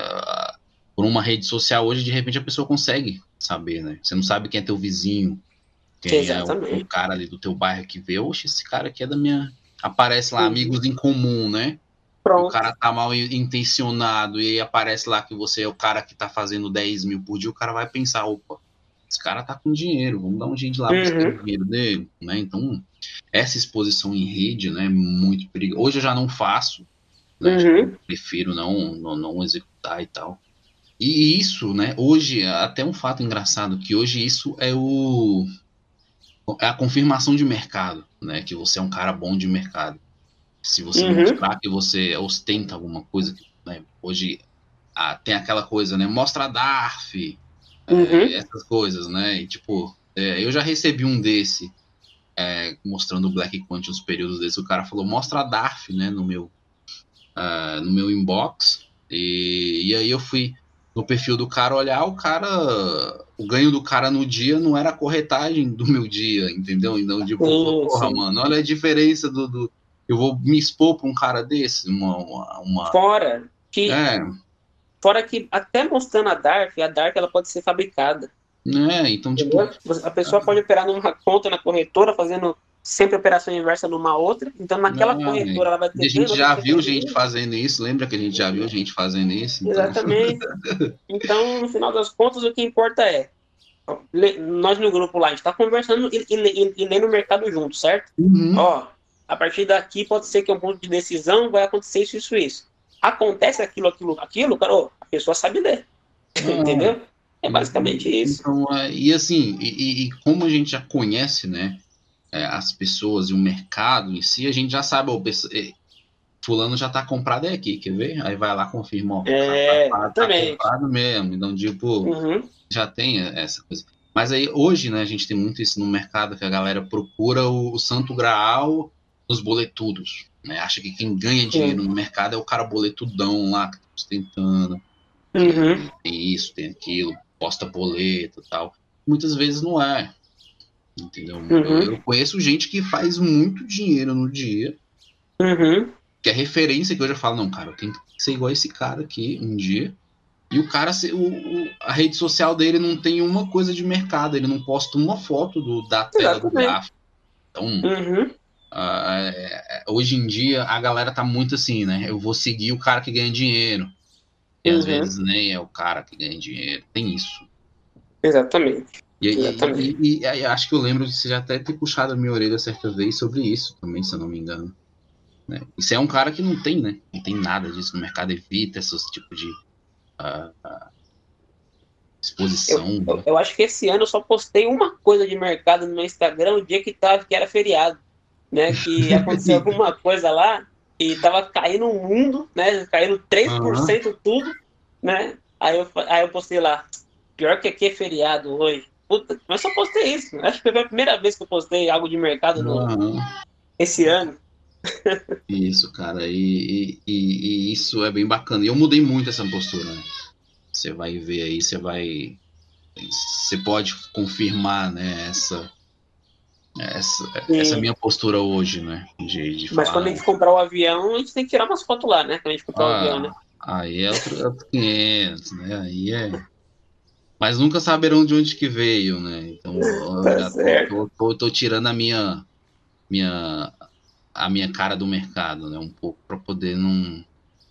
S1: por uma rede social hoje, de repente a pessoa consegue saber, né? Você não sabe quem é teu vizinho, quem Exatamente. é o, o, cara ali do teu bairro que vê, oxe, esse cara aqui é da minha. Aparece lá, uhum. amigos em comum, né? Pronto. O cara tá mal intencionado e aí aparece lá que você é o cara que tá fazendo 10 mil por dia, o cara vai pensar, opa, esse cara tá com dinheiro, vamos dar um jeito de lá uhum. buscar o dinheiro dele, né? Então, essa exposição em rede, né, é muito perigosa. Hoje eu já não faço, né? Uhum. prefiro não, não, não executar e tal. E isso, né, hoje, até um fato engraçado, que hoje isso é o é a confirmação de mercado, né, que você é um cara bom de mercado. Se você uhum. mostrar que você ostenta alguma coisa, né? hoje ah, tem aquela coisa, né? Mostra a DARF, uhum. é, essas coisas, né? E, tipo, é, eu já recebi um desse é, mostrando o Black Quant uns períodos desse. O cara falou, mostra a DARF, né? No meu, uh, no meu inbox. E, e aí eu fui no perfil do cara olhar, o cara. O ganho do cara no dia não era a corretagem do meu dia, entendeu? Então, tipo, sim, porra, sim. mano, olha a diferença do, do eu vou me expor para um cara desse, uma, uma, uma...
S2: fora que é. fora que até mostrando a Dark, a Dark ela pode ser fabricada.
S1: É, então tipo
S2: a pessoa pode operar numa conta na corretora fazendo sempre operação inversa numa outra, então naquela não, corretora ela vai ter.
S1: A gente já viu gente fazendo isso, lembra que a gente já viu gente fazendo isso?
S2: Então... Exatamente. então, no final das contas, o que importa é nós no grupo lá, a gente está conversando e, e, e, lendo o mercado junto, certo? Uhum. Ó, a partir daqui pode ser que é um ponto de decisão, vai acontecer isso, isso, isso. Acontece aquilo, aquilo, aquilo, cara, a pessoa sabe ler. Ah, Entendeu? É basicamente isso.
S1: Então, é, e assim, e, e, como a gente já conhece, né, é, as pessoas e o mercado em si, a gente já sabe, ó, fulano já tá comprado é aqui, quer ver? Aí vai lá, confirma, ó,
S2: é, tá, tá,
S1: tá comprado mesmo, então, tipo, uhum. já tem essa coisa. Mas aí, hoje, né, a gente tem muito isso no mercado, que a galera procura o, o santo graal os boletudos. Né? Acha que quem ganha dinheiro no mercado é o cara boletudão lá que tá sustentando. Uhum. Tem isso, tem aquilo, posta boleto e tal. Muitas vezes não é. Entendeu? Uhum. Eu, eu, conheço gente que faz muito dinheiro no dia. Uhum. Que é referência que eu já falo, não, cara, eu tenho que ser igual esse cara aqui um dia. E o cara, o, a rede social dele não tem uma coisa de mercado, ele não posta uma foto do, da tela Exatamente. do gráfico. Então, uhum. Uh, hoje em dia a galera tá muito assim, né? Eu vou seguir o cara que ganha dinheiro. E uhum. às vezes nem é o cara que ganha dinheiro. Tem isso.
S2: Exatamente.
S1: E,
S2: Exatamente.
S1: E, e, e, acho que eu lembro de você já até ter puxado a minha orelha certa vez sobre isso também, se eu não me engano. Né? Isso é um cara que não tem, né? Não tem nada disso no mercado, evita esses tipo de uh, uh, exposição.
S2: Eu, eu, eu, acho que esse ano eu só postei uma coisa de mercado no meu Instagram o dia que, tava, que era feriado né? Que aconteceu alguma coisa lá e tava caindo o mundo, né? Caindo 3% uhum. tudo, né? Aí eu, aí eu postei lá, pior que aqui é feriado hoje. Puta, mas só postei isso. Acho que foi a primeira vez que eu postei algo de mercado no, uhum. esse ano.
S1: Isso, cara, e, e, e, isso é bem bacana. E eu mudei muito essa postura, né? Você vai ver aí, você vai. Você pode confirmar, né? Essa, essa, essa é a minha postura hoje, né? De,
S2: de Mas quando a gente comprar o avião, a gente tem que tirar umas fotos lá, né? Quando a gente comprar ah, o avião, né?
S1: Aí é outro, é outro 500, né? Aí é. Mas nunca saberão de onde que veio, né? Então eu
S2: Tá certo.
S1: tô, tô- tô tirando a minha, minha, a minha cara do mercado, né? Um pouco para poder não.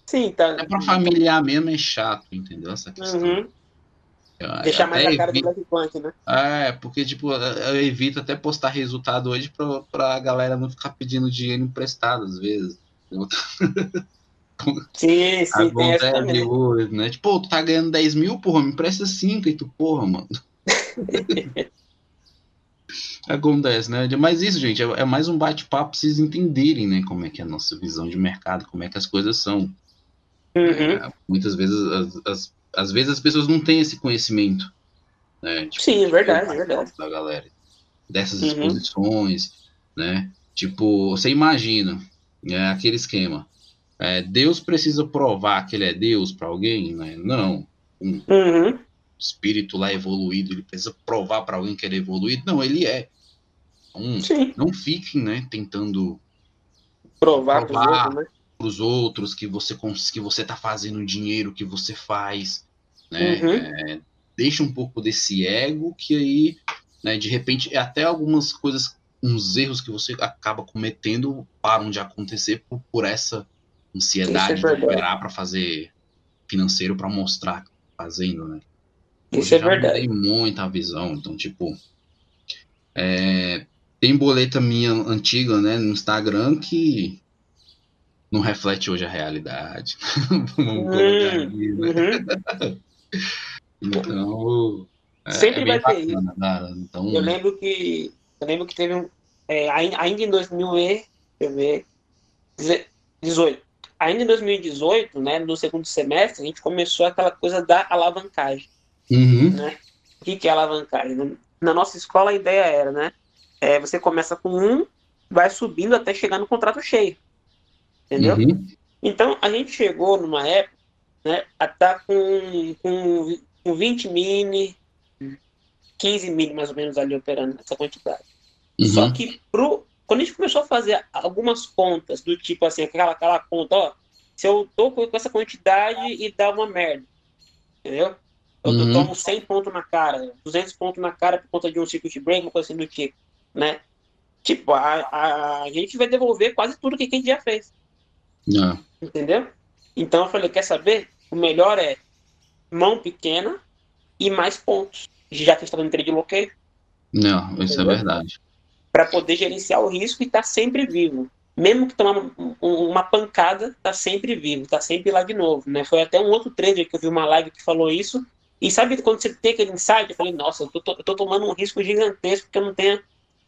S2: Sim, tá.
S1: É para familiar mesmo é chato, entendeu? Essa questão.
S2: Uhum.
S1: Eu-
S2: Deixar mais
S1: até
S2: a cara do
S1: evito-
S2: Black Punk, né?
S1: É, porque, tipo, eu evito até postar resultado hoje pra, pra galera não ficar pedindo dinheiro emprestado, às vezes.
S2: Sim, sim, tem essa
S1: Acontece hoje, né? Tipo, pô, tu tá ganhando 10 mil, porra, me empresta 5 e tu, porra, mano. Acontece, né? Mas isso, gente, é, é mais um bate-papo pra vocês entenderem, né? Como é que é a nossa visão de mercado, como é que as coisas são.
S2: Uhum.
S1: É, muitas vezes, as, as- às vezes as pessoas não têm esse conhecimento, né? Tipo,
S2: Sim, é verdade, é verdade.
S1: Da galera. Dessas
S2: Uhum.
S1: exposições, né? Tipo, você imagina, né, aquele esquema. É, Deus precisa provar que ele é Deus para alguém, né? Não. Um
S2: Uhum.
S1: espírito lá evoluído, ele precisa provar para alguém que ele é evoluído. Não, ele é. Então,
S2: Sim,
S1: não fiquem, né, tentando
S2: provar
S1: Provar.
S2: outros, né?
S1: Para os outros que você que você tá fazendo o dinheiro que você faz, né?
S2: Uhum.
S1: É, deixa um pouco desse ego que aí, né, de repente, até algumas coisas, uns erros que você acaba cometendo param de acontecer por, por essa ansiedade
S2: Isso é
S1: de operar para fazer financeiro para mostrar que tá fazendo, né?
S2: Isso
S1: Hoje
S2: é
S1: eu já
S2: verdade.
S1: mudei muita visão, então tipo, é, tem boleta minha antiga, né, no Instagram que não reflete hoje a realidade. Vamos colocar
S2: Hum,
S1: aqui, né?
S2: Uhum.
S1: Então, é,
S2: Sempre
S1: é
S2: vai ter
S1: cara. Então,
S2: Eu lembro que eu lembro que teve um é, ai- ainda em 2000 e deixa eu ver, deze- 18. Ainda em 2018, né, no segundo semestre, a gente começou aquela coisa da alavancagem,
S1: Uhum,
S2: né? O que que é alavancagem? Na nossa escola a ideia era, né, é, você começa com um, vai subindo até chegar no contrato cheio. Entendeu?
S1: uhum,
S2: Então, a gente chegou numa época, né, a estar com, com, com 20 mini, 15 mini mais ou menos ali operando essa quantidade. Só
S1: uhum,
S2: que pro, quando a gente começou a fazer algumas contas, do tipo assim, aquela, aquela conta, ó, se eu tô com essa quantidade e dá uma merda, entendeu? Eu, eu
S1: Uhum.
S2: tomo 100 pontos na cara, 200 pontos na cara por conta de um circuit break, uma coisa assim do tipo, né? Tipo, a, a, a gente vai devolver quase tudo que a gente já fez.
S1: É,
S2: Entendeu? Então eu falei, quer saber? O melhor é mão pequena e mais pontos. Já que está dando trade bloqueio,
S1: não, isso é
S2: Entendeu?
S1: verdade.
S2: para poder gerenciar o risco e estar sempre vivo. Mesmo que tomar um- um- uma pancada, tá sempre vivo, tá sempre lá de novo. Né? Foi até um outro trader que eu vi uma live que falou isso. E sabe quando você tem aquele insight? Eu falei, nossa, eu tô, tô- eu tô tomando um risco gigantesco que eu não tenho.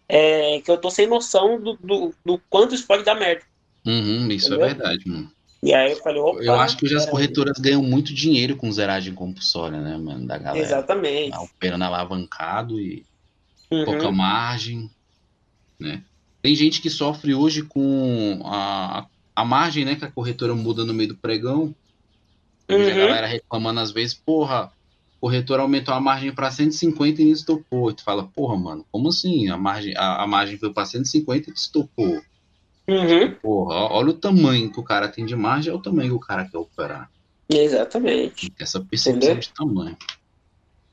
S2: é, que eu tô sem noção do, do, do quanto isso pode dar merda.
S1: Uhum, isso
S2: Entendeu?
S1: é verdade, mano.
S2: E aí eu falei, opa.
S1: Eu acho que hoje as corretoras ganham muito dinheiro com zeragem compulsória, né, mano? Da galera.
S2: Exatamente.
S1: Operando alavancado e
S2: Uhum.
S1: pouca margem, né? Tem gente que sofre hoje com a, a margem, né, que a corretora muda no meio do pregão. Vejo a
S2: Uhum.
S1: galera reclamando às vezes, porra, corretora aumentou a margem para 150 e não estopou. E tu fala, porra, mano, como assim? A margem, a, a margem foi para 150 e estopou.
S2: Uhum.
S1: Porra, olha o tamanho que o cara tem de margem, é o tamanho que o cara quer operar.
S2: Exatamente.
S1: Essa percepção
S2: Entendeu?
S1: de tamanho.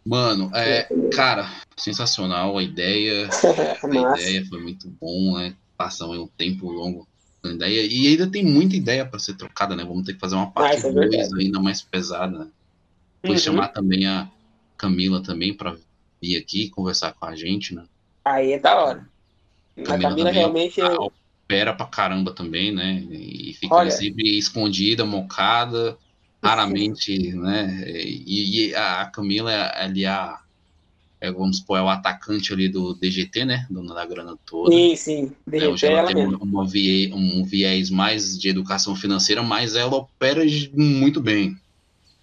S1: Mano, é, cara, sensacional a ideia. A ideia foi muito bom, né? Passamos um tempo longo ideia. E ainda tem muita ideia para ser trocada, né? Vamos ter que fazer uma parte
S2: isso é
S1: 2
S2: verdade.
S1: ainda mais pesada. Né? Depois
S2: Uhum.
S1: chamar também a Camila também para vir aqui conversar com a gente, né?
S2: Aí é da hora. A
S1: Camila
S2: Camila
S1: também
S2: realmente.
S1: a- opera pra caramba também, né? E fica
S2: Olha.
S1: sempre escondida, mocada, raramente, né? E, e a Camila é ali a, é, vamos supor, é o atacante ali do DGT, né? Dona da grana toda.
S2: Sim, sim. DGT
S1: Hoje
S2: é
S1: ela
S2: ela
S1: tem
S2: mesmo.
S1: uma, vie- um viés mais de educação financeira, mas ela opera muito bem.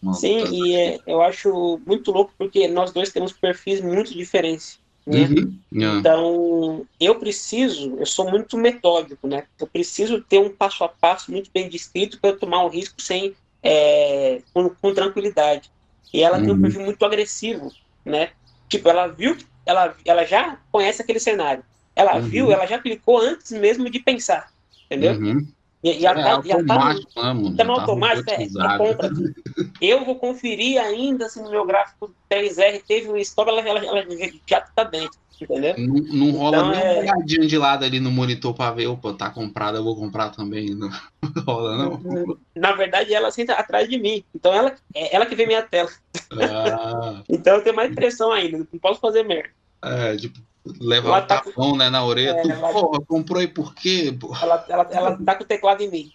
S1: Uma-
S2: Sim, e é, eu acho muito louco porque nós dois temos perfis muito diferentes. Né?
S1: Uhum. É.
S2: Então, eu preciso, eu sou muito metódico, né? Eu preciso ter um passo a passo muito bem descrito para eu tomar um risco sem, é, com, com tranquilidade. E ela tem um
S1: Uhum.
S2: perfil muito agressivo, né? Tipo, ela viu, ela, ela já conhece aquele cenário. Ela
S1: Uhum.
S2: viu, ela já aplicou antes mesmo de pensar, entendeu?
S1: Uhum.
S2: E, já é, tá, automático, tá, né, tá no automático, é, é compra. Eu vou conferir ainda se no meu gráfico 3R teve um stop, ela, ela, ela já tá dentro. Entendeu?
S1: Não, não rola então, nem é... uma olhadinha de lado ali no monitor para ver, opa, tá comprado, eu vou comprar também. Não rola, não?
S2: Na verdade, ela senta atrás de mim. Então, ela, é ela que vê minha tela. Ah. então, eu tenho mais pressão ainda. Não posso fazer merda.
S1: É, tipo, levar o tá tapão com... né, na orelha. É, tu, ela... porra, comprou aí por quê?
S2: Ela, ela, ela tá com o teclado em mim.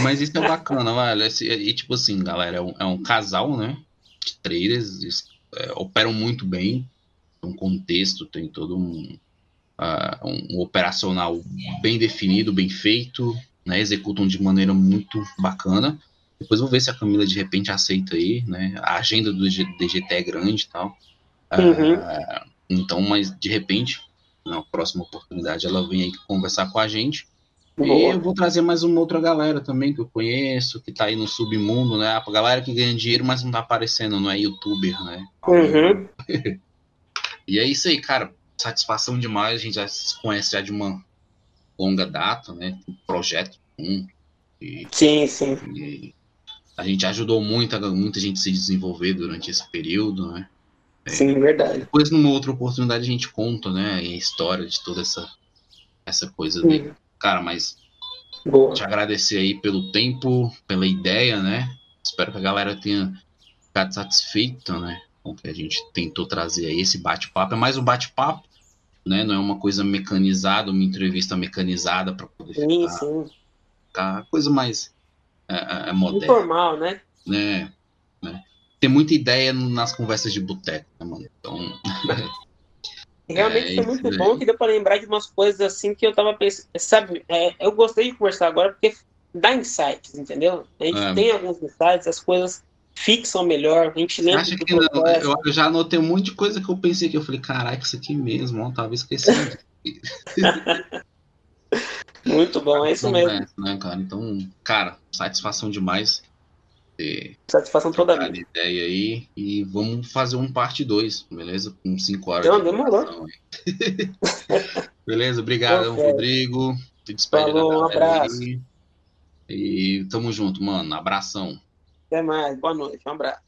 S1: Mas isso é bacana, velho. E tipo assim, galera, é um, é um casal, né? De traders, eles, é, operam muito bem um contexto, tem todo um, uh, um, operacional bem definido, bem feito, né? Executam de maneira muito bacana. Depois vou ver se a Camila de repente aceita aí, né? A agenda do DGT é grande e tal. Uhum. Uh, então, mas de repente, na próxima oportunidade, ela vem aí conversar com a gente. Boa. E eu vou trazer mais uma outra galera também que eu conheço, que tá aí no submundo, né? A galera que ganha dinheiro, mas não tá aparecendo, não é youtuber, né? Uhum. E é isso aí, cara. Satisfação demais. A gente já se conhece já de uma longa data, né? Um projeto um,
S2: e, sim, sim.
S1: E a gente ajudou muita, muita gente se desenvolver durante esse período, né?
S2: É, sim, verdade.
S1: Depois, numa outra oportunidade, a gente conta, né? A história de toda essa, essa coisa dele. Cara, mas Boa. te agradecer aí pelo tempo, pela ideia, né? Espero que a galera tenha ficado satisfeita, né? que a gente tentou trazer aí esse bate-papo. É mais um bate-papo, né? Não é uma coisa mecanizada, uma entrevista mecanizada para poder sim, ficar, sim. ficar coisa mais é, é, é moderna.
S2: Informal, né?
S1: né? né? Tem muita ideia nas conversas de boteco, né, mano? Então.
S2: Realmente é, foi muito bom que deu para lembrar de umas coisas assim que eu tava pensando. Sabe, é, eu gostei de conversar agora porque dá insights, entendeu? A gente é. tem alguns insights, as coisas fixam melhor, a gente lembra. Acho que
S1: não, eu, eu, já anotei um monte de coisa que eu pensei que eu falei, caraca, isso aqui mesmo, ó, tava esquecendo.
S2: Muito bom, é isso mesmo.
S1: né, cara? Então, cara, satisfação demais.
S2: Satisfação toda a vida.
S1: ideia aí e vamos fazer um parte 2, beleza? Com 5 horas. Então,
S2: demorou.
S1: beleza, obrigado, Rodrigo.
S2: Te despede Falou, um abraço.
S1: Aí. E tamo junto, mano. Abração.
S2: Até mais. Boa noite. Um abraço.